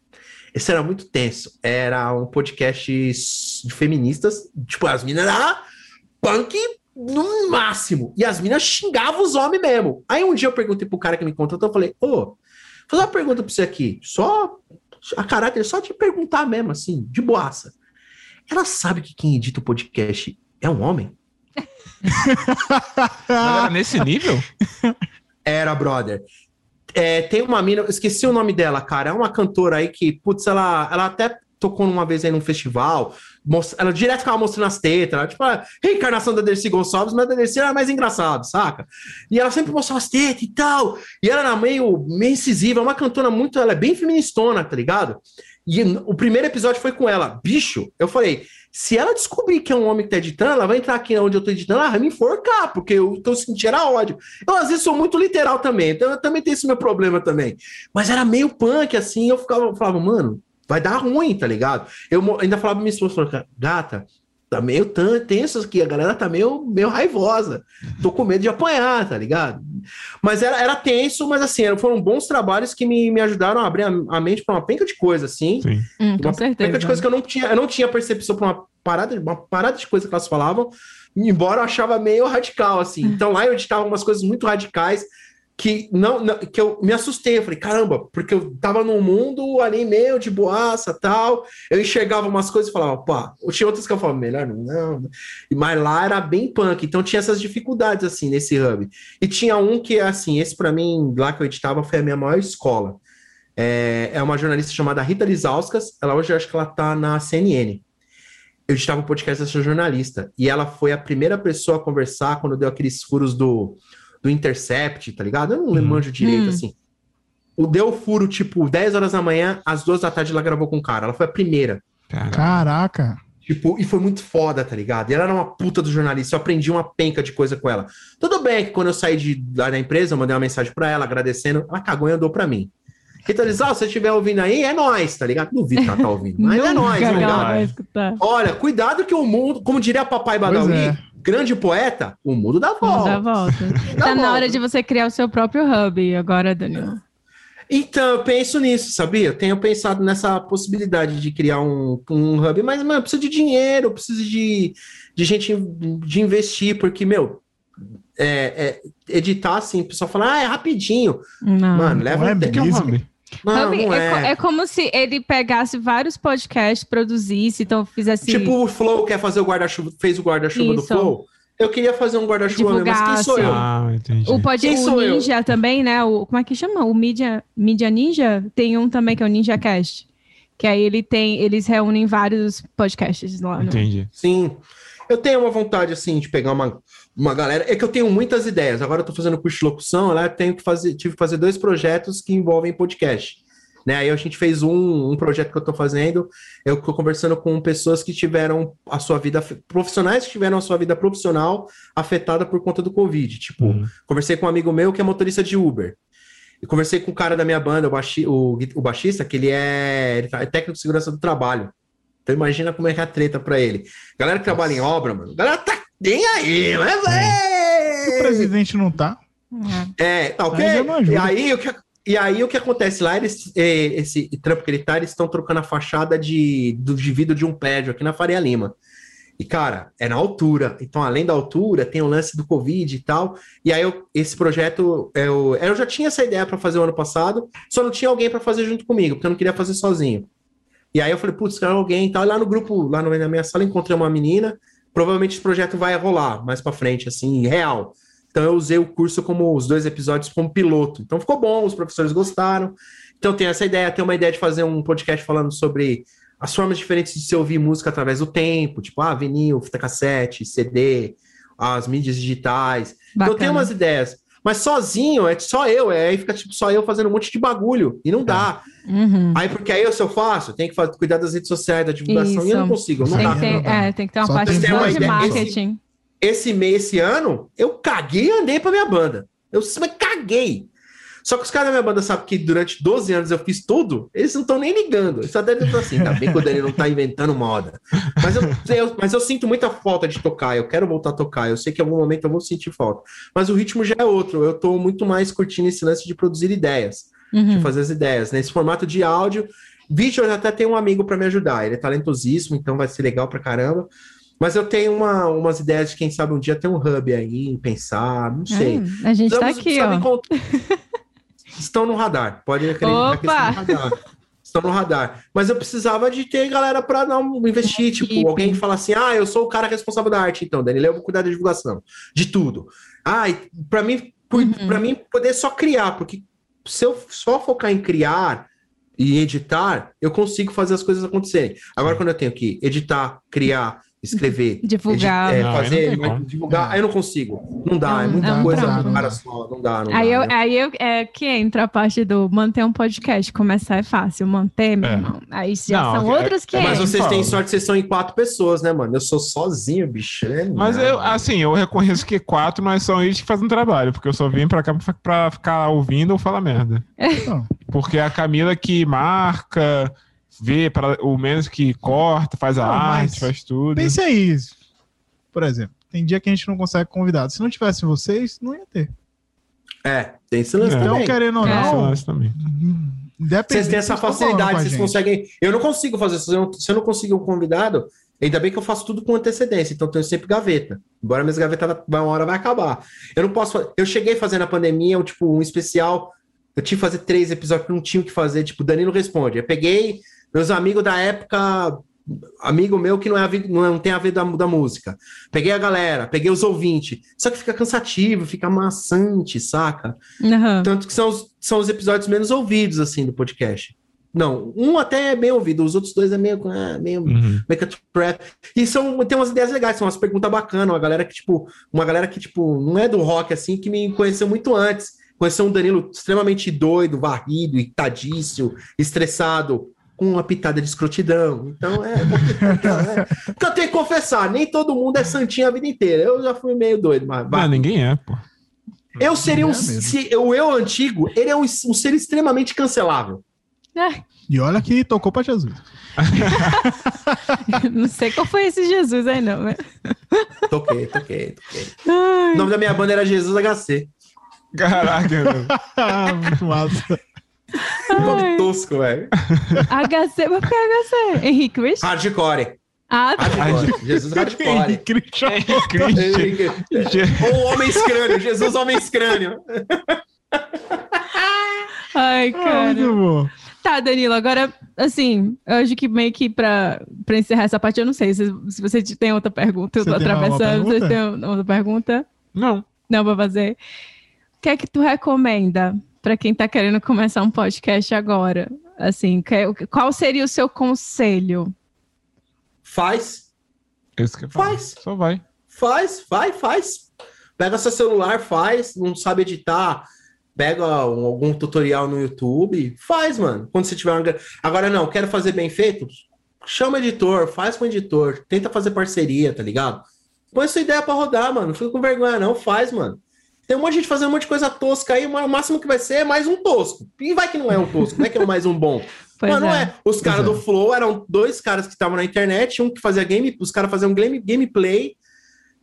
Esse era muito tenso. Era um podcast de feministas. Tipo, as minas eram punk no máximo. E as minas xingavam os homens mesmo. Aí um dia eu perguntei pro cara que me contratou, eu falei, ô, vou fazer uma pergunta pra você aqui. Só a caráter, só te perguntar mesmo, assim, de boaça. Ela sabe que quem edita o podcast é um homem? [laughs] Mas era nesse nível? [laughs] Era, brother. é, tem uma mina, esqueci o nome dela, cara. É uma cantora aí que, putz, ela, ela até tocou uma vez aí num festival. most- Ela direto ficava mostrando as tetas. Ela, tipo, a reencarnação da Dercy Gonçalves, mas a Dercy era mais engraçado, saca? E ela sempre mostrava as tetas e tal. E ela era meio, meio incisiva. É uma cantora muito. Ela é bem feministona, tá ligado? E o primeiro episódio foi com ela. Bicho, eu falei. Se ela descobrir que é um homem que tá editando, ela vai entrar aqui onde eu tô editando, ela vai me enforcar, porque eu tô sentindo era ódio. Eu, às vezes, sou muito literal também, então eu também tenho esse meu problema também. Mas era meio punk, assim, eu ficava, eu falava, mano, vai dar ruim, tá ligado? Eu ainda falava pra minha esposa, gata, tá meio tenso aqui, a galera tá meio, meio raivosa. Tô com medo de apanhar, tá ligado? Mas era, era tenso, mas assim, eram- foram bons trabalhos que me, me ajudaram a abrir a, a mente pra uma penca de coisa, assim. Sim. Hum, com Uma certeza. penca de coisa que eu não tinha, eu não tinha percepção pra uma parada, uma parada de coisa que elas falavam, embora eu achava meio radical, assim. Então lá eu editava umas coisas muito radicais que não, não- que eu me assustei, eu falei, caramba, porque eu tava num mundo ali meio de boaça tal, eu enxergava umas coisas e falava, pá, tinha outras que eu falava, melhor não, não, mas lá era bem punk, então tinha essas dificuldades, assim, nesse hub, e tinha um que, assim, esse pra mim, lá que eu editava, foi a minha maior escola, é, é uma jornalista chamada Rita Lizauskas, ela hoje eu acho que ela tá na CNN, eu editava um podcast dessa jornalista, e ela foi a primeira pessoa a conversar quando deu aqueles furos do do Intercept, tá ligado? Eu não Hum. manjo direito, Hum. assim. O deu furo, tipo, 10 horas da manhã, às 2 da tarde ela gravou com o cara. Ela foi a primeira. Cara, Caraca. Tipo, e foi muito foda, tá ligado? E ela era uma puta do jornalista, eu aprendi uma penca de coisa com ela. Tudo bem que quando eu saí de, lá da empresa, eu mandei uma mensagem pra ela, agradecendo, ela cagou e andou pra mim. Então eles, ah, se você estiver ouvindo aí, é nóis, tá ligado? Duvido que ela tá ouvindo, mas é Nunca que tá ligado? Olha, cuidado que o mundo, como diria papai Badawi, é. grande poeta, o mundo dá Vamos dar volta. volta. [laughs] Dá tá na volta. hora de você criar o seu próprio hub agora, Danilo. Então, eu penso nisso, sabia? Eu tenho pensado nessa possibilidade de criar um, um hub, mas, mano, eu preciso de dinheiro, eu preciso de, de gente de investir, porque, meu, é, é, editar assim, o pessoal fala, ah, é rapidinho. Não. Mano, leva Não é um tempo. mesmo? Não, Hub não é, é. é como se ele pegasse vários podcasts, produzisse, então fizesse. Tipo, o Flow quer fazer o guarda-chuva, fez o guarda-chuva do. Flow. Eu queria fazer um guarda-chuva, mesmo, mas quem sou eu? Ah, entendi. o, pod, Quem o sou eu? Ninja também, né? O, como é que chama? O Media, Media Ninja? Tem um também que é o Ninja Cast. Que aí ele tem, eles reúnem vários podcasts lá. No... Entendi. Sim. Eu tenho uma vontade, assim, de pegar uma, uma galera. É que eu tenho muitas ideias. Agora eu tô fazendo curso de locução, lá eu tenho que fazer, tive que fazer dois projetos que envolvem podcast. Né? Aí a gente fez um, um projeto que eu tô fazendo. Eu tô conversando com pessoas que tiveram a sua vida, profissionais que tiveram a sua vida profissional afetada por conta do Covid. Tipo, Uhum. Conversei com um amigo meu que é motorista de Uber. E conversei com o cara da minha banda, o, baixi, o, o baixista, que ele é, ele tá- é técnico de segurança do trabalho. Então imagina como é que é a treta pra ele. Galera que trabalha em obra, mano, galera tá nem aí, mas Se o presidente não tá. É. É, tá ok? Aí. E aí, o que, e aí o que acontece lá, eles, é, esse trampo que ele tá, eles estão trocando a fachada de, do, de vidro de um prédio aqui na Faria Lima. E, cara, é na altura. Então, além da altura, tem o lance do Covid e tal. E aí, eu- esse projeto, eu, eu já tinha essa ideia para fazer o ano passado, só não tinha alguém para fazer junto comigo, porque eu não queria fazer sozinho. E aí eu falei, putz, quero alguém e tal. E lá no grupo, lá no- na minha sala, encontrei uma menina. Provavelmente esse projeto vai rolar mais para frente, assim, real. Então eu usei o curso como os dois episódios como piloto. Então ficou bom, os professores gostaram. Então tem essa ideia, tem uma ideia de fazer um podcast falando sobre as formas diferentes de se ouvir música através do tempo, tipo, ah, vinil, fita cassete, CD, as mídias digitais. Então tem Bacana. umas ideias. Mas sozinho, é só eu, é, aí fica tipo só eu fazendo um monte de bagulho. E não dá. Uhum. Aí, porque aí se eu faço, eu tenho que fa- cuidar das redes sociais, da divulgação, e eu não Isso. consigo. Não Tem dá. que, ter, não dá. é, tem que ter uma Só parte tem uma de marketing. esse mês, esse ano, eu caguei e andei pra minha banda. Eu mas caguei. Só que os caras da minha banda sabem que durante 12 anos eu fiz tudo, eles não estão nem ligando. Eles só devem estar assim, tá bem que o Dani não tá inventando moda. Mas eu, [laughs] eu- mas eu sinto muita falta de tocar, eu quero voltar a tocar, eu sei que em algum momento eu vou sentir falta. Mas o ritmo já é outro, eu tô muito mais curtindo esse lance de produzir ideias, Uhum. de fazer as ideias. Nesse formato de áudio, vídeo eu até tenho um amigo para me ajudar, ele é talentosíssimo, então vai ser legal pra caramba. Mas eu tenho uma- umas ideias de quem sabe um dia ter um hub aí, pensar, não sei. É, a gente tá Precisamos- aqui, precisamos ó. encont- [laughs] Estão no radar, pode acreditar que estão no radar. Estão no radar. Mas eu precisava de ter galera para não investir. Tipo, alguém que fala assim: ah, eu sou o cara responsável da arte, então, Daniel, eu vou cuidar da divulgação, de tudo. Ah, para mim, por- Uhum. mim poder só criar, porque se eu só focar em criar e editar, eu consigo fazer as coisas acontecerem. Agora, quando eu tenho que editar, criar, escrever, Divulgar. edi- é, Não, aí não fazer, como. divulgar, aí eu não consigo. Não dá, é Não, muita não coisa não cara dá. só. Não dá, não Aí, dá. eu, né? aí eu, é que entra a parte do manter um podcast. Começar é fácil, manter, meu É. irmão. Aí já Não, são é- outros que Mas vocês têm sorte que vocês são em quatro pessoas, né, mano? Eu sou sozinho, bicho. é Mas eu, assim, eu reconheço que quatro, mas são eles que fazem trabalho, porque eu só vim pra cá pra, pra ficar ouvindo ou falar merda. Não. Porque é a Camila que marca, vê para o menos que corta, faz a Não, mas arte, faz tudo. Pense aí. Por exemplo, tem dia que a gente não consegue convidado. Se não tivesse vocês, não ia ter. É, tem esse lance É. Então, também. querendo ou É. Não, lance também. Vocês têm essa facilidade, a vocês conseguem. Eu não consigo fazer isso. Se eu não, se eu não conseguir um convidado, ainda bem que eu faço tudo com antecedência, então eu tenho sempre gaveta. Embora minhas gavetas vai- uma hora vai acabar. Eu não posso. Eu cheguei a fazer na pandemia, um, tipo, um especial. Eu tive que fazer três episódios que não tinha o que fazer, tipo, Danilo responde. Eu peguei meus amigos da época, amigo meu que não, é a não, tem a ver da, da música. Peguei a galera, peguei os ouvintes. Só que fica cansativo, fica maçante, saca? Aham. Tanto que são os, são os episódios menos ouvidos, assim, do podcast. Não, um até é bem ouvido, os outros dois é meio, ah, meio, Uhum. meio que trap. E são, tem umas ideias legais, são umas perguntas bacanas, uma galera que, tipo, uma galera que, tipo, não é do rock, assim, que me conheceu muito antes. Conheceu um Danilo extremamente doido, varrido, irritadíssimo, estressado, com uma pitada de escrotidão. Então, é... então, é. Porque eu tenho que confessar, nem todo mundo é santinho a vida inteira. Eu já fui meio doido, mas... Não, ninguém é, pô. Eu seria um. É. Se, o eu antigo, ele é um, um ser extremamente cancelável. E olha que tocou pra Jesus. [laughs] Não sei qual foi esse Jesus aí, não. né? Toquei, toquei, toquei. Ai, O nome da minha banda era Jesus HC. Caraca, meu. Ah, [laughs] Muito massa. [laughs] Nome tosco, velho. HC, mas por que HC? Henrique? Hardcore. Ah, tá. Hardcore. Jesus Hardcore. Henrique Christian. [laughs] Christian. Ou Homem Escrânio. Jesus Homem Escrânio. Ai, Ah, cara. muito bom. Tá, Danilo, agora, assim, eu acho que meio que pra, pra encerrar essa parte, eu não sei se, se você tem outra pergunta, eu tô atravessando, você tem outra pergunta? Não. Não, pra fazer. O que é que tu recomenda pra quem tá querendo começar um podcast agora? Assim, qual seria o seu conselho? Faz. Falo. Faz. Só vai. Faz, vai, faz. Pega seu celular, faz. Não sabe editar. Pega um- algum tutorial no YouTube. Faz, mano. Quando você tiver uma... Agora, não, quero fazer bem feito? Chama editor, faz com editor. Tenta fazer parceria, tá ligado? Põe sua ideia pra rodar, mano. Não fica com vergonha, não. Faz, mano. Tem um monte de gente fazendo um monte de coisa tosca aí. O máximo que vai ser é mais um tosco. E vai que não é um tosco, não é que é mais um bom. [laughs] Pois Mas não é. Os caras é. do Flow eram dois caras que estavam na internet, um que fazia game, os caras faziam game, gameplay,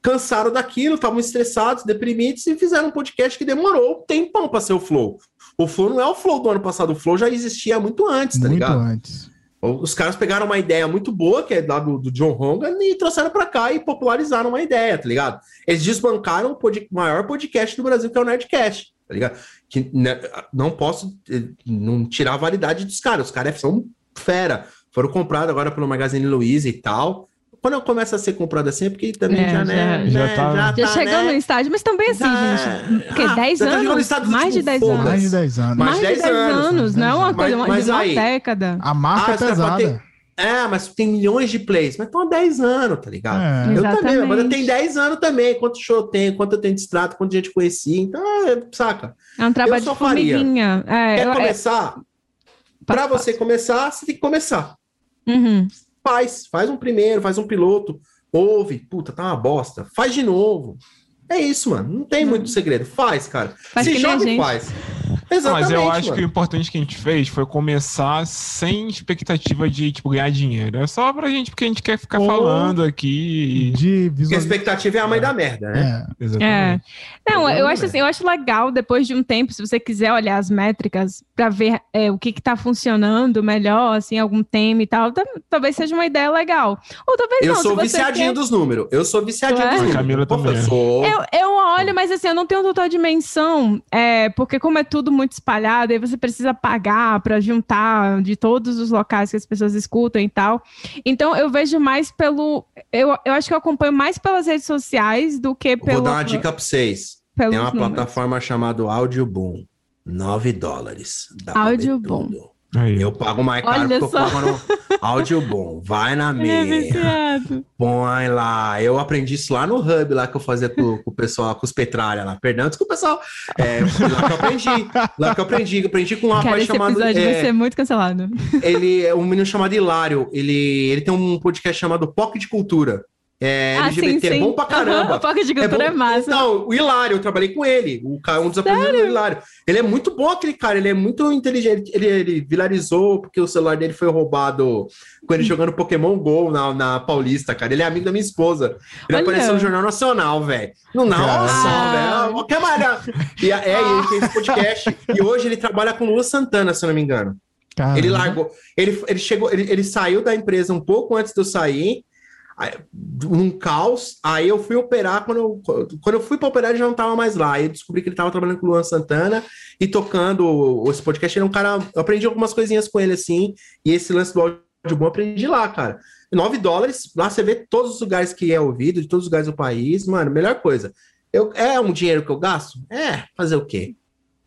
cansaram daquilo, estavam estressados, deprimidos e fizeram um podcast que demorou um tempão pra ser o Flow. O Flow não é o Flow do ano passado, o Flow já existia muito antes, tá Muito ligado? antes. Os caras pegaram uma ideia muito boa, que é lá do, do John Hongan, e trouxeram pra cá e popularizaram uma ideia, tá ligado? Eles desbancaram o pod- maior podcast do Brasil, que é o Nerdcast, tá ligado? Que né, não posso eh, não tirar a validade dos caras. Os caras são fera. Foram comprados agora pelo Magazine Luiza e tal. Quando eu começo a ser comprado assim, é porque também É, já, né, já- né, já tá- Já tá, chegou né? no estádio, mas também assim, Já- gente. O quê? Ah, 10 já tá anos? estádio, Mais de tipo, 10 foda-se. anos. Mais de 10 anos. Mais de de 10 10 anos, anos, não é uma Mas- coisa, mas mais de uma aí- década. A marca Ah, é você vai pesada. ter- É, mas tem milhões de plays, mas estão há 10 anos, tá ligado? É. Eu também, a banda Exatamente. tem 10 anos também. Quanto show tem, quanto eu tenho de extrato, quanto gente conhecia. Então, é, saca? É um trabalho só de faria. formiguinha. É, Quer eu- é- começar? Pra você começar, você tem que começar. Uhum. Faz, faz um primeiro, faz um piloto, ouve, puta, tá uma bosta. Faz de novo. É isso, mano. Não tem muito segredo. Faz, cara. Faz Se joga e faz. Exatamente. mas eu acho que o mano. importante que a gente fez foi começar sem expectativa de, tipo, ganhar dinheiro. É só pra gente, porque a gente quer ficar Ou- falando aqui. De Porque a expectativa é a mãe da merda, né? É. Exatamente. Não, eu acho é. assim, eu acho legal depois de um tempo, se você quiser olhar as métricas para ver é, o que que tá funcionando melhor, assim, algum tema e tal, talvez seja uma ideia legal. Ou talvez Eu não, sou se você viciadinho quer- dos números. Eu sou viciadinho é? dos A números. Camila também Eu é. sou. Eu, eu olho, mas assim, eu não tenho total dimensão, é, porque como é tudo muito espalhado, aí você precisa pagar para juntar de todos os locais que as pessoas escutam e tal. Então eu vejo mais pelo. Eu, eu acho que eu acompanho mais pelas redes sociais do que pelo. Vou dar uma dica pra vocês. Tem uma números. plataforma chamada Audioboom. 9 dólares. Dá Aí. Eu pago mais caro Olha porque eu só. pago no áudio bom. Vai na Ele [laughs] é minha. Põe lá. Eu aprendi isso lá no Hub, lá que eu fazia com, com o pessoal, com os Petralha lá. Perdão, desculpa, pessoal. É, foi lá que eu aprendi. Lá que eu aprendi. Eu aprendi com um Cara, rapaz esse chamado. episódio vai é, ser muito cancelado. ele é um menino chamado Hilário. Ele, ele tem um podcast chamado POC de Cultura. É ah, LGBT, sim, é sim. bom pra caramba. A foca de cultura é, bom. massa. Não, o Hilário, eu trabalhei com ele. O cara, um dos apresentadores do Hilário. Ele é muito bom, aquele cara. Ele é muito inteligente. Ele, ele viralizou porque o celular dele foi roubado com ele [laughs] jogando Pokémon GO na, na Paulista, cara. Ele é amigo da minha esposa. Ele Olha. apareceu no Jornal Nacional, velho. Não, nossa, Ah. velho. Qualquer malha. E, é, e ele tem esse podcast. e hoje ele trabalha com Lua Santana, se eu não me engano. Caramba. Ele largou. Ele, ele chegou, ele, ele saiu da empresa um pouco antes de eu sair, num caos. Aí eu fui operar. Quando eu, quando eu fui para operar, ele já não estava mais lá. Aí eu descobri que ele estava trabalhando com o Luan Santana e tocando esse podcast. Ele é um cara. Eu aprendi algumas coisinhas com ele assim. E esse lance do áudio bom eu aprendi lá, cara. 9 dólares, lá você vê todos os lugares que é ouvido, de todos os lugares do país, mano, melhor coisa. Eu, é um dinheiro que eu gasto? É, fazer o quê?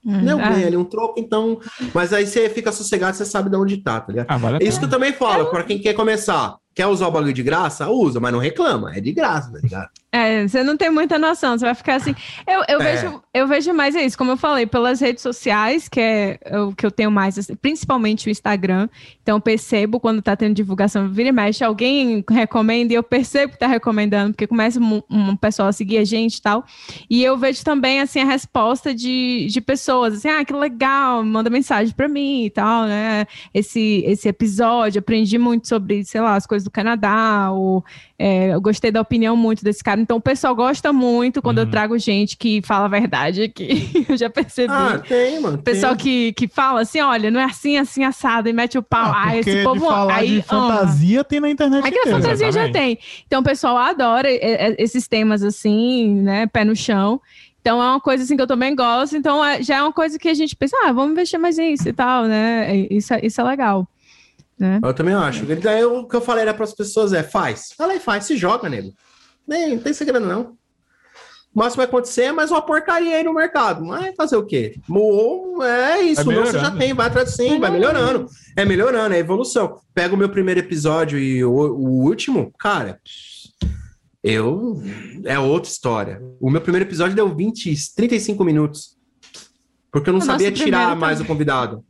Hum, Eu ah. ganho ali um troco, então. Mas aí você fica sossegado, você sabe de onde tá, tá ligado? Ah, vale É isso que eu também falo, pra quem quer começar. Quer usar o bagulho de graça? Usa, mas não reclama. É de graça, tá ligado? É, você não tem muita noção, você vai ficar assim. Eu, eu, É. vejo, eu vejo mais é isso, como eu falei, pelas redes sociais, que é o que eu tenho mais, assim, principalmente o Instagram. Então, eu percebo quando tá tendo divulgação, vira e mexe, alguém recomenda e eu percebo que tá recomendando, porque começa um, um pessoal a seguir a gente e tal. E eu vejo também, assim, a resposta de, de pessoas, assim, ah, que legal, manda mensagem pra mim e tal, né? Esse, esse episódio, aprendi muito sobre, sei lá, as coisas do Canadá, ou é, eu gostei da opinião muito desse cara. Então, o pessoal gosta muito quando eu Uhum. trago gente que fala a verdade aqui. [laughs] eu já percebi. Ah, tem, mano. o pessoal tem. que, que fala assim, olha, não é assim, assim, assado, e mete o pau. Ah, Ah, esse povo falar aí de ama. fantasia tem na internet Aqui a fantasia já Exatamente. tem. Então, o pessoal adora é, é, esses temas assim, né? Pé no chão. Então, é uma coisa assim que eu também gosto. Então, é- já é uma coisa que a gente pensa, ah, vamos investir mais nisso e tal, né? Isso, isso é legal. Né? Eu também acho. E Daí o que eu falei era para as pessoas é: faz. Fala aí, faz, se joga, nego. Nem, não tem segredo, não. O máximo vai acontecer é mais uma porcaria aí no mercado. Mas fazer o quê? É isso, Vai não, você já tem, vai atrás sim, vai melhorando. É melhorando, é evolução. Pega o meu primeiro episódio e o, o último, cara. Eu. É outra história. O meu primeiro episódio deu 20, 35 minutos. Porque eu não O sabia tirar mais também. o convidado.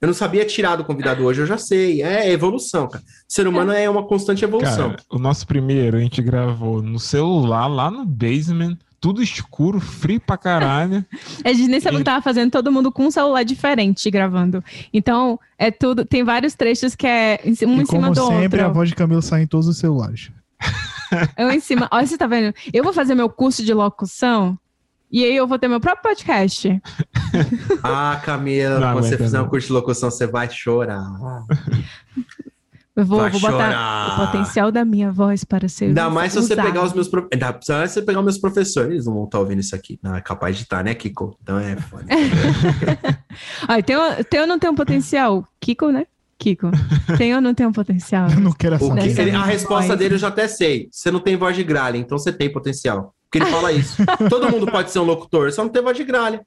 Eu não sabia tirar do convidado hoje, eu já sei. É evolução, cara. ser humano é uma constante evolução. Cara, o nosso primeiro a gente gravou no celular, lá no basement, tudo escuro, frio pra caralho. [laughs] A gente nem sabe o E- que tava fazendo, todo mundo com um celular diferente gravando. Então, é tudo. Tem vários trechos que é um e em cima como do sempre, a outro. voz de Camilo sai em todos os celulares. [laughs] Um em cima. Olha, você tá vendo? Eu vou fazer meu curso de locução e aí eu vou ter meu próprio podcast. [laughs] Ah, Camila, Não quando você fizer um curso de locução, você vai chorar. Eu vou, Vai vou botar chorar. o potencial da minha voz para ser. Ainda mais se você pegar os meus Ainda mais se você pegar os meus professores, eles não vão estar ouvindo isso aqui. Não, é capaz de estar, né, Kiko? Então é foda. [laughs] Ai, tem, ou- tem ou não tem um potencial? Kiko, né? Kiko. Tem ou não tem um potencial? Eu não quero essa que- a resposta dele eu já até sei. Você não tem voz de gralha, então você tem potencial. Porque ele fala isso. [laughs] Todo mundo pode ser um locutor, só não tem voz de gralha.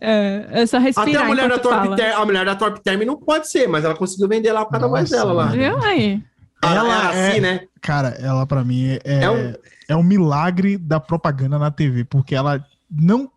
É, é só respirar Até a mulher, da fala. Term, a mulher da Torp Term não pode ser, mas ela conseguiu vender lá por causa da voz dela lá. Viu aí? Ela Ela é assim, é- né? Cara, ela pra mim é, É é, um- um... milagre da propaganda na TV, porque ela não.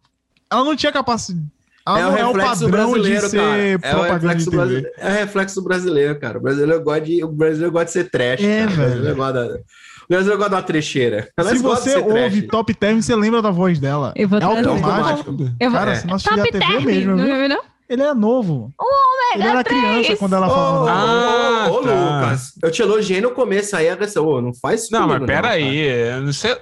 Ela não tinha capacidade. Ela É o não é o reflexo padrão de brasileiro, ser cara. É o reflexo, brasileiro, é o reflexo brasileiro, cara. O brasileiro gosta de, o brasileiro gosta de ser trash. É, cara. O brasileiro velho. gosta da, o brasileiro gosta de uma trecheira. Nós Se você ser trash. ouve Top Term, você lembra da voz dela. Eu vou é automático. Eu vou... Cara, É. se nós Top TV Term, mesmo, não viu? não? ele é novo. ele era criança quando ela. Ah, ô, ô, tá. Lucas, eu te elogiei no começo aí, agora você, ô, não faz isso Não, mas comigo, pera cara. aí. eu Não sei...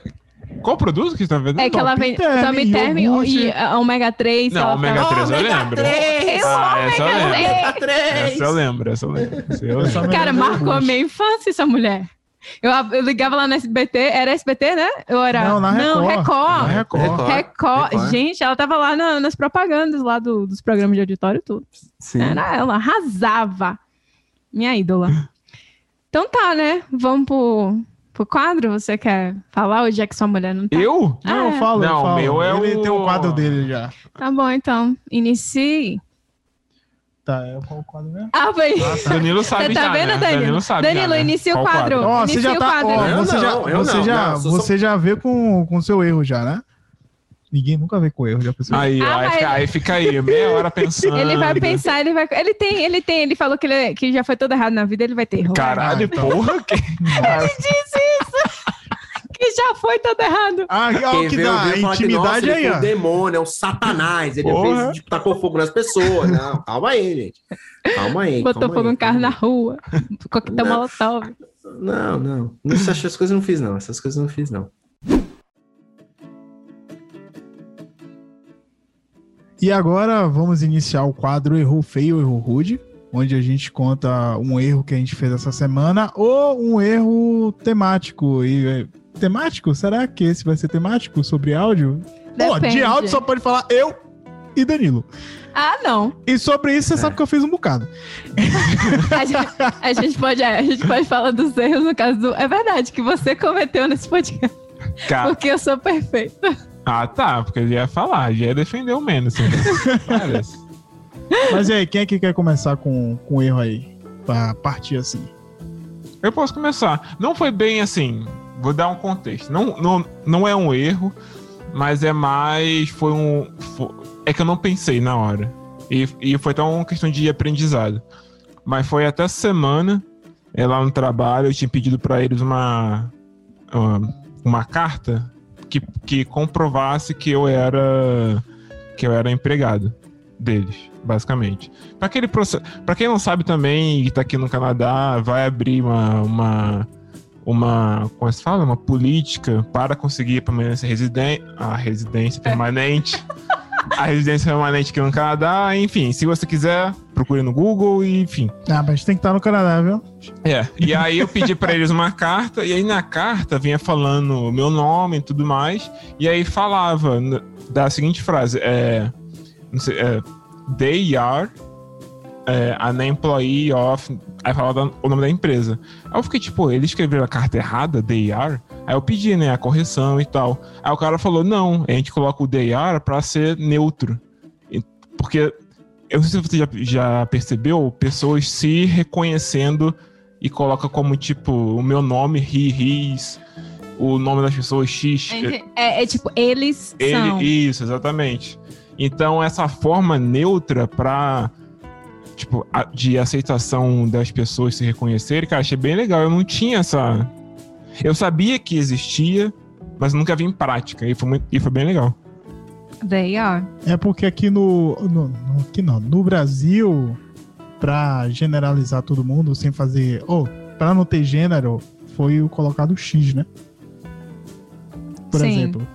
Qual produto que você tá vendo? É que ela vem Tommy Term e a Ômega 3. Não, ela Ômega fala- 3 eu Ômega lembro. 3, Ah, essa eu lembro. Ômega 3. Essa eu lembro, essa eu lembro. Essa eu Essa lembro. Cara, Ômega marcou a minha infância essa mulher. Eu, eu ligava lá no SBT, era SBT, né? Eu era... Não, na Não, Record. Na Record. Record. Record. Record. Gente, ela tava lá na- nas propagandas lá do- dos programas de auditório e tudo. Sim. Era ela, arrasava. Minha ídola. Então tá, né? Vamos pro, pro quadro? Você quer falar hoje é que sua mulher não tá? Eu? Não, Ah, eu falo, eu Não, falo. meu é Ele o- tem um quadro dele já. Tá bom, então. Inicie. Tá, é qual o quadro mesmo? Ah, foi. Danilo [laughs] sabe Você tá já, vendo, né? Danilo? sabe Danilo, já, né? inicia o quadro. Ó, você Inicia já o tá. quadro. Eu você não, já, você não, já, não, você já vê com com seu erro já, né? Ninguém nunca vê com erro, já percebeu? Aí, Ah, aí, fica, aí fica aí, meia hora pensando. Ele vai pensar, ele vai. Ele tem, ele tem, ele falou que, ele, que já foi todo errado na vida, ele vai ter erro. Caralho, Ah, então. porra. Que... [laughs] Disse isso! que já foi todo errado. Ah, ó, Quem que vê, dá ouviu falar que, nossa, intimidade ele aí, ó. um demônio, é um satanás. Ele Porra. fez, tipo, tacou fogo nas pessoas. Não, calma aí, gente. Calma aí. Botou calma fogo aí, no carro na rua. Coquetel Não. molotov. Não, não. Essas, essas coisas eu não fiz, não. Essas coisas eu não fiz, não. E agora vamos iniciar o quadro Errou Feio, Errou Rude, onde a gente conta um erro que a gente fez essa semana ou um erro temático. E é, temático? Será que esse vai ser temático sobre áudio? Ó, de áudio só pode falar eu e Danilo. Ah, não. E sobre isso você sabe que eu fiz um bocado. [laughs] A gente, a gente pode, a gente pode falar dos erros no caso do. É verdade que você cometeu nesse podcast. Cara, Porque eu sou perfeita. ah, tá, porque ele ia falar, já ia defender o menos. Assim. [laughs] Parece. Mas e aí, quem é que quer começar com, com erro aí? Pra partir assim. Eu posso começar. Não foi bem assim. Vou dar um contexto. Não, não, não é um erro, mas é mais. Foi um. fo- é que eu não pensei na hora. E, e foi até uma questão de aprendizado. Mas foi até semana, é, lá no trabalho, eu tinha pedido para eles uma, uma, uma carta que, que comprovasse que eu era que eu era empregado deles, basicamente. Para aquele processo, para quem não sabe também e tá aqui no Canadá, vai abrir uma uma uma, como se fala, uma política para conseguir a permanência residente, a residência permanente. [laughs] A residência permanente aqui no Canadá, enfim, se você quiser, procure no Google e enfim. Ah, mas tem que estar no Canadá, viu? É, e aí eu pedi pra eles uma carta, e aí na carta vinha falando o meu nome e tudo mais, e aí falava da seguinte frase, é, não sei, é they are é, an employee of, aí falava o nome da empresa. Aí eu fiquei tipo, ele escreveu a carta errada, they are? Aí eu pedi, né, a correção e tal. Aí o cara falou, não, a gente coloca o they are pra ser neutro. Porque eu não sei se você já, já percebeu pessoas se reconhecendo e coloca como tipo o meu nome, he, his, o nome das pessoas, x. É, é tipo, eles são. Ele, isso, exatamente. Então essa forma neutra pra tipo de aceitação das pessoas se reconhecerem, cara, achei bem legal. Eu não tinha essa eu sabia que existia, mas nunca vi em prática e foi muito, e foi bem legal. They are. É porque aqui no, no, no- aqui não, no Brasil, pra generalizar todo mundo sem fazer, ou pra não ter gênero, foi o colocado X, né? Por Sim. exemplo,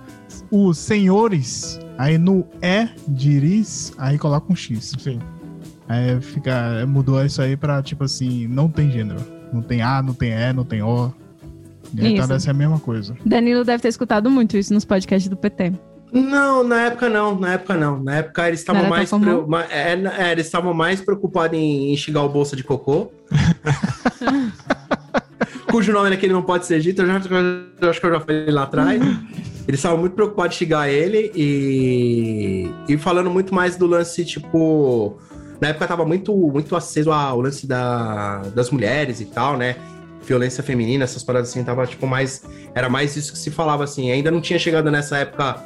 os senhores, aí no é de iris, aí coloca um X. Sim. Aí fica, mudou isso aí pra tipo assim, não tem gênero. Não tem A, não tem E, não tem O. Então Isso. deve ser a mesma coisa. Danilo deve ter escutado muito isso nos podcasts do PT. Não, na época não, na época não. Na época eles estavam mais, ma- é, é, eles estavam mais preocupados em enxugar o bolsa de cocô. [laughs] Cujo nome naquele não pode ser dito, eu, já, eu acho que eu já falei lá atrás. [laughs] Eles estavam muito preocupados em xingar ele e, e falando muito mais do lance, tipo. Na época tava muito, muito aceso ao lance da, das mulheres e tal, né? Violência feminina, essas paradas assim, tava tipo mais. Era mais isso que se falava assim. Ainda não tinha chegado nessa época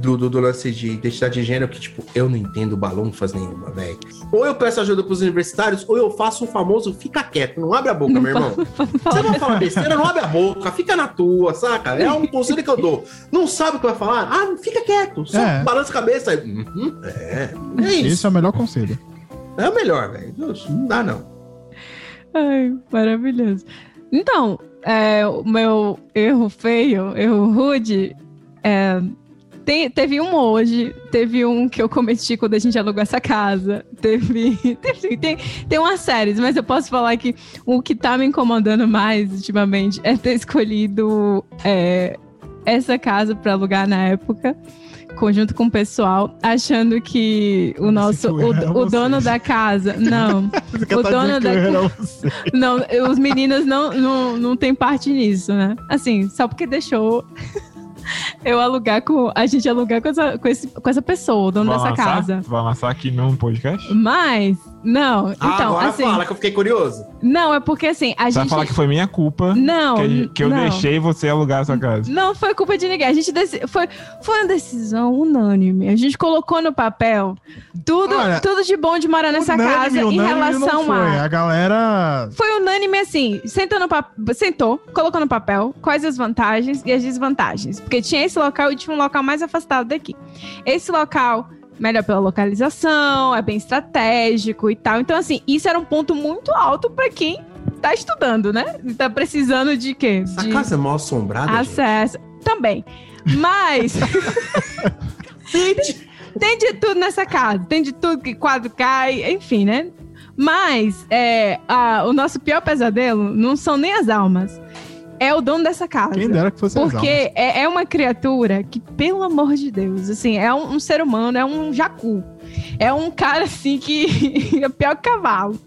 do, do, do lance de identidade de gênero que, tipo, eu não entendo balunfas nenhuma, velho. Ou eu peço ajuda pros universitários, ou eu faço o famoso fica quieto, não abre a boca, Não meu irmão. [laughs] Você vai falar besteira, não abre a boca, fica na tua, saca? É um conselho que eu dou. Não sabe o que vai falar? Ah, fica quieto, só É. balança a cabeça. Uhum, é, é isso. Esse é o melhor conselho. É o melhor, velho. Não dá, não. Ai, maravilhoso. Então, é, o meu erro feio, erro rude, é, tem- teve um hoje, teve um que eu cometi quando a gente alugou essa casa, teve, [laughs] teve- tem, tem umas séries, mas eu posso falar que o que tá me incomodando mais ultimamente é ter escolhido é, essa casa para alugar na época, conjunto com o pessoal, achando que o nosso, o o, dono vocês. da casa, não, [laughs] O dono da- [laughs] não, os meninos não, não, não tem parte nisso, né? Assim, só porque deixou eu alugar com, a gente alugar com essa, com esse, com essa pessoa, o dono Vai dessa casa. Vai lançar aqui no podcast? Mas, não, Ah, então, agora assim, fala que eu fiquei curioso. não, é porque assim, a Você vai gente... falar que foi minha culpa Não, que, que eu não. deixei você alugar essa casa. Não foi culpa de ninguém. A gente deci... foi, foi uma decisão unânime. A gente colocou no papel tudo, Olha, tudo de bom de morar nessa Unânime, casa em unânime relação não foi. a. A galera. Foi unânime assim, sentou, no pap... sentou, colocou no papel quais as vantagens e as desvantagens. Porque tinha esse local e tinha um local mais afastado daqui. Esse local, melhor pela localização, é bem estratégico e tal. Então, assim, isso era um ponto muito alto pra quem tá estudando, né? Tá precisando de quê? Essa de casa é mal assombrada, gente. acesso. Também. Mas. [laughs] Gente, Tem de tudo nessa casa. Tem de tudo que quadro cai, enfim, né? Mas é, a- o nosso pior pesadelo não são nem as almas. É o dono dessa casa. Quem dera que fosse. Porque é, é uma criatura que, pelo amor de Deus, assim, é um, um ser humano, é um jacu. É um cara, assim, que [laughs] é pior que cavalo.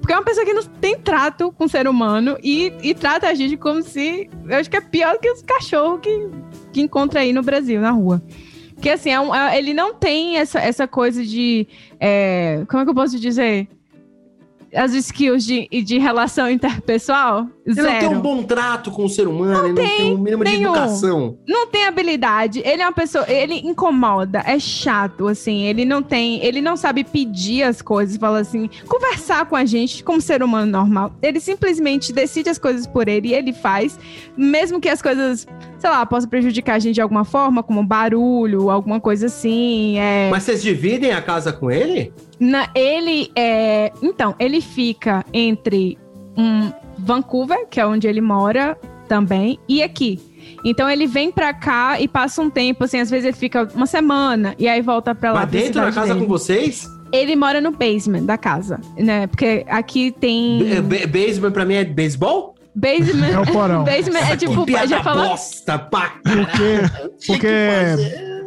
Porque é uma pessoa que não tem trato com o ser humano e, e trata a gente como se. Eu acho que é pior que os cachorros que, que encontra aí no Brasil, na rua. Porque, assim, é um- é- ele não tem essa, essa coisa de. é, como é que eu posso dizer? As skills de, de relação interpessoal? ele Zero. não tem um bom trato com o ser humano, ele não tem um mínimo de nenhum. educação. não tem habilidade. Ele é uma pessoa, ele incomoda, é chato, assim. Ele não tem, ele não sabe pedir as coisas, fala assim, conversar com a gente como ser humano normal. Ele simplesmente decide as coisas por ele e ele faz, mesmo que as coisas, sei lá, possam prejudicar a gente de alguma forma, como barulho, alguma coisa assim. É, Mas vocês dividem a casa com ele? Na, ele é, então, ele fica entre um Vancouver, que é onde ele mora também, e aqui. Então ele vem pra cá e passa um tempo, assim, às vezes ele fica uma semana e aí volta pra lá. Mas pra dentro da casa dele. com vocês? Ele mora no basement da casa, né? Porque aqui tem Ba- ba- basement pra mim é beisebol? basement. É o porão. [laughs] basement é tipo, que piada já falou. bosta, pá, Porque, porque,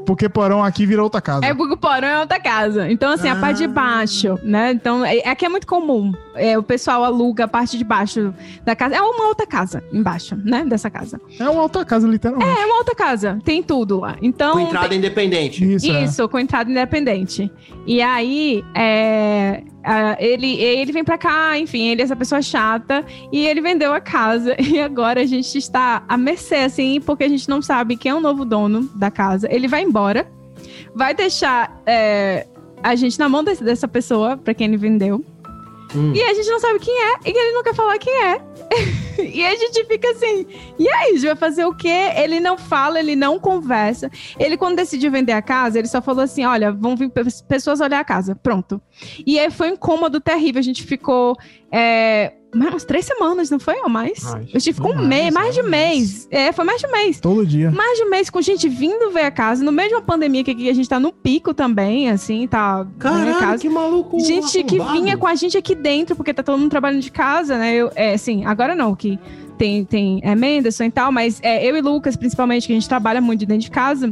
porque porão aqui virou outra casa. É porque o porão é outra casa. Então, assim, a parte de Ah. baixo, né? Então, é- aqui é muito comum. É, o pessoal aluga a parte de baixo da casa. É uma outra casa embaixo, né? Dessa casa. É uma outra casa, literalmente. É uma outra casa. Tem tudo lá. Então. Com entrada independente. Isso, é. Isso, com entrada independente. E aí, é, a- ele, ele vem pra cá, enfim, ele é essa pessoa chata, e ele vendeu a casa. [laughs] E agora a gente está à mercê, assim, porque a gente não sabe quem é o novo dono da casa. Ele vai embora, vai deixar é, a gente na mão desse- dessa pessoa, pra quem ele vendeu. Hum. E a gente não sabe quem é, e ele não quer falar quem é. [laughs] e a gente fica assim, e aí, a gente vai fazer o quê? Ele não fala, ele não conversa. Ele, quando decidiu vender a casa, ele só falou assim: olha, vão vir pe- pessoas olhar a casa. Pronto. E aí foi um incômodo terrível. A gente ficou. É, umas três semanas, não foi? Ou mais? Mais. A gente ficou um Mais, mês, mais de mais. mês. É, foi mais de mês. Todo dia. Mais de um mês com gente vindo ver a casa, no meio de uma pandemia que aqui a gente tá no pico também, assim, tá. Caralho, que maluco. Gente que arrombado. vinha com a gente aqui dentro, porque tá todo mundo trabalhando de casa, né? Eu, é, assim, agora não, que tem, tem é, Menderson e tal, mas é, eu e Lucas, principalmente, que a gente trabalha muito de dentro de casa.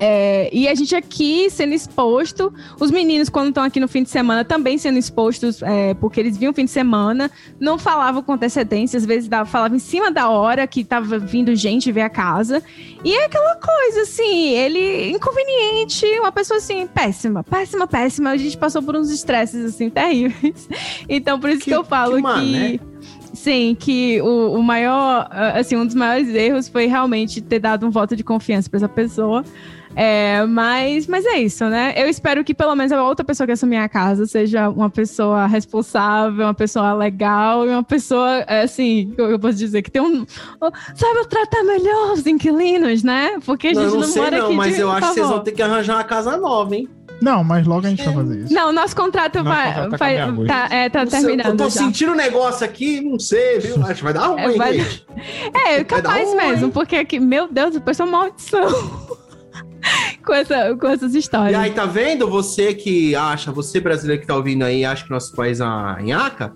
É, e a gente aqui sendo exposto, os meninos, quando estão aqui no fim de semana, também sendo expostos, é, porque eles vinham fim de semana, não falavam com antecedência, às vezes dava, falavam em cima da hora que tava vindo gente ver a casa. E é aquela coisa, assim, ele inconveniente, uma pessoa assim, péssima, péssima, péssima. A gente passou por uns estresses, assim, terríveis. [laughs] Então, por isso que, Que- eu falo que que. mané. Sim, que o, o maior, assim, um dos maiores erros foi realmente ter dado um voto de confiança pra essa pessoa. É, mas, mas é isso, né? Eu espero que pelo menos a outra pessoa que assumir a casa seja uma pessoa responsável, uma pessoa legal e uma pessoa, é, assim, eu posso dizer, que tem um. Sabe tratar melhor os inquilinos, né? Porque a Não, gente eu não, não sei mora não, aqui mas de eu acho que vocês vão ter que arranjar uma casa nova, hein? Não, mas logo a gente vai fazer isso. Não, nosso contrato Nosso vai, contrato vai- acaba em tá, é, tá Não sei, terminando eu tô já. sentindo um negócio aqui, não sei, viu? Acho que vai dar ruim, É, vai- gente. É, Vai capaz mesmo, porque aqui, meu Deus, depois é uma maldição. [laughs] com, essa, com essas E histórias. aí, tá vendo? Você que acha, você brasileiro que tá ouvindo aí, acha que nosso país é uma nhaca.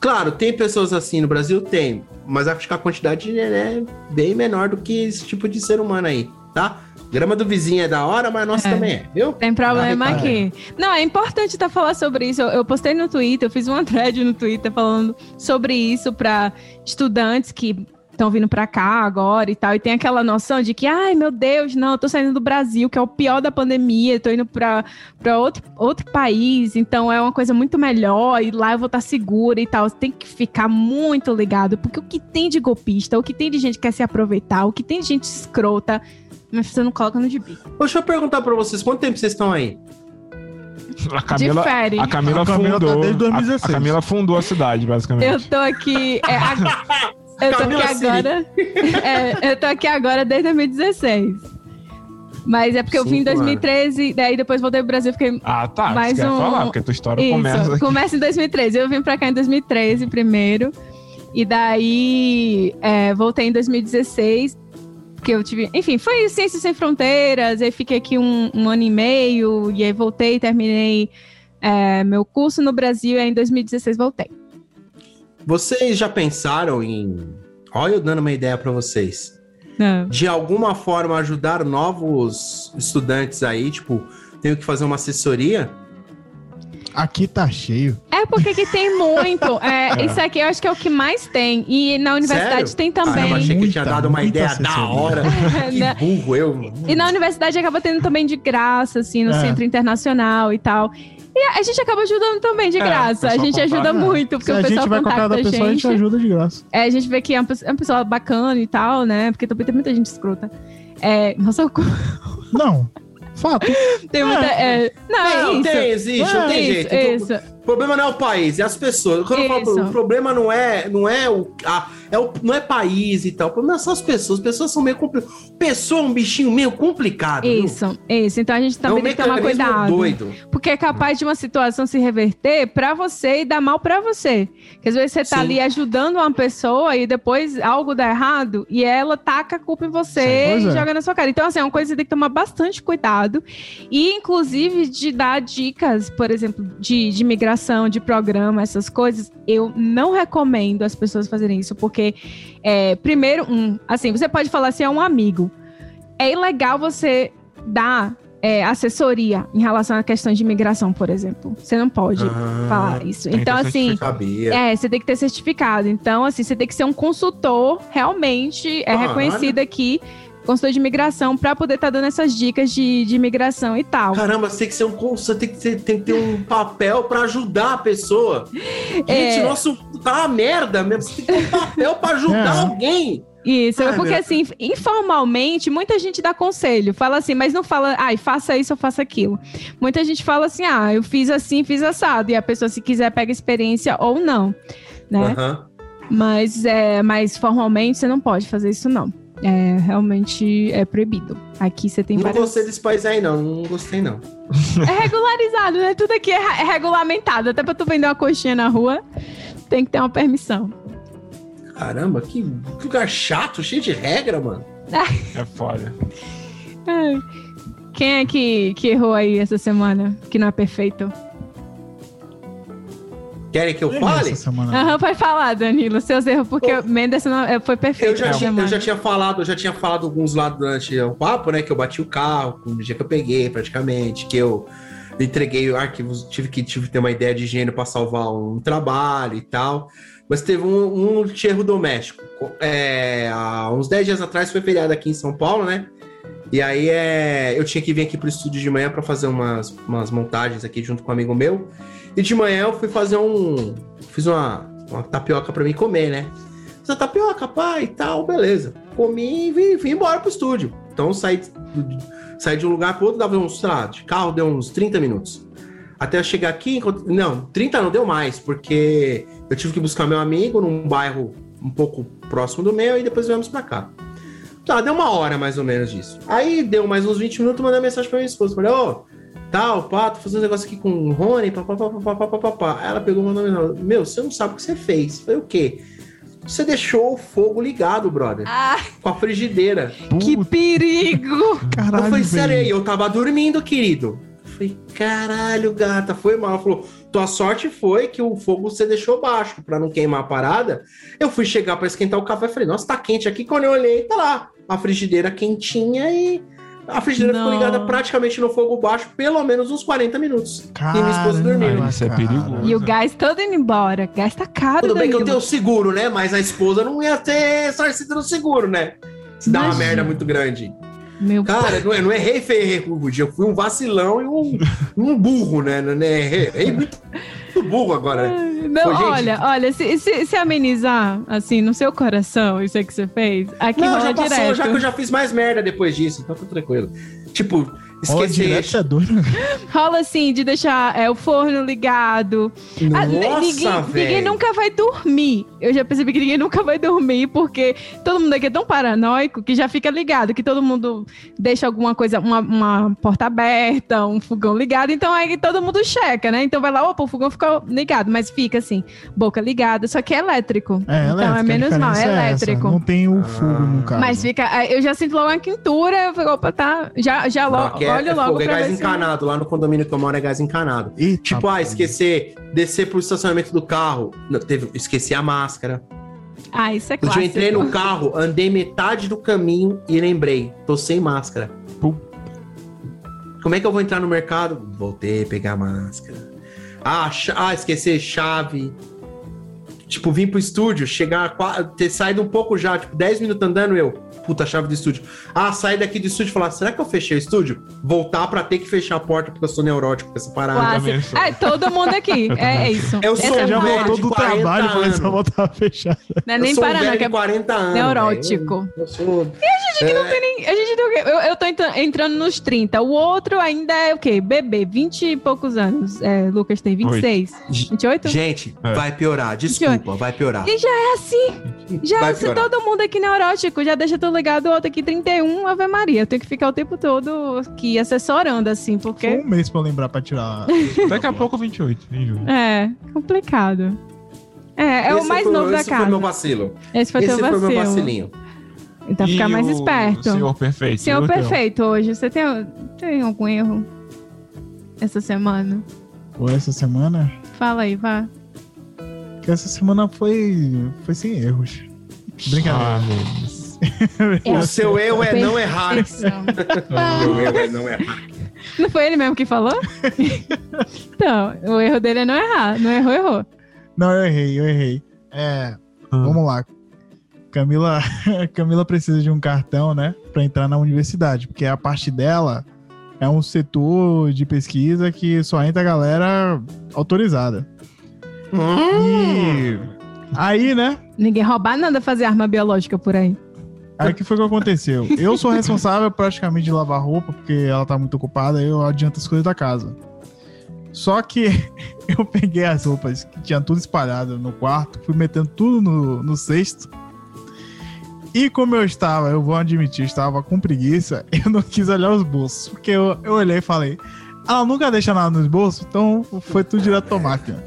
Claro, tem pessoas assim no Brasil? Tem. Mas acho que a quantidade é né, bem menor do que esse tipo de ser humano aí. tá? Grama do vizinho é da hora, mas nossa É. também é, viu? Tem problema Ah, aqui. Não, é importante tá falar sobre isso. Eu, eu postei no Twitter, eu fiz uma [laughs] thread no Twitter falando sobre isso para estudantes que estão vindo para cá agora e tal, e tem aquela noção de que, ai meu Deus, não, eu tô saindo do Brasil, que é o pior da pandemia, tô indo para outro, outro país, então é uma coisa muito melhor, e lá eu vou estar segura e tal. Você tem que ficar muito ligado, porque o que tem de golpista, o que tem de gente que quer se aproveitar, o que tem de gente escrota, mas você não coloca no gibi. Deixa eu perguntar pra vocês, quanto tempo vocês estão aí? A Camila, Difere. a Camila A Camila tá fundou. desde 2016. A, a Camila fundou a cidade, basicamente. Eu tô aqui. é, a- [laughs] eu tô Camila aqui agora. é, eu tô aqui agora desde 2016. Mas é porque eu vim em Cinco anos. 2013, daí depois voltei pro Brasil, fiquei. Ah, tá. Mais Mais um... falar, porque a tua história começa Isso, aqui. começa em 2013. Eu vim pra cá em 2013 primeiro. E daí é, voltei em 2016. Porque eu tive. Enfim, foi Ciências Sem Fronteiras. Aí fiquei aqui um, um ano e meio. E aí voltei, terminei é, meu curso no Brasil. E aí em 2016 voltei. Vocês já pensaram em. Olha, eu dando uma ideia pra vocês. Não. De alguma forma ajudar novos estudantes aí, tipo, tenho que fazer uma assessoria? Aqui tá cheio. É porque que tem muito. [laughs] É, Isso aqui eu acho que é o que mais tem. E na universidade Sério? tem Caramba, também. achei que tinha dado uma ideia da hora. [laughs] que Né? burro eu. E na universidade acaba tendo também de graça, assim, no É. centro internacional e tal. E a gente acaba ajudando também de É, graça. A pessoal gente ajuda muito, porque Se o a pessoal gente vai com a cara da a pessoa, a gente gente. ajuda de graça. É, a gente vê que é uma pessoa, é uma pessoa bacana e tal, né? Porque também tem muita gente escrota. É, nossa, Não. Fato. [laughs] tem muita. é, não, é Não, isso. tem, existe, não tem jeito. Então, isso. O problema não é o país, é as pessoas. Quando eu falo, Isso. o problema não é, não é o, a- é o, não é país e tal. O problema são as pessoas. As pessoas são meio complicadas. Pessoa é um bichinho meio complicado. viu? Isso, isso. Então a gente É um também tem que tomar cuidado. doido. Porque é capaz de uma situação se reverter pra você e dar mal pra você. Porque às vezes você tá Sim. ali ajudando uma pessoa e depois algo dá errado e ela taca a culpa em você Sim, e é. joga na sua cara. Então, assim, é uma coisa que você tem que tomar bastante cuidado. E, inclusive, de dar dicas, por exemplo, de, de migração, de programa, essas coisas, eu não recomendo as pessoas fazerem isso. Porque, é, primeiro, um, assim, você pode falar assim, é um amigo. É ilegal você dar é, assessoria em relação à questão de imigração, por exemplo. Você não pode Ah, falar isso. Então, assim, é, você tem que ter certificado. Então, assim, você tem que ser um consultor realmente é Caralho. reconhecido aqui, consultor de imigração, para poder estar dando essas dicas de, de imigração e tal. Caramba, você tem que ser um você tem que, ser, tem que ter um papel pra ajudar a pessoa. Gente, É. nosso tá uma merda mesmo. Você tem que ter um papel pra ajudar É. alguém. Isso, Ai, porque meu- assim, informalmente, muita gente dá conselho, fala assim, mas não fala, ai, faça isso ou faça aquilo. Muita gente fala assim, ah, eu fiz assim, fiz assado, e a pessoa, se quiser, pega experiência ou não, né? Mas, é, mas formalmente você não pode fazer isso, não. É, realmente é proibido. Aqui você tem Não várias... gostei desse país aí, não. Não gostei, não. É regularizado, né? Tudo aqui é, é regulamentado. Até pra tu vender uma coxinha na rua, tem que ter uma permissão. Caramba, que lugar chato, cheio de regra, mano. É foda. [laughs] Quem é que, que errou aí essa semana? Que não é perfeito? Querem que eu Errei fale? Aham, pode falar, Danilo, seus erros, porque o Mendes não, é, foi perfeito. Eu já, tinha, eu já tinha falado, eu já tinha falado alguns lá durante o papo, né? Que eu bati o carro no dia que eu peguei, praticamente, que eu entreguei arquivos, tive que, tive que ter uma ideia de higiene para salvar um trabalho e tal. Mas teve um, um erro doméstico. É, há uns 10 dias atrás foi feriado aqui em São Paulo, né? E aí é, eu tinha que vir aqui pro estúdio de manhã para fazer umas, umas montagens aqui junto com um amigo meu. E de manhã eu fui fazer um. Fiz uma, uma tapioca para mim comer, né? Fiz a tapioca, pai, e tal, beleza. Comi e vim, vim embora pro estúdio. Então saí, saí de um lugar pro outro, dava uns, sei lá, de carro deu uns 30 minutos. Até eu chegar aqui, não, 30 não deu mais, porque eu tive que buscar meu amigo num bairro um pouco próximo do meu e depois viemos pra cá. Tá, deu uma hora mais ou menos disso. Aí deu mais uns 20 minutos, mandei mensagem pra minha esposa. Falei, ô, tal, pá, tô fazendo um negócio aqui com o Rony, papapá, papapá, ela pegou e mandou mensagem. Meu, você não sabe o que você fez. Falei, o quê? Você deixou o fogo ligado, brother. Ah, Com a frigideira. que Puta, perigo! caralho, eu falei, sério, eu tava dormindo, querido. falei, caralho, gata, foi mal. Ela falou, tua sorte foi que o fogo você deixou baixo pra não queimar a parada. Eu fui chegar pra esquentar o café, falei, nossa, tá quente aqui. Quando eu olhei, tá lá, a frigideira quentinha e a frigideira ficou Não. ligada praticamente no fogo baixo, pelo menos uns 40 minutos. e minha esposa Caramba, dormiu. Isso é perigoso. E o gás todo indo embora. Gás tá caro, Tudo bem que eu Danilo. tenho seguro, né? Mas a esposa não ia ter ressarcida no seguro, né? Se dá uma merda muito grande. Meu Cara, não, eu não errei feio, errei rude. Eu fui um vacilão e um, um burro, né? Não- né? Errei, errei muito, burro agora. né? Não, Pô, gente. olha, olha, se, se, se amenizar, assim, no seu coração, isso aí que você fez, aqui Não, já passou, direto. já que eu já fiz mais merda depois disso, então tá tranquilo. Tipo, esquecer. direto é doido. [laughs] Rola, assim, de deixar é, o forno ligado. Ah, Nossa, ninguém, ninguém velho. nunca vai dormir. Eu já percebi que ninguém nunca vai dormir, porque todo mundo aqui é tão paranoico que já fica ligado, que todo mundo deixa alguma coisa, uma, uma porta aberta, um fogão ligado, então aí todo mundo checa, né? Então vai lá, opa, o fogão ficou ligado, mas fica assim, boca ligada, só que é elétrico. É, então elétrico, é a menos mal, é é essa, elétrico. Não tem o fogo no caso. Mas fica, eu já sinto logo uma quintura, eu fico, opa, tá, já, já logo, é, olho é logo fogo, é gás encanado. Lá no condomínio que eu moro é gás encanado. Eita, Tipo, ah, esquecer, descer pro estacionamento do carro. Não, teve, esqueci a máscara. Ah, isso é Eu clássico. entrei no carro, andei metade do caminho e lembrei, tô sem máscara. Pum. Como é que eu vou entrar no mercado? Voltei a pegar a máscara. Ah, ah, esquecer chave. Tipo, vim pro estúdio, chegar, ter saído um pouco já, tipo, 10 minutos andando, eu, puta, chave do estúdio. Ah, sair daqui do estúdio e falar, será que eu fechei o estúdio? Voltar pra ter que fechar a porta porque eu sou neurótico com essa parada. Sou. É, todo mundo aqui. [laughs] É, é isso. Eu sou é já voltou de do 40 trabalho, falei só voltar fechado. Não é eu nem sou Paraná, velho que é de 40 anos. neurótico. Eu, eu sou... A gente não tem nem. A gente não- eu, eu tô entra- entrando nos 30. O outro ainda é o quê? Bebê, 20 e poucos anos. É, Lucas tem 26. 28? Gente, É. vai piorar. Desculpa, vai piorar. E já é assim. Já vai se piorar. todo mundo aqui neurótico, já deixa tudo ligado, o outro aqui 31, Ave Maria. Eu tenho que ficar o tempo todo aqui assessorando, assim, Foi porque um mês pra lembrar pra tirar. [laughs] Daqui a pouco 28, em julho. é complicado. É, é o Esse mais foi- novo da esse foi casa. meu vacilo. Esse foi esse teu foi vacilo. meu vacilinho. Então E ficar mais o esperto. Senhor perfeito. Senhor o perfeito hoje. Você tem, tem algum erro essa semana? Pô, essa semana. Fala aí, vá. Que essa semana foi. Foi sem erros. Brincadeira. Ah, meu Deus. O seu erro é não errar. [laughs] O seu erro é não errar. Não foi ele mesmo que falou? então, o erro dele é não errar. Não errou, errou. Não, eu errei, eu errei. É. Vamos lá. Camila, [laughs] Camila precisa de um cartão, né? Pra entrar na universidade. Porque a parte dela é um setor de pesquisa que só entra a galera autorizada. E. Aí, né? Ninguém roubar nada fazer arma biológica por aí. Aí o que foi que aconteceu? Eu sou responsável praticamente de lavar roupa, porque ela tá muito ocupada, eu adianto as coisas da casa. Só que [laughs] eu peguei as roupas que tinha tudo espalhado no quarto, fui metendo tudo no, no cesto. E como eu estava, eu vou admitir, estava com preguiça, [laughs] eu não quis olhar os bolsos. Porque eu, eu olhei e falei, ela nunca deixa nada nos bolsos, então foi tudo direto pra máquina.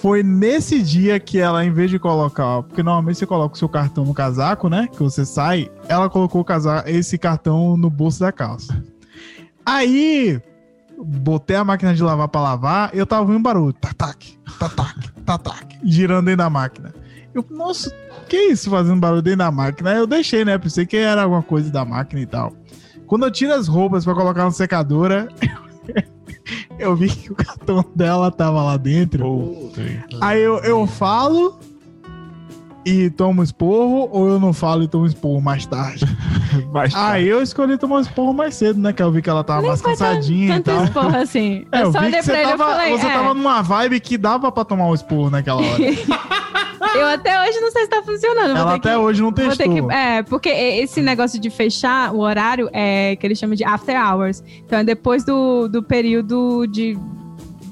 Foi nesse dia que ela, em vez de colocar, porque normalmente você coloca o seu cartão no casaco, né? Que você sai, ela colocou o casa- esse cartão no bolso da calça. Aí, botei a máquina de lavar pra lavar, eu tava ouvindo um barulho. Tac-tac, tac-tac, tac-tac, girando dentro da máquina. Eu, nossa, que isso fazendo barulho dentro da máquina? Eu deixei, né? Pensei que era alguma coisa da máquina e tal. Quando eu tiro as roupas pra colocar na secadora, [laughs] eu vi que o cartão dela tava lá dentro. Puta. Aí eu, eu falo e tomo esporro, ou eu não falo e tomo esporro mais tarde. [laughs] Mas tá. Aí eu escolhi tomar esporro mais cedo, né? Que eu vi que ela tava Nem mais cansadinha e tanto tal. esporro assim. É, eu eu só vi olhei que você pra ele e tava, falei, você é. tava numa vibe que dava pra tomar um esporro naquela hora. [laughs] Eu até hoje não sei se tá funcionando. Ela até que- hoje não testou. que- é, porque esse negócio de fechar o horário é que eles chamam de after hours. Então é depois do, do período de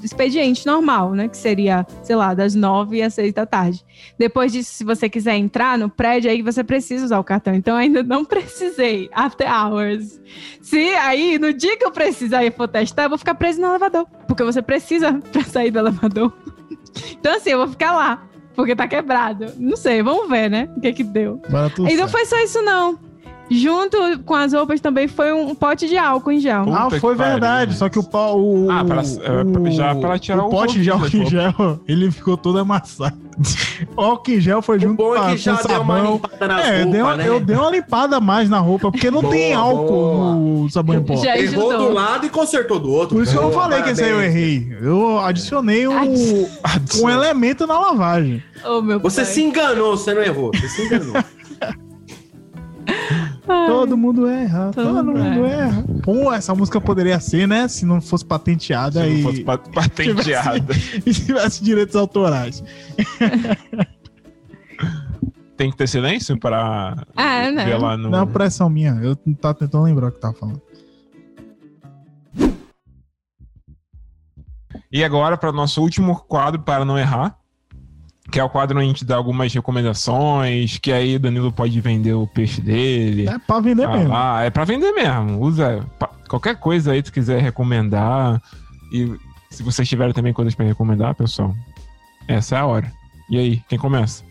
expediente normal, né? Que seria, sei lá, das nove às seis da tarde. Depois disso, se você quiser entrar no prédio, aí você precisa usar o cartão. Então ainda não [laughs] precisei. After hours. Se aí, no dia que eu precisar e for testar, eu vou ficar preso no elevador. Porque você precisa [laughs] pra sair do elevador. Então assim, eu vou ficar lá. Porque tá quebrado. Não sei, vamos ver, né? O que que deu. Agora tudo E não certo. foi só isso, não. Junto com as roupas também foi um pote de álcool em gel. Puta Ah, foi verdade. né? Só que o, pa- o, Ah, pra- o- é, já pra tirar o o pote de álcool em gel, [laughs] ele ficou todo amassado. O álcool em gel foi O junto bom com, é a- que já com deu uma sabão. limpada nas É, eu dei, uma, roupas, né? eu dei uma limpada a mais na roupa, porque não Boa, tem álcool boa. no sabão em pó. Já Errou ajudou. do lado e consertou do outro. Por isso que eu não Boa, falei que esse aí eu errei. Eu adicionei um, um elemento na lavagem. Oh, meu Você pai. se enganou, você não errou. Você se enganou. [laughs] Ai. Todo mundo erra, todo, Todo mundo mundo erra. Pô, essa música poderia ser, né? Se não fosse patenteada Se e, não fosse pa- [laughs] patenteada. e tivesse direitos autorais. [laughs] Tem que ter silêncio pra Ah, né? ver lá no. Não é pressão minha. Eu tava tentando lembrar o que tava falando. E agora, para o nosso último quadro, para não errar, que é o quadro onde a gente dá algumas recomendações, que aí o Danilo pode vender o peixe dele. É pra vender mesmo. Ah, é pra vender mesmo. Usa qualquer coisa aí que tu quiser recomendar. E se vocês tiverem também coisas pra recomendar, pessoal, essa é a hora. E aí, quem começa?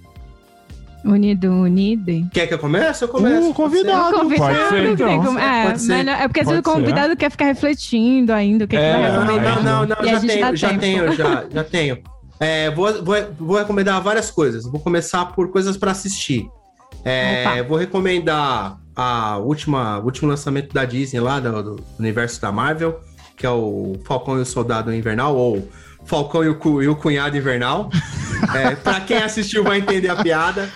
Unido, unido. Quer que eu comece? Eu começo. Uh, convidado. Convidado, pode ser, então. como- É, Pode ser. não- é porque às vezes o Pode ser. convidado quer ficar refletindo ainda o que, que É, vai Não, não, recomendar. não, não, E a já tenho, já tenho, já, já tenho. É, vou, vou, vou recomendar várias coisas. Vou começar por coisas para assistir. É, vou recomendar a última, o último lançamento da Disney lá, do, do universo da Marvel, que é o Falcão e o Soldado Invernal, ou Falcão e o, e o Cunhado Invernal. [laughs] é, para quem assistiu vai entender a piada.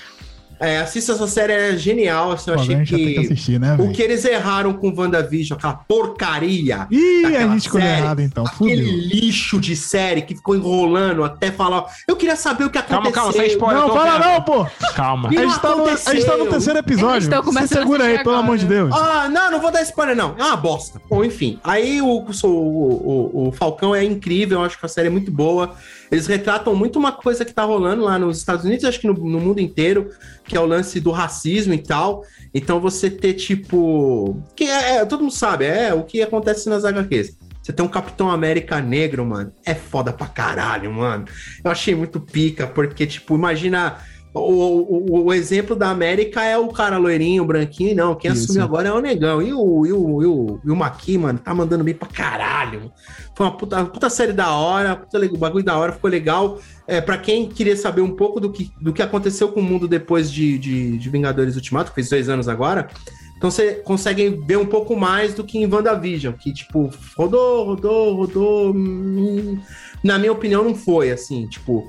É, assista essa série, é genial. Assim, eu Pô, achei que que assistir, né, o que eles erraram com WandaVision, aquela porcaria. Ih, a gente escolheu série, errado então. Aquele Fudeu. lixo de série que ficou enrolando até falar. Eu queria saber o que aconteceu. Calma, calma, sem spoiler. Não, fala vendo. não, pô. Calma. A gente, tá no, a gente tá no terceiro episódio. A segura aí, assistir pelo agora. amor de Deus. Ah, não, não vou dar spoiler, não. É uma bosta. Bom, enfim. Aí o, o, o, o Falcão é incrível, eu acho que a série é muito boa. Eles retratam muito uma coisa que tá rolando lá nos Estados Unidos, acho que no, no mundo inteiro, que é o lance do racismo e tal. Então você ter, tipo. Que é, é, todo mundo sabe, é o que acontece nas HQs. Você tem um Capitão América negro, mano. É foda pra caralho, mano. Eu achei muito pica, porque, tipo, imagina. O, o, o exemplo da América é o cara loirinho, branquinho, não. Quem Isso. assumiu agora é o negão. E o, e o, e o, e o Maqui, mano, tá mandando bem pra caralho. Foi uma puta, puta série da hora, puta, le- bagulho da hora, ficou legal. É, para quem queria saber um pouco do que, do que aconteceu com o mundo depois de, de, de Vingadores Ultimato, que fez dois anos agora. Então você consegue ver um pouco mais do que em WandaVision, que, tipo, rodou, rodou, rodou. hum, Na minha opinião, não foi, assim, tipo,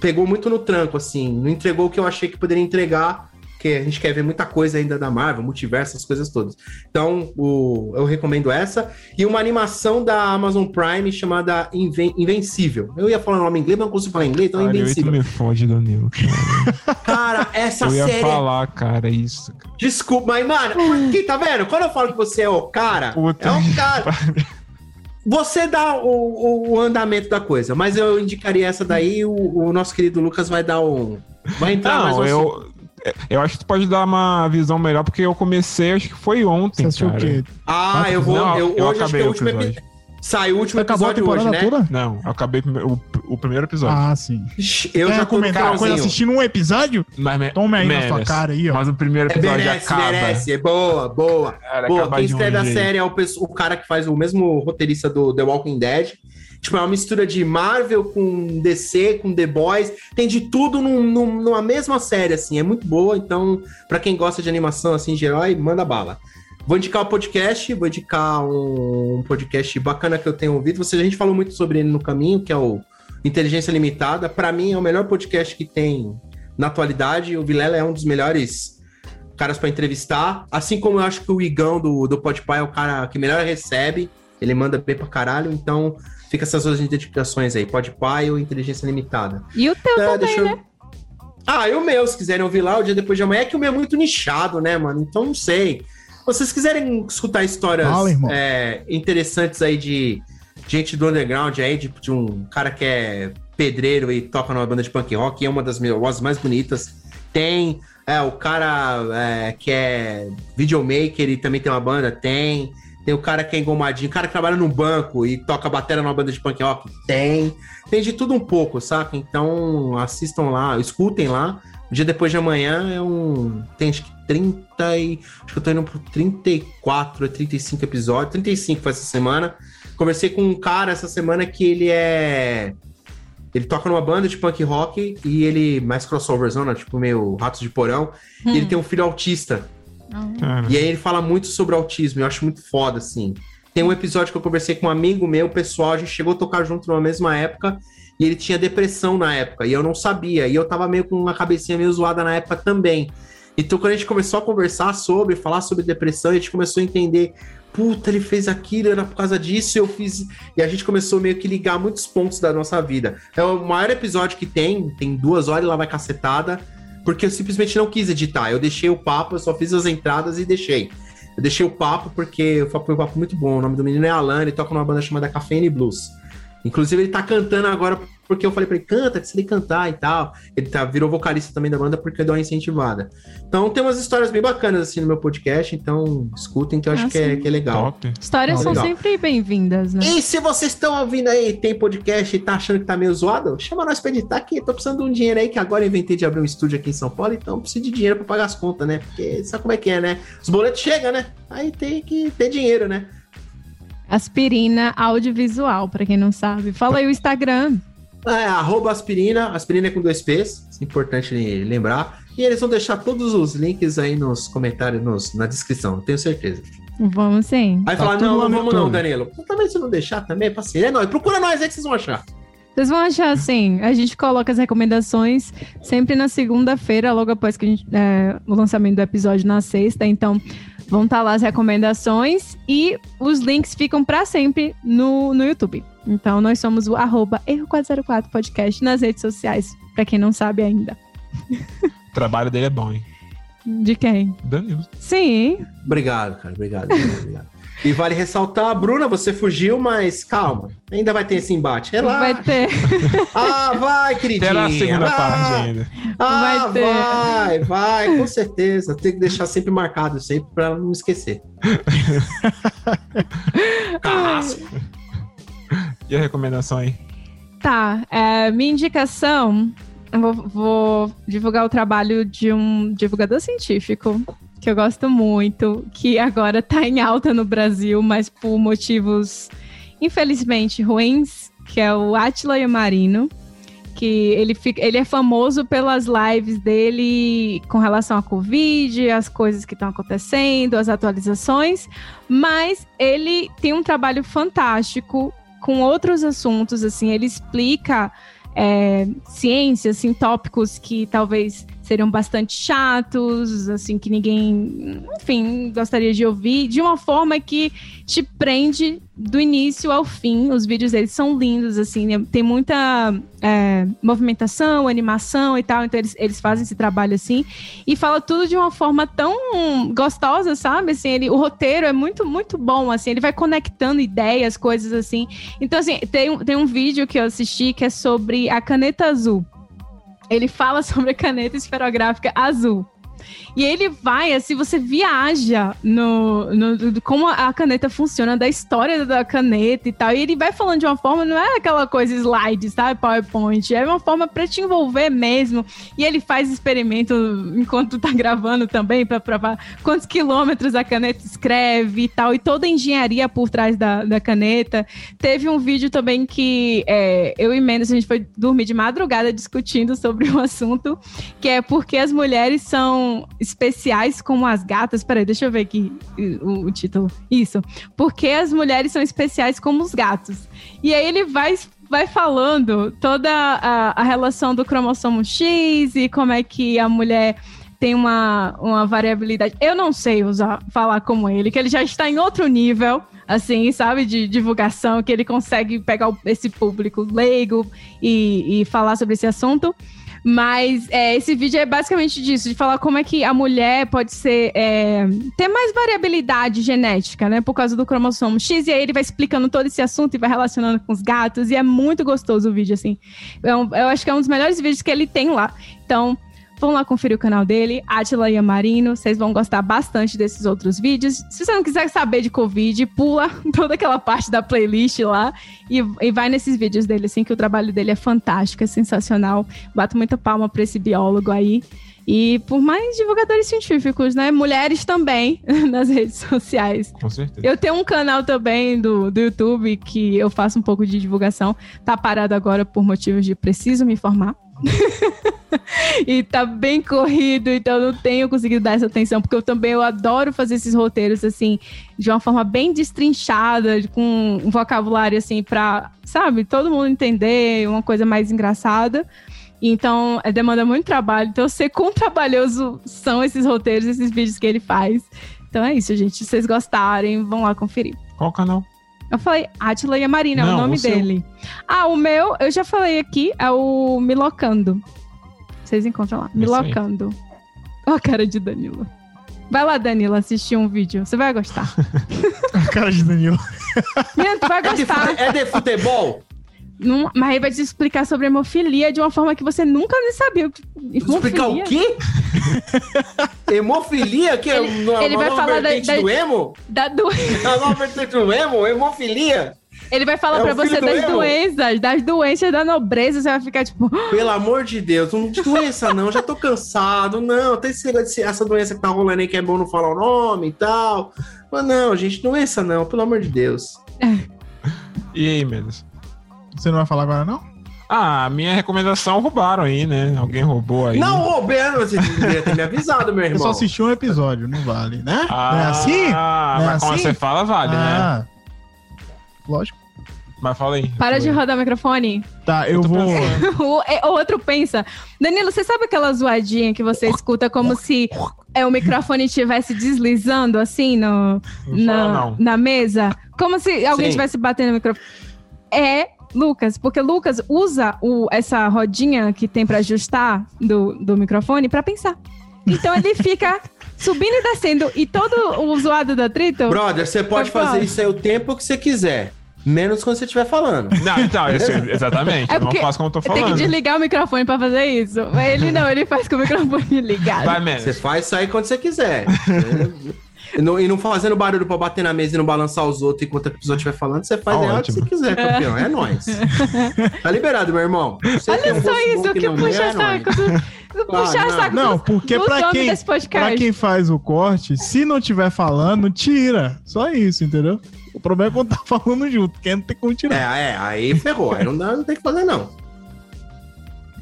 pegou muito no tranco, assim, não entregou o que eu achei que poderia entregar, que a gente quer ver muita coisa ainda da Marvel, multiverso, essas coisas todas. Então, o, eu recomendo essa. E uma animação da Amazon Prime chamada Inven- Invencível. Eu ia falar o nome em inglês, mas não consigo falar em inglês, então é Cara, tu Invencível. me fode, Danilo. Cara, essa Eu ia série. é falar, cara, isso. Desculpa, mas, mano, porque, tá vendo? Quando eu falo que você é o cara, Puta é o cara. Você dá o, o- o andamento da coisa, mas eu indicaria essa daí. O, o nosso querido Lucas vai dar um. Vai entrar mais Não, um. eu, eu acho que tu pode dar uma visão melhor, porque eu comecei, acho que foi Você ontem, o cara. quê? Ah, eu vou. Não, eu, eu hoje acho que é acabei o o último episódio. Episódio. Saiu o último Você acabou a episódio hoje, temporada né? toda? Não, eu acabei o, o primeiro episódio. Ah, sim. Eu Quer já recomendar uma coisa assistindo um episódio? Mas me- Tome aí na merece. sua cara aí, ó. Mas o primeiro É, episódio merece, acaba. merece. É boa, boa. Cara, Boa, quem um escreve a jeito. série é o, o cara que faz o mesmo roteirista do The Walking Dead. Tipo, é uma mistura de Marvel com DC, com The Boys. Tem de tudo num- num- numa mesma série, assim. É muito boa. Então, pra quem gosta de animação, assim, de herói, manda bala. Vou indicar o podcast, vou indicar um podcast bacana que eu tenho ouvido. Você, a gente falou muito sobre ele no caminho, que é o Inteligência Limitada. Pra mim, é o melhor podcast que tem na atualidade. O Vilela é um dos melhores caras pra entrevistar. Assim como eu acho que o Igão do, do Podpah é o cara que melhor recebe. Ele manda bem pra caralho. Então, fica essas duas identificações aí. Podpah e o Inteligência Limitada. E o teu É, também, eu- né? Ah, e o meu, se quiserem ouvir lá o dia depois de amanhã, é que o meu é muito nichado, né, mano? Então não sei. Se vocês quiserem escutar histórias Fala, é, interessantes aí de gente do underground aí, de, de um cara que é pedreiro e toca numa banda de punk rock, e é uma das minhas vozes mais bonitas. Tem é, o cara é, que é videomaker e também tem uma banda, tem. Tem o cara que é engomadinho, o cara que trabalha no banco e toca bateria numa banda de punk rock, tem. Tem de tudo um pouco, saca? Então assistam lá, escutem lá, O dia depois de amanhã é um. Tem acho que 30 e. Acho que eu tô indo pro 34 ou 35 episódios. 35 foi essa semana. Conversei com um cara essa semana que ele é. Ele toca numa banda de punk rock e ele. Mais crossoverzão, né? Tipo meio Ratos de Porão. E ele tem um filho autista. Cara, E aí ele fala muito sobre autismo, eu acho muito foda, assim. Tem um episódio que eu conversei com um amigo meu, pessoal, a gente chegou a tocar junto numa mesma época, e ele tinha depressão na época, e eu não sabia, e eu tava meio com uma cabecinha meio zoada na época também. Então quando a gente começou a conversar sobre, falar sobre depressão, a gente começou a entender, puta, ele fez aquilo, era por causa disso, eu fiz... E a gente começou meio que ligar muitos pontos da nossa vida. É o maior episódio que tem, tem duas horas e lá vai cacetada, porque eu simplesmente não quis editar. Eu deixei o papo, eu só fiz as entradas e deixei. Eu deixei o papo porque foi um papo muito bom. O nome do menino é Alan, ele toca numa banda chamada Cafeine Blues. Inclusive, ele tá cantando agora porque eu falei pra ele, canta, que tem que cantar e tal. Ele tá, virou vocalista também da banda porque deu uma incentivada. Então, tem umas histórias bem bacanas assim no meu podcast, então escutem que eu acho Ah, que, é, que é legal. top. Histórias Não, são legal. sempre bem-vindas, né? E se vocês estão ouvindo aí, tem podcast e tá achando que tá meio zoado, chama nós pra editar aqui. Tô precisando de um dinheiro aí, que agora eu inventei de abrir um estúdio aqui em São Paulo, então preciso de dinheiro pra pagar as contas, né? Porque sabe como é que é, né? Os boletos chegam, né? Aí tem que ter dinheiro, né? Aspirina audiovisual, pra quem não sabe. Fala aí o Instagram. É, arroba aspirina, aspirina é com dois P's, é importante lembrar. E eles vão deixar todos os links aí nos comentários, nos, na descrição, tenho certeza. Vamos sim. Aí Tá falar, não, não no vamos não. Danilo. Também se não deixar, também é paciência. É nóis, procura nós aí que vocês vão achar. Vocês vão achar assim, a gente coloca as recomendações sempre na segunda-feira, logo após que a gente, é, o lançamento do episódio na sexta. Então, vão estar lá as recomendações e os links ficam para sempre no, no YouTube. Então, nós somos o arroba Erro404 Podcast nas redes sociais, para quem não sabe ainda. O trabalho dele é bom, hein? De quem? Danilo. Sim, Obrigado, cara. Obrigado, obrigado. E vale ressaltar, Bruna, você fugiu, mas calma. Ainda vai ter esse embate. Relaxa. vai ter. [laughs] Ah, vai, queridinha. Terá a segunda vai. parte ainda. Ah, Vai vai, ter. vai, com certeza. Tem que deixar sempre marcado, sempre pra não esquecer. [laughs] Carrasco. E a recomendação aí? Tá, é, minha indicação, eu vou, vou divulgar o trabalho de um divulgador científico que eu gosto muito, que agora tá em alta no Brasil, mas por motivos infelizmente ruins, que é o Atila Yamarino, que ele, fica, ele é famoso pelas lives dele com relação à Covid, as coisas que estão acontecendo, as atualizações, mas ele tem um trabalho fantástico com outros assuntos, assim, ele explica é, ciência, assim, tópicos que talvez seriam bastante chatos, assim, que ninguém, enfim, gostaria de ouvir, de uma forma que te prende do início ao fim. Os vídeos deles são lindos, assim, né? tem muita é, movimentação, animação e tal, então eles, eles fazem esse trabalho assim, e fala tudo de uma forma tão gostosa, sabe? Assim, ele, o roteiro é muito, muito bom, assim, ele vai conectando ideias, coisas assim. Então, assim, tem, tem um vídeo que eu assisti que é sobre a caneta azul. Ele fala [laughs] sobre a caneta esferográfica azul. E ele vai, assim, você viaja no, no, como a caneta funciona, da história da caneta e tal. E ele vai falando de uma forma, não é aquela coisa slide, sabe? PowerPoint. É uma forma pra te envolver mesmo. E ele faz experimento enquanto tá gravando também, pra provar quantos quilômetros a caneta escreve e tal. E toda a engenharia por trás da, da caneta. Teve um vídeo também que é, eu e Mendes, a gente foi dormir de madrugada discutindo sobre [laughs] o assunto, que é porque as mulheres são especiais como as gatas. Peraí, deixa eu ver aqui o, o título. Isso. Porque as mulheres são especiais como os gatos. E aí ele vai vai falando toda a, a relação do cromossomo X e como é que a mulher tem uma, uma variabilidade. Eu não sei usar, falar como ele, que ele já está em outro nível, assim, sabe, de divulgação, que ele consegue pegar esse público leigo e, e falar sobre esse assunto. Mas é, esse vídeo é basicamente disso, de falar como é que a mulher pode ser é, ter mais variabilidade genética, né? Por causa do cromossomo X. E aí ele vai explicando todo esse assunto e vai relacionando com os gatos. E é muito gostoso o vídeo, assim. É um- eu acho que é um dos melhores vídeos que ele tem lá. Então, Vão lá conferir o canal dele, Atila Yamarino. Vocês vão gostar bastante desses outros vídeos. Se você não quiser saber de Covid, pula [laughs] toda aquela parte da playlist lá e, e vai nesses vídeos dele, assim, que o trabalho dele é fantástico, é sensacional. Bato muita palma pra esse biólogo aí. E por mais divulgadores científicos, né? Mulheres também [laughs] nas redes sociais. Com certeza. Eu tenho um canal também do, do YouTube que eu faço um pouco de divulgação. Tá parado agora por motivos de preciso me informar. [laughs] e tá bem corrido, então não tenho conseguido dar essa atenção, porque eu também eu adoro fazer esses roteiros assim, de uma forma bem destrinchada, com um vocabulário assim pra, sabe, todo mundo entender, uma coisa mais engraçada. Então, é, demanda muito trabalho. Então, eu sei quão [laughs] trabalhoso são esses roteiros, esses vídeos que ele faz. Então é isso, gente. Se vocês gostarem, vão lá conferir. Qual canal? Eu falei Atila e a Marina, é Não, o nome o seu. dele. Ah, o meu, eu já falei aqui, é o Milocando. Vocês encontram lá. Milocando. Ó a cara de Danilo. Vai lá, Danilo, assistir um vídeo. Você vai gostar. [laughs] A cara de Danilo. Menino, tu vai É de, gostar. é de futebol? Não- mas ele vai te explicar sobre hemofilia de uma forma que você nunca nem sabia. Explicar o quê? [laughs] Hemofilia? Que é Ele- uma ele vai nova falar da- vertente da- do emo? Da do... [laughs] A nova vertente do emo? Hemofilia? Ele vai falar É pra você do das emo. doenças, das doenças da nobreza. Você vai ficar tipo, [gasps] Pelo amor de Deus, não doença não, já tô cansado. Não, tem essa doença que tá rolando aí que é bom não falar o nome e tal. Mas não, gente, doença não, pelo amor de Deus. [laughs] E aí, Menos? Você não vai falar agora, não? Ah, minha recomendação roubaram aí, né? Alguém roubou aí. Não, Roberto, você deveria ter me avisado, meu Eu irmão. só assisti um episódio, não vale, né? Ah, não é assim? Não é mas quando assim? você fala, vale, né? Ah, lógico. Mas fala aí. para de rodar o microfone. Tá, eu tô vou. [laughs] O, é, o outro pensa. Danilo, você sabe aquela zoadinha que você escuta como se é, o microfone estivesse deslizando assim no, Não na, não. na mesa? Como se alguém estivesse batendo no microfone. É Lucas, porque Lucas usa o, essa rodinha que tem pra ajustar do, do microfone pra pensar. Então ele fica [laughs] subindo e descendo. E todo o zoado do atrito. Brother, você pode fazer isso aí o tempo que você quiser. Menos quando você estiver falando. Não, então, isso, [laughs] exatamente. É eu não faço como eu tô Tem que falando. desligar o microfone pra fazer isso. Mas ele não, ele faz com o microfone [laughs] ligado. Vai, Menos. Você faz isso aí quando você quiser. E não, e não fazendo barulho pra bater na mesa e não balançar os outros enquanto a pessoa estiver falando, você faz Tá a hora que você quiser, campeão. É nóis. [laughs] Tá liberado, meu irmão. Você Olha um só bom isso, que tem, puxa é saco. do- Puxar não. saco Não, dos- porque dos pra quem, desse podcast. pra quem faz o corte, se não tiver falando, tira. Só isso, entendeu? O problema é quando tá [laughs] falando junto, porque não tem como tirar. É, é, aí ferrou. Aí não, dá, não tem que fazer, não.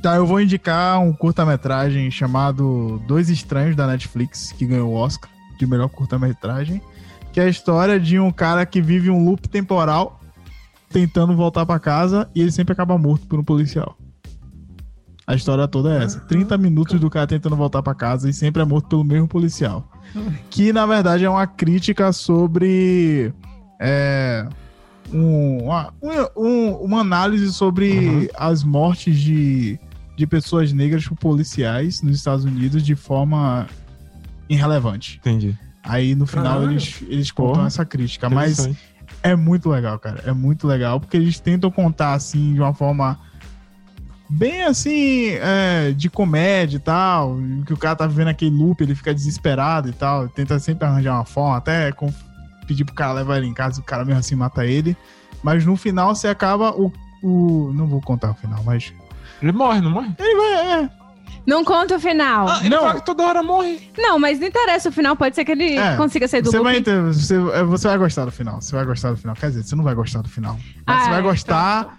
Tá, eu vou indicar um curta-metragem chamado Dois Estranhos da Netflix, que ganhou o Oscar de melhor curta-metragem, que é a história de um cara que vive um loop temporal tentando voltar pra casa e ele sempre acaba morto por um policial. A história toda é essa. 30 minutos do cara tentando voltar pra casa e sempre é morto pelo mesmo policial. Que na verdade é uma crítica sobre é, um- uma, um- uma análise sobre as mortes de, de pessoas negras por policiais nos Estados Unidos de forma irrelevante. Entendi. Aí no final Caralho. eles, eles contam Porra. essa crítica. Mas é muito legal, cara. É muito legal, porque eles tentam contar assim de uma forma bem assim, é, de comédia e tal. Que o cara tá vivendo aquele loop, ele fica desesperado e tal. Tenta sempre arranjar uma forma, até com- pedir pro cara levar ele em casa, o cara mesmo assim mata ele. Mas no final você acaba o. o não vou contar o final, mas. Ele morre, não morre? Ele vai, é. Não conta o final. Ah, ele Não. fala que toda hora morre. Não, mas não interessa o final. Pode ser que ele É, consiga sair do Você vai, loop. entender, você, é, você vai gostar do final. Você vai gostar do final. Quer dizer, você não vai gostar do final. Mas Ah, você vai é, gostar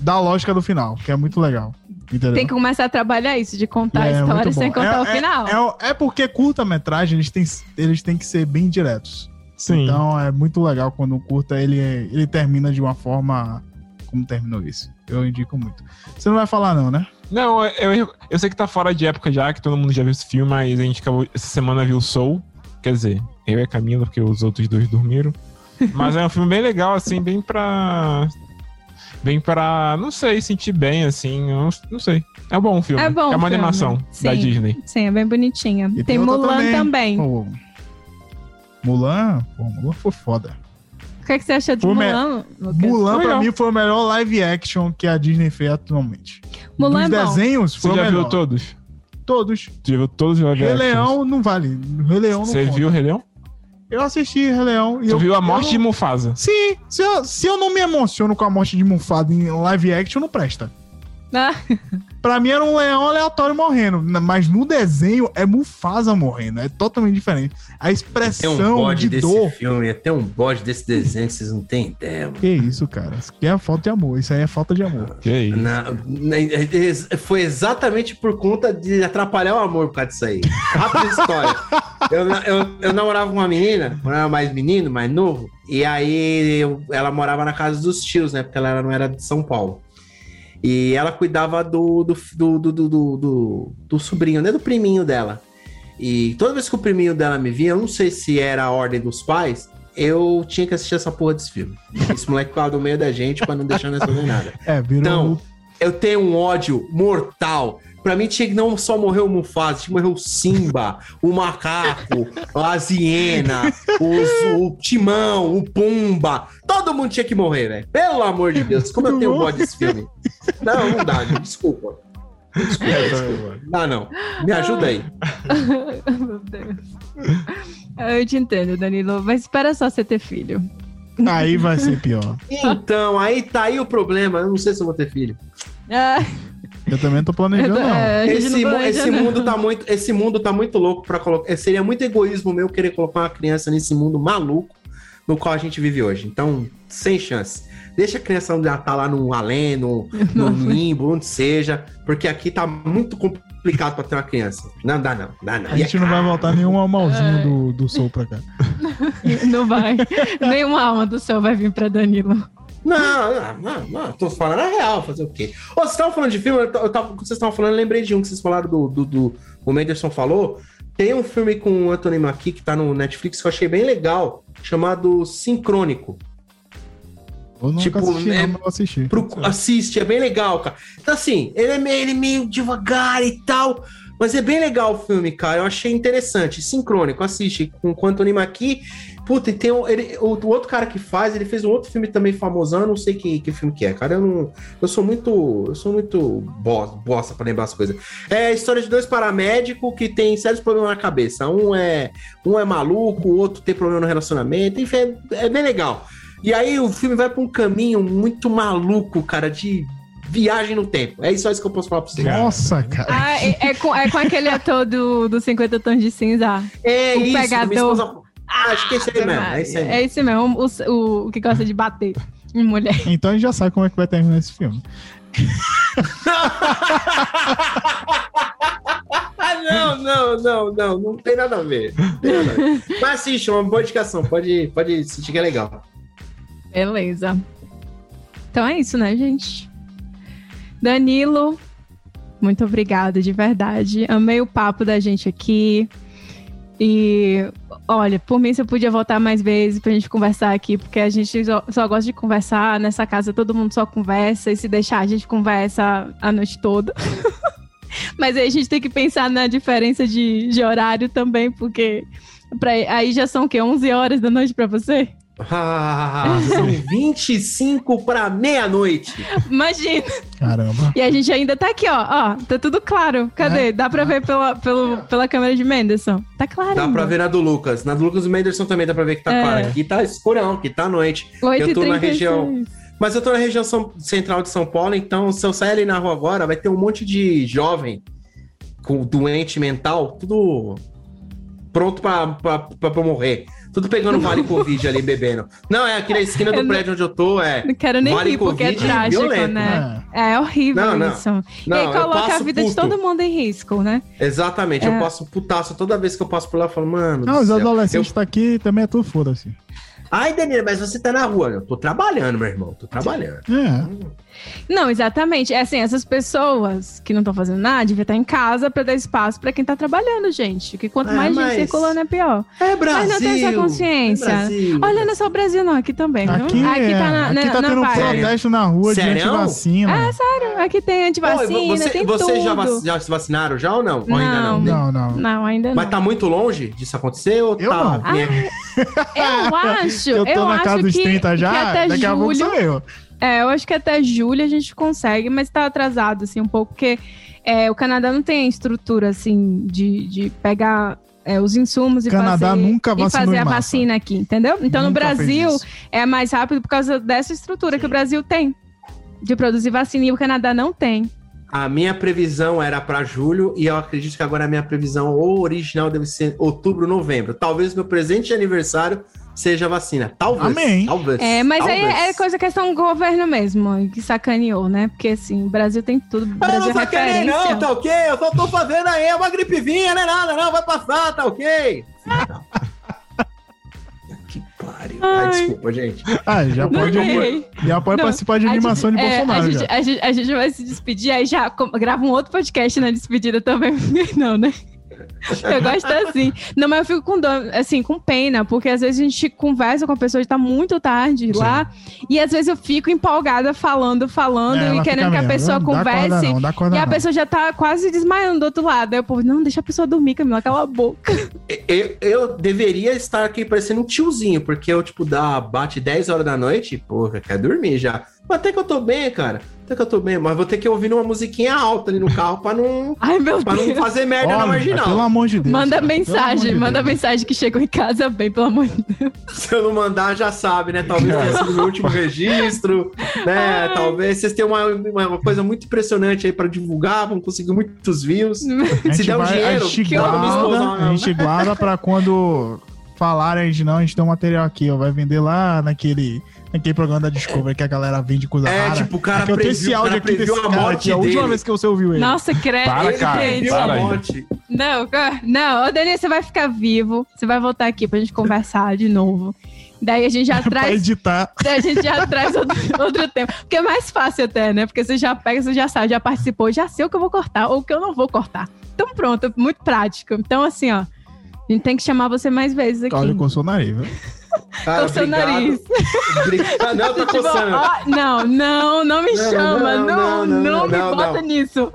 da lógica do final, que é muito legal. Entendeu? Tem que começar a trabalhar isso, de contar É, a história muito sem bom. contar É- o final. É, é, é porque curta-metragem, eles têm, eles têm que ser bem diretos. Sim. Então é muito legal quando o curta ele, ele termina de uma forma como terminou isso. Eu indico muito. Você não vai falar, não, né? Não, eu, eu, eu sei que tá fora de época já, que todo mundo já viu esse filme, mas a gente acabou, essa semana viu Soul. Quer dizer, eu e a Camila, porque os outros dois dormiram. [laughs] Mas é um filme bem legal, assim, bem pra. Bem pra. Não sei, sentir bem, assim. eu Não, sei. É bom o filme. É bom É uma filme. animação da Sim. Disney. Sim, é bem bonitinha. E tem outra Mulan também. Pô, Mulan, pô, Mulan foi foda. O que, é que você achou de Mulan? Mulan, pra Legal. mim, foi o melhor live action que a Disney fez atualmente. Mulan Dos é desenhos, Você foi o já melhor. viu todos? Todos. Tu viu todos os live Rei? Leão não vale. Rei Leão não Você conta. viu o Rei Leão? Eu assisti Rei Leão. E Tu eu, viu a morte não- de Mufasa? Sim, se eu, se eu não me emociono com a morte de Mufasa em live action, não presta. Ah, Pra mim era um leão aleatório morrendo, mas no desenho é Mufasa morrendo, é totalmente diferente. A Tem um expressão bode de desse dor. filme, tem um bode desse desenho que vocês não têm ideia, mano. Que isso, cara? Isso aqui é falta de amor, isso aí é falta de amor. Que isso? Na- na- é- foi exatamente por conta de atrapalhar o amor por causa disso aí. Rápida história. [laughs] Eu, eu, eu namorava com uma menina, quando eu era mais menino, mais novo, e aí eu- ela morava na casa dos tios, né? Porque ela não era de São Paulo. E ela cuidava do, do, do, do, do, do, sobrinho, né? Do priminho dela. E toda vez que o priminho dela me via, eu não sei se era a ordem dos pais, eu tinha que assistir essa porra desse filme. Esse moleque ficava no meio da gente pra não deixar nós fazer nada. [laughs] É, virou. Então, eu tenho um ódio mortal. Pra mim tinha que não só morrer o Mufasa, tinha que morrer o Simba, o macaco, a hiena, os- o Timão, o Pumba. Todo mundo tinha que morrer, velho. Pelo amor de Deus, como eu tenho ódio desse filme. Não, não dá, gente. Desculpa. Desculpa, desculpa. Dá não. Me ajuda aí. Meu Deus. Eu te entendo, Danilo, mas espera só você ter filho. Aí vai ser pior. Então, aí tá aí o problema. Eu não sei se eu vou ter filho. Ah, Eu também tô planejando, não. é, Esse, não planeja, esse não. mundo tá muito, esse mundo tá muito louco para colocar. Seria muito egoísmo meu querer colocar uma criança nesse mundo maluco no qual a gente vive hoje. Então, sem chance. Deixa a criança já tá lá no além, no, no limbo, onde seja, porque aqui tá muito complicado para ter uma criança. Não dá não, dá não. A gente não vai voltar nenhum malzinho do, do Soul pra cá. [laughs] Não vai. Nenhuma alma do céu vai vir pra Danilo. Não, não, não, tô falando a real, fazer o quê? Ô, vocês estavam falando de filme, eu, tava, vocês estavam falando, eu lembrei de um que vocês falaram do, do, do o Menderson falou. Tem um filme com o Anthony Mackie que tá no Netflix que eu achei bem legal, chamado Sincrônico. Eu nunca Tipo, assisti, é- não, assisti. Pro- assiste, é bem legal, cara. Então, assim, ele é, meio, ele é meio devagar e tal, mas é bem legal o filme, cara. Eu achei interessante. Sincrônico, assiste com, com o Anthony Mackie. Puta, e tem o, ele- o, o outro cara que faz, ele fez um outro filme também famosão, eu não sei que, que filme que é, cara. Eu não. Eu sou muito. Eu sou muito bosta, bosta pra lembrar as coisas. É a história de dois paramédicos que tem sérios problemas na cabeça. Um é, um é maluco, o outro tem problema no relacionamento, enfim, é, é bem legal. E aí o filme vai pra um caminho muito maluco, cara, de viagem no tempo. É só isso que eu posso falar pra você. Nossa, cara. Ah, é, é com, é com aquele ator do, do 50 Tons de Cinza. É O isso, pegador. Ah, acho que é isso aí mesmo, é isso aí mesmo. É esse mesmo, o, o, o que gosta de bater em mulher. [laughs] Então a gente já sabe como é que vai terminar esse filme. Ah, não, não, não, não, não tem nada a ver. Nada a ver. Mas assiste, uma boa indicação, pode, pode assistir que é legal. Beleza. Então é isso, né, gente? Danilo, muito obrigada, de verdade. Amei o papo da gente aqui. E olha, por mim você podia voltar mais vezes pra gente conversar aqui, porque a gente só, só gosta de conversar. Nessa casa todo mundo só conversa, e se deixar a gente conversa a noite toda. [laughs] Mas aí a gente tem que pensar na diferença de, de horário também, porque pra, aí já são o quê? 11 horas da noite pra você? Ah, são [laughs] 25 para meia-noite. Imagina! Caramba. E a gente ainda tá aqui, ó. Ó, tá tudo claro. Cadê? Dá pra ver pela, pelo, pela câmera de Menderson. Tá claro. Dá ainda. pra ver na do Lucas. Na do Lucas e do Menderson também dá pra ver que tá É. claro. Aqui tá escurão, aqui tá noite. Eu tô na 8h36. região- Mas eu tô na região São- central de São Paulo, então se eu sair ali na rua agora, vai ter um monte de jovem com doente mental, tudo pronto pra, pra, pra, pra morrer. Tudo pegando vale Covid ali, bebendo. Não, é aqui na esquina do Eu prédio onde eu tô, é. Não quero nem Vale rir, porque é Covid trágico, violento, né? É, horrível Não, não. isso. Não, e aí eu coloca a vida de puto. todo mundo em risco, né? Exatamente, eu É. passo putaço toda vez que eu passo por lá, eu falo, mano. Não, os adolescentes tá aqui também é tudo foda-se. Ai, Danilo, mas você tá na rua. Eu tô trabalhando, meu irmão. Tô trabalhando. É. Não, exatamente. É assim, essas pessoas que não estão fazendo nada deviam estar em casa pra dar espaço pra quem tá trabalhando, gente. Que quanto É, mais gente circulando é pior. É Brasil. Mas não tem essa consciência. É Brasil. Olha, não é só o Brasil, não. Aqui também? Aqui, aqui é, tá na, aqui na, tá na tendo vibe. protesto na rua de Sério? antivacina. É, sério. Aqui tem Oi, antivacina, você, tem vocês já, tudo. vac- já se vacinaram já ou não? Ou ainda não? Não. não, não. Não, ainda não. Mas tá muito longe disso acontecer ou Eu tá? não. Ah, Eu [laughs] acho, eu tô eu na acho casa dos que, 30 que já, até daqui a pouco julho, sou eu. É, eu acho que até julho a gente consegue, mas tá atrasado, assim, um pouco, porque é, o Canadá não tem a estrutura assim de, de pegar é, os insumos e Canadá fazer, nunca e fazer a vacina aqui, entendeu? Então no Nunca fez Brasil é mais rápido por causa dessa estrutura que o Brasil tem de produzir vacina e o Canadá não tem. A minha previsão era para julho e eu acredito que agora a minha previsão ou original deve ser outubro, novembro. Talvez meu presente de aniversário seja a vacina. Talvez. Amém. Talvez. É, mas aí talvez. é coisa questão do governo mesmo, que sacaneou, né? Porque assim, o Brasil tem tudo, o Eu Brasil não é sacanei, referência. não, tá ok? Eu só tô fazendo aí é uma gripezinha, não é nada, não, vai passar, tá ok? [laughs] que pariu. Ai, Ai. desculpa, gente. Ah, já Não pode, já pode Não, participar de A animação gente- de é, Bolsonaro. a, já. gente, a, gente, a gente vai se despedir, aí já grava um outro podcast na despedida também. [laughs] Não, né? Eu gosto assim. Não, mas eu fico com dor, assim, com pena, porque às vezes a gente conversa com a pessoa e tá muito tarde lá, e às vezes eu fico empolgada falando, falando, É, e querendo que a pessoa não dá corda converse. não, dá corda E a não. pessoa já tá quase desmaiando do outro lado. Aí eu, pô, não, deixa a pessoa dormir, Camila, cala a boca. Eu, eu deveria estar aqui parecendo um tiozinho, porque eu, tipo, dá, bate 10 horas da noite, porra, quer dormir já. Mas até que eu tô bem, cara. Até que eu tô bem, mas vou ter que ouvir uma musiquinha alta ali no carro pra não, [laughs] Ai, meu pra não Deus. fazer merda na Olha, marginal. Pelo amor de Deus. Manda cara, mensagem, de manda Deus. mensagem que chegou em casa bem, pelo amor de Deus. [laughs] Se eu não mandar, já sabe, né? Talvez tenha sido meu último [laughs] registro, né? Talvez vocês tenham uma, uma coisa muito impressionante aí pra divulgar, vão conseguir muitos views. A Se gente der um vai, dinheiro, a gente que não guarda, a gente guarda pra quando falarem, a gente não, a gente tem um material aqui, ó, vai vender lá naquele, naquele programa da Discovery que a galera vende coisa É, rara. tipo, o cara Aqui eu tenho previu, esse o áudio cara aqui previu desse a cara morte aqui, a última dele. vez que você ouviu ele. Nossa, credo. Para, cara, para a aí. morte. Não, não, ô Dani, você vai ficar vivo. Você vai voltar aqui pra gente conversar de novo. Daí a gente já [laughs] pra traz. editar. daí a gente já [laughs] traz outro, outro tema. Porque é mais fácil até, né? Porque você já pega, você já sabe, já participou, já sei o que eu vou cortar ou o que eu não vou cortar. Então pronto, é muito prático. Então, assim, ó. A gente tem que chamar você mais vezes aqui. Olha, o nariz, viu? Cara, Coçou o obrigado. nariz. Obrigado. Não, tá Tipo, coçando. ó, não, não, não me Não, chama. não, Não, não, não, me bota nisso.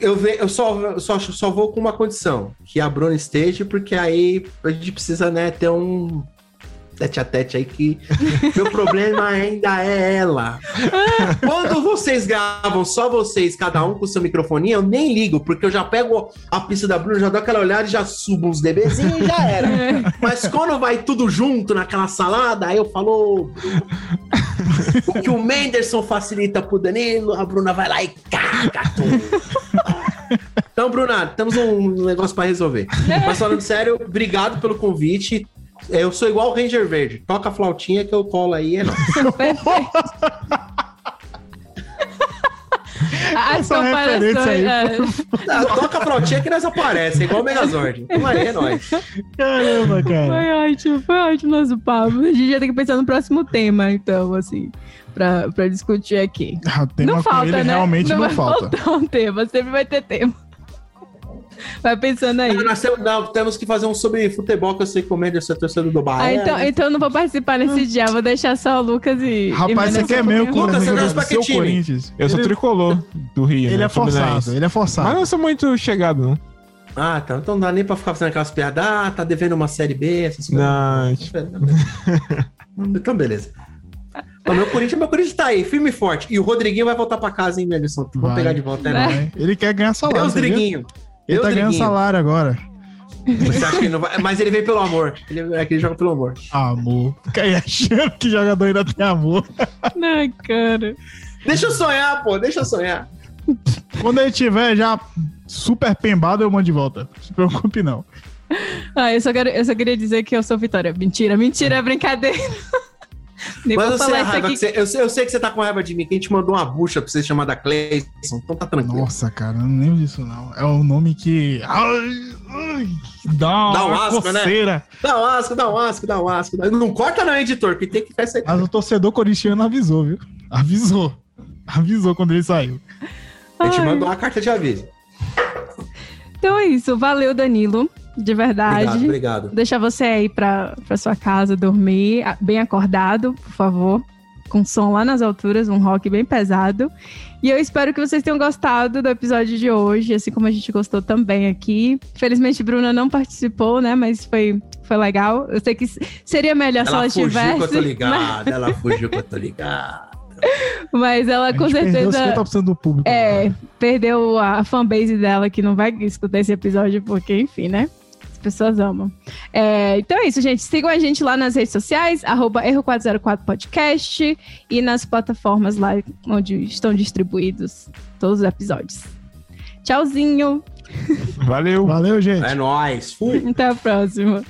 Eu, ve, eu só, só, só vou com uma condição, que a Bruna esteja, porque aí a gente precisa, né, ter um tete a tete aí que meu problema ainda é ela. Quando vocês gravam só vocês, cada um com seu microfone, eu nem ligo, porque eu já pego a pista da Bruna, já dou aquela olhada e já subo uns DBzinhos e já era. Mas quando vai tudo junto naquela salada, aí eu falo. "Ô, o que o Menderson facilita pro Danilo, a Bruna vai lá e caga tudo. Então, Bruna, temos um negócio pra resolver. Mas falando sério, obrigado pelo convite. Eu sou igual o Ranger Verde. Toca a flautinha que eu colo aí, é nóis. [laughs] Perfeito. As [laughs] Essa referência aí comparações. é. Ah, Toca a flautinha que nós aparece, igual o Megazord. [laughs] Então aí, é nóis. Caramba, cara. Foi ótimo, foi ótimo nosso papo. A gente já tem que pensar no próximo tema, então, assim, pra, pra discutir aqui. Ah, O tema não falta, ele né? realmente não, vai falta. faltar um tema, sempre vai ter tema. Vai pensando aí. Não, nós temos, não, temos que fazer um sobre futebol, que eu sei que o Menderson é torcedor do Ah, Bahia. então, então eu não vou participar nesse dia, vou deixar só o Lucas e. Rapaz, e você quer Brasil torce pra jogue seu que time? Corinthians? Eu sou tricolor do Rio. ele né? é forçado, ele é forçado. Mas não sou muito chegado, não. Ah, tá. Então não dá nem pra ficar fazendo aquelas piadas. Ah, tá devendo uma série B, essas coisas. Não, tipo, [laughs] Então, beleza. O meu Corinthians, meu Corinthians tá aí, firme e forte. E o Rodriguinho vai voltar pra casa, hein, Melison? Vamos Vai. pegar de volta, né? Ele quer ganhar salário. Deus, você viu? Driguinho. Ele Deus, tá ganhando salário agora. Você acha que ele não vai... Mas ele vem pelo amor. Ele, é que ele joga pelo amor. Amor. Fica aí achando que jogador ainda tem amor. Ai, cara. Deixa eu sonhar, pô. Deixa eu sonhar. Quando ele tiver já super pembado, eu mando de volta. Não se preocupe, não. Ah, eu só, quero, eu só queria dizer que eu sou Vitória. Mentira, mentira, é brincadeira. Nem Mas a isso raiva aqui. que você, eu, sei, eu sei que você tá com raiva de mim, que a gente mandou uma bucha pra você chamada Cleison. Então tá tranquilo. Nossa, cara, eu não lembro disso, não. É um nome que. Ai, ai, dá uma Dá um asco, né? coceira. Dá um asco, dá um asco, dá um asco. Não corta não, editor, que tem que ficar isso aí. Mas o torcedor corintiano avisou, viu? Avisou. Avisou quando ele saiu. A gente Ai. mandou uma carta de aviso. Então é isso. Valeu, Danilo. De verdade. Obrigado, obrigado. Deixar você aí pra, pra sua casa dormir, bem acordado, por favor. Com som lá nas alturas, um rock bem pesado. E eu espero que vocês tenham gostado do episódio de hoje, assim como a gente gostou também aqui. Felizmente, Bruna não participou, né? Mas foi, foi legal. Eu sei que seria melhor se ela Ela fugiu que eu tô mas- ligado, ela [laughs] fugiu que eu tô ligado. Mas ela A com gente perdeu certeza. 50% do público. É, perdeu a fanbase dela que não vai escutar esse episódio, porque, enfim, né? As pessoas amam. É, então é isso, gente. Sigam a gente lá nas redes sociais, arroba Erro404podcast e nas plataformas lá onde estão distribuídos todos os episódios. Tchauzinho. Valeu. Valeu, gente. É nóis. Fui. Até a próxima.